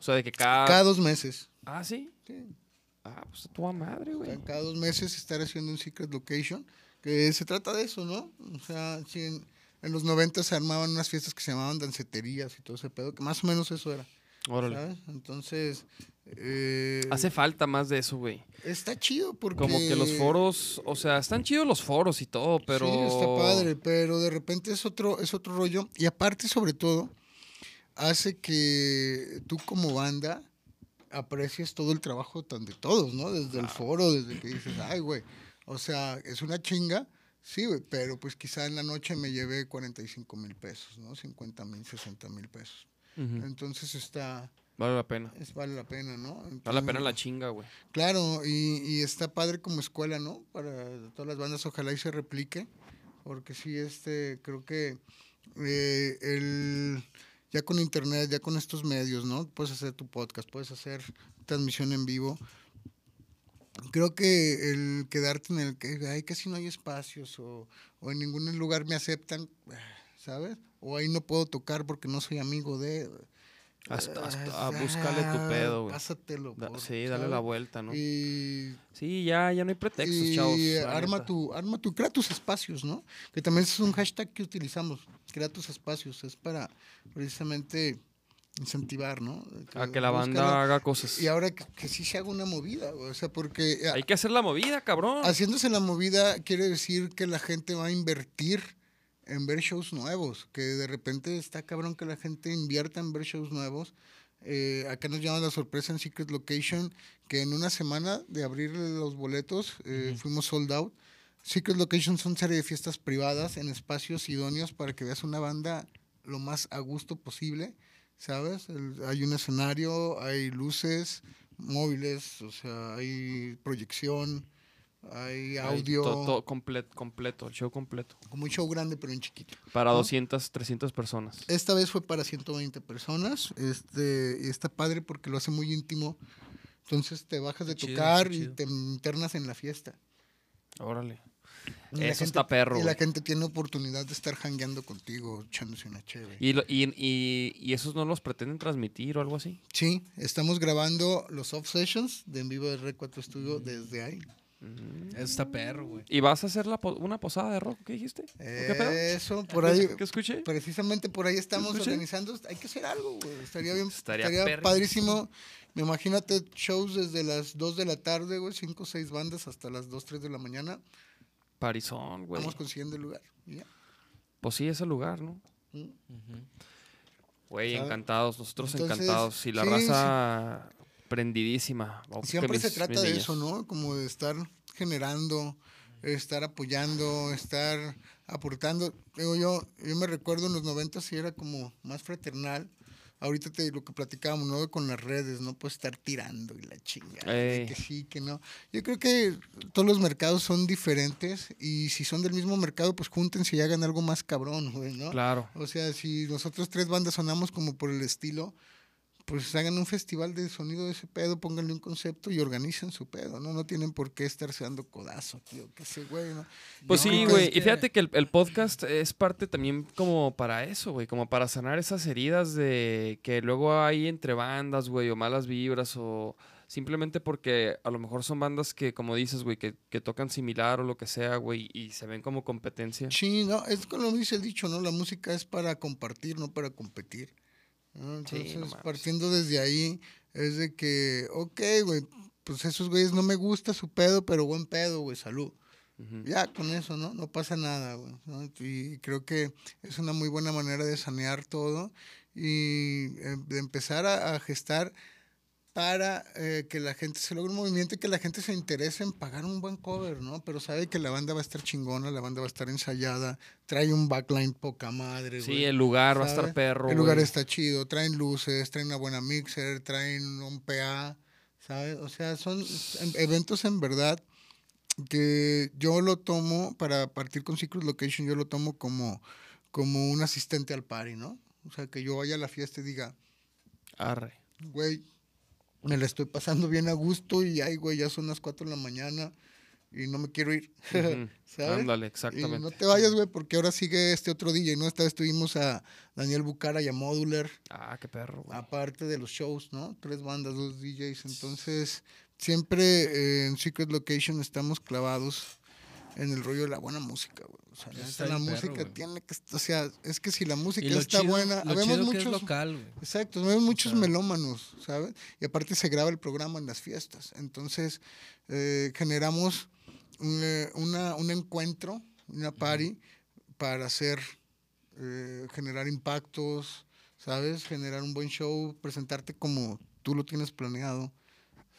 O sea, de que cada... Cada dos meses. Ah, sí. Sí. Ah, pues a tu madre, güey. cada dos meses estar haciendo un secret location, que se trata de eso, ¿no? O sea, si en, en los 90 se armaban unas fiestas que se llamaban danceterías y todo ese pedo, que más o menos eso era, Órale. ¿sabes? Entonces, eh, Hace falta más de eso, güey. está chido porque... Como que los foros, o sea, están chidos los foros y todo, pero... Sí, está padre, pero de repente es otro, es otro rollo. Y aparte, sobre todo, hace que tú como banda aprecies todo el trabajo tan de todos, ¿no? Desde el foro, desde que dices, ay, güey, o sea, es una chinga, sí, güey, pero pues quizá en la noche me llevé 45 mil pesos, ¿no? 50 mil, 60 mil pesos. Entonces está, Vale la pena. es, vale la pena, ¿no? Vale la pena la chinga, güey. Claro, y, y está padre como escuela, ¿no? Para todas las bandas, ojalá y se replique, porque sí, este, creo que eh, el, ya con internet, ya con estos medios, ¿no? Puedes hacer tu podcast, puedes hacer transmisión en vivo. Creo que el quedarte en el que, ay, casi no hay espacios o, o en ningún lugar me aceptan, ¿sabes? O ahí no puedo tocar porque no soy amigo de... Hasta, hasta- Ah, ah, búscale tu pedo, güey. Pásatelo. Da- por, sí, dale la ¿sabes? vuelta, ¿no? Y Sí, ya, ya no hay pretextos, y chavos. arma neta. tu, arma tu, crea tus espacios, ¿no? Que también es un hashtag que utilizamos, crea tus espacios, es para precisamente incentivar, ¿no? A que la banda búscala. haga cosas. Y ahora que, que sí se haga una movida, o sea, porque eh, Hay que hacer la movida, cabrón. haciéndose la movida quiere decir que la gente va a invertir en ver shows nuevos, que de repente está cabrón que la gente invierta en ver shows nuevos. Eh, acá nos llama la sorpresa en Secret Location, que en una semana de abrir los boletos eh, fuimos sold out. Secret Location son serie de fiestas privadas en espacios idóneos para que veas una banda lo más a gusto posible, ¿sabes? El- hay un escenario, hay luces móviles, o sea, hay proyección, hay audio, to- to- complet- completo, el show completo. como un show grande pero en chiquito. Para ¿No? 200, 300 personas. Esta vez fue para 120 personas. Este, y está padre porque lo hace muy íntimo. Entonces te bajas de chido, tocar y te internas en la fiesta. Órale. La Eso gente- está perro, Y la gente tiene oportunidad de estar jangueando contigo, echándose una chévere. ¿Y, lo- y, y, y esos no los pretenden transmitir o algo así? Sí, estamos grabando los off sessions de en vivo de Red 4 Studio Mm. desde ahí. Eso está perro, güey. ¿Y vas a hacer la po- una posada de rock? ¿Qué dijiste? ¿O ¿Qué pedo? Eso, por ¿Qué- ahí. ¿Qué escuché? Precisamente por ahí estamos organizando. Hay que hacer algo, güey. Estaría bien. Estaría padrísimo. Me imagínate shows desde las 2 de la tarde, güey. 5 o 6 bandas hasta las 2, 3 de la mañana. Parizón, güey. Vamos consiguiendo el lugar. Pues sí, es el lugar, ¿no? Mm. Encantados, nosotros Entonces, encantados. Y la sí, raza prendidísima. Oh, Siempre se trata de niñas. eso, ¿no? Como de estar generando, estar apoyando, estar aportando. Digo, yo, yo me recuerdo en los 90 sí era como más fraternal. Ahorita te, lo que platicábamos, ¿no? Con las redes, ¿no? Pues estar tirando y la chingada. de. Que sí, que no. Yo creo que todos los mercados son diferentes y si son del mismo mercado, pues júntense y hagan algo más cabrón, güey, ¿no? Claro. O sea, si nosotros tres bandas sonamos como por el estilo, pues hagan un festival de sonido de ese pedo, pónganle un concepto y organicen su pedo, ¿no? No tienen por qué estarse dando codazo, tío, que ese güey, ¿no? Pues sí, güey. Y fíjate que el, el podcast es parte también como para eso, güey. Como para sanar esas heridas de que luego hay entre bandas, güey, o malas vibras, o simplemente porque a lo mejor son bandas que, como dices, güey, que, que tocan similar o lo que sea, güey, y se ven como competencia. Sí, no, es como dice el dicho, ¿no? La música es para compartir, no para competir. ¿No? Sí, no Entonces, partiendo desde ahí, es de que, ok, güey, pues esos güeyes no me gusta su pedo, pero buen pedo, güey, salud. Ya con eso, ¿no? No pasa nada, güey. ¿no? Y creo que es una muy buena manera de sanear todo y eh, de empezar a, a gestar para eh, que la gente se logre un movimiento y que la gente se interese en pagar un buen cover, ¿no? Pero sabe que la banda va a estar chingona, la banda va a estar ensayada, trae un backline poca madre, güey. Sí, el lugar va a estar perro. El lugar está chido, traen luces, traen una buena mixer, traen un PA, ¿sabes? O sea, son eventos en verdad que yo lo tomo para partir con Secret Location, yo lo tomo como, como un asistente al party, ¿no? O sea, que yo vaya a la fiesta y diga, Arre. güey, me la estoy pasando bien a gusto y ay, güey, ya son las 4 de la mañana y no me quiero ir. Ándale, Y exactamente. no te vayas, güey, porque ahora sigue este otro DJ, ¿no? Esta vez tuvimos a Daniel Bucara y a Modular, Ah, qué perro, güey. aparte de los shows, ¿no? Tres bandas, dos DJs. Entonces, siempre eh, en Secret Location estamos clavados en el rollo de la buena música, güey. O sea, está la perro, música tiene que, o sea, es que si la música Y lo está chido, buena, lo habemos chido que es muchos local, güey. Exacto, vemos muchos sea- melómanos, ¿sabes? Y aparte se graba el programa en las fiestas. Entonces, eh, generamos un, eh, una, un encuentro, una party, para hacer, eh, generar impactos, ¿sabes? Generar un buen show, presentarte como tú lo tienes planeado,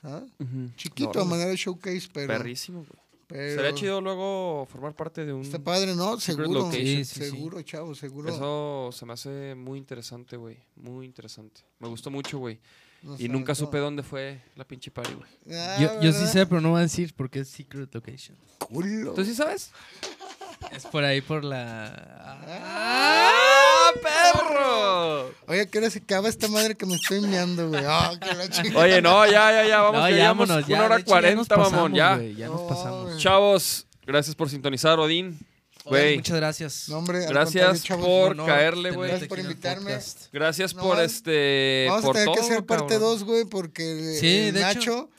¿sabes? Chiquito, a Órale. manera de showcase, pero... Perrísimo, güey. Pero Sería chido luego formar parte de un... Está padre, ¿no? Secret Seguro. Sí, sí. seguro, chavo, seguro. Eso se me hace muy interesante, güey. Muy interesante. Me gustó mucho, güey. Y nunca supe dónde fue la pinche party, güey. Ah, Yo, yo sí sé, pero no voy a decir porque es Secret Location. Culo. ¿Tú sí sabes? Es por ahí, por la... ¡Ah, perro! Oye, ¿a ¿qué hora se acaba esta madre que me estoy meando, güey? Ah, que la chingada. Oye, no, ya, ya, ya. Vamos, No, ya ya llevamos vámonos, ya, una hora de hecho, ya nos cuarenta, mamón, ya. güey, ya nos No, pasamos. Chavos, gracias por sintonizar, Odín. Güey, muchas gracias. No, hombre, al Gracias contrario, chavos, por honor caerle, tenerte güey. Gracias por aquí en el invitarme. podcast. gracias No, por vamos- este. Vamos a por tener que todo, hacer parte cabrón. 2, güey, porque Sí, el de hecho. Nacho,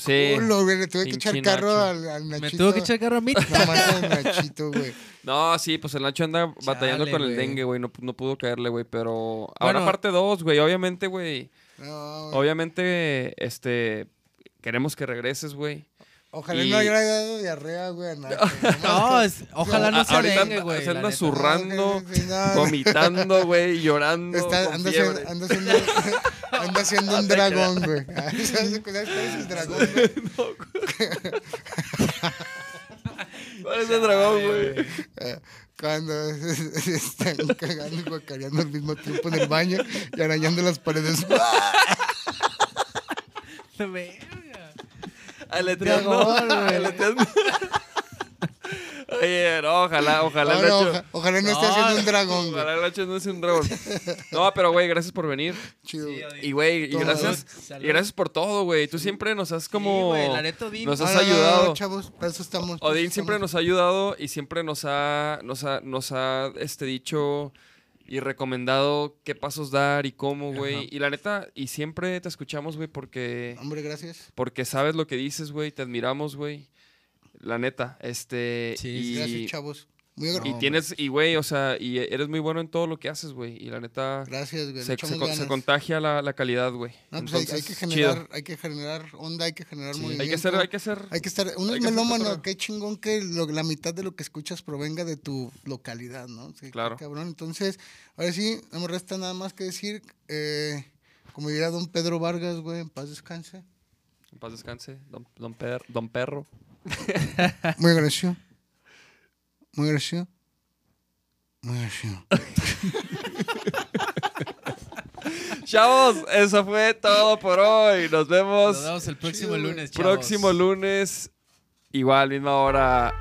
Sí. culo, güey, le tuve que echar carro al, al Nachito. Me tuvo que echar carro a mí. No mames, Nachito, güey. No, sí, pues el Nacho anda batallando Chale, con el güey. dengue, güey. No, no pudo caerle, güey. Pero ahora Bueno. parte dos, güey. Obviamente, güey. No, güey. Obviamente, este. Queremos que regreses, güey. Ojalá Y- no haya dado diarrea, güey. nadie. No, es- ojalá no A- se ahorita güey. se anda neta. zurrando, No, no. vomitando, güey, llorando, Está, con anda, haciendo, anda, haciendo, anda haciendo un dragón, güey. ¿Sabes cuál es el dragón, güey? ¿Cuál es el dragón, güey? Cuando se están cagando y guacareando al mismo tiempo en el baño y arañando las paredes. Verga. Aleteando. Dragón, güey. aleteando. Oye, no, ojalá, ojalá. No, Nacho- oja- ojalá no esté haciendo un dragón, güey. Ojalá el Nacho no sea un dragón. No, pero, güey, gracias por venir. Chido. Sí. Y, güey, y gracias, Salud. y gracias por todo, güey. Tú siempre nos has como... güey, la neta, Odín. nos No, has no, no, no, ayudado. chavos, para eso estamos. Odín siempre estamos. nos ha ayudado y siempre nos ha, nos ha, nos ha este, dicho y recomendado qué pasos dar y cómo, güey. Y la neta, y siempre te escuchamos, güey, porque, Hombre, gracias. porque sabes lo que dices, güey. Te admiramos, güey. La neta, este... Sí, y, Gracias, chavos. Muy agra- y No, tienes, y güey, o sea, y eres muy bueno en todo lo que haces, güey. Y la neta, Gracias, güey. se, contagia la, la calidad, güey. No, pues hay, hay que Entonces, generar, chido. hay que generar onda, hay que generar Sí, movimiento. Hay que ser, hay que ser... Hay que estar, uno es melómano, qué chingón que lo- la mitad de lo que escuchas provenga de tu localidad, ¿no? Sí, Claro. Cabrón, entonces, ahora sí, no me resta nada más que decir, eh, como diría don Pedro Vargas, güey, en paz descanse. En paz descanse, don, don, Per- don Perro. Muy agradecido. Muy agradecido. Muy agradecido. Chavos, eso fue todo por hoy. Nos vemos Nos vemos el próximo Chido, lunes, chavos. próximo lunes. Igual, misma hora.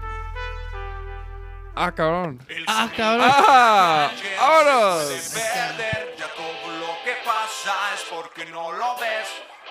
Ah, cabrón. Ah, cabrón. ¡Ah! ¡Vámonos! ya todo lo que pasa es porque no lo ves.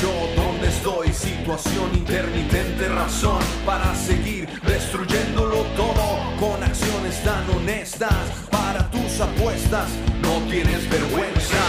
Yo, dónde estoy. Situación intermitente, razón para seguir destruyéndolo todo con acciones tan honestas para tus apuestas. No tienes vergüenza.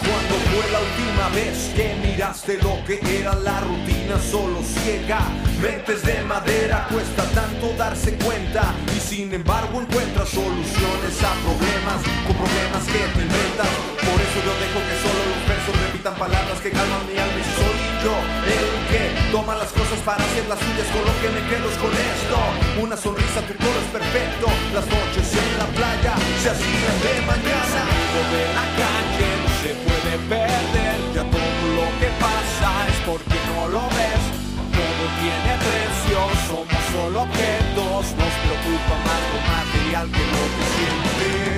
Cuando fue la última vez que miraste lo que era la rutina solo ciega? Mentes de madera, cuesta tanto darse cuenta y sin embargo encuentras soluciones a problemas con problemas que te inventas. Por eso yo dejo que solo los versos repitan palabras que calman mi alma y soy yo el que toma las cosas para hacer las suyas con lo que me quedo con esto. Una sonrisa, tu coro es perfecto. Las noches en la playa se hacían de mañana. de la calle no se puede perder. Ya todo lo que pasa es porque no lo ves. Todo tiene precio, somos solo objetos. Nos preocupa más lo material que lo que. Siente.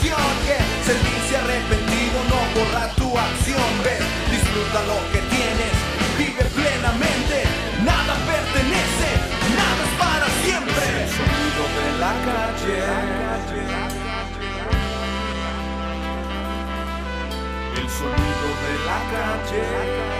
pasión. Que sentirse arrepentido no borra tu acción, disfruta lo que tienes, vive plenamente, nada pertenece, nada es para siempre. El sonido de la calle. El sonido de la calle.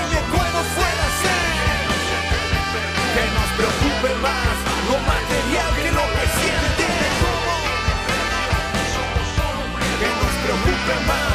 open mind.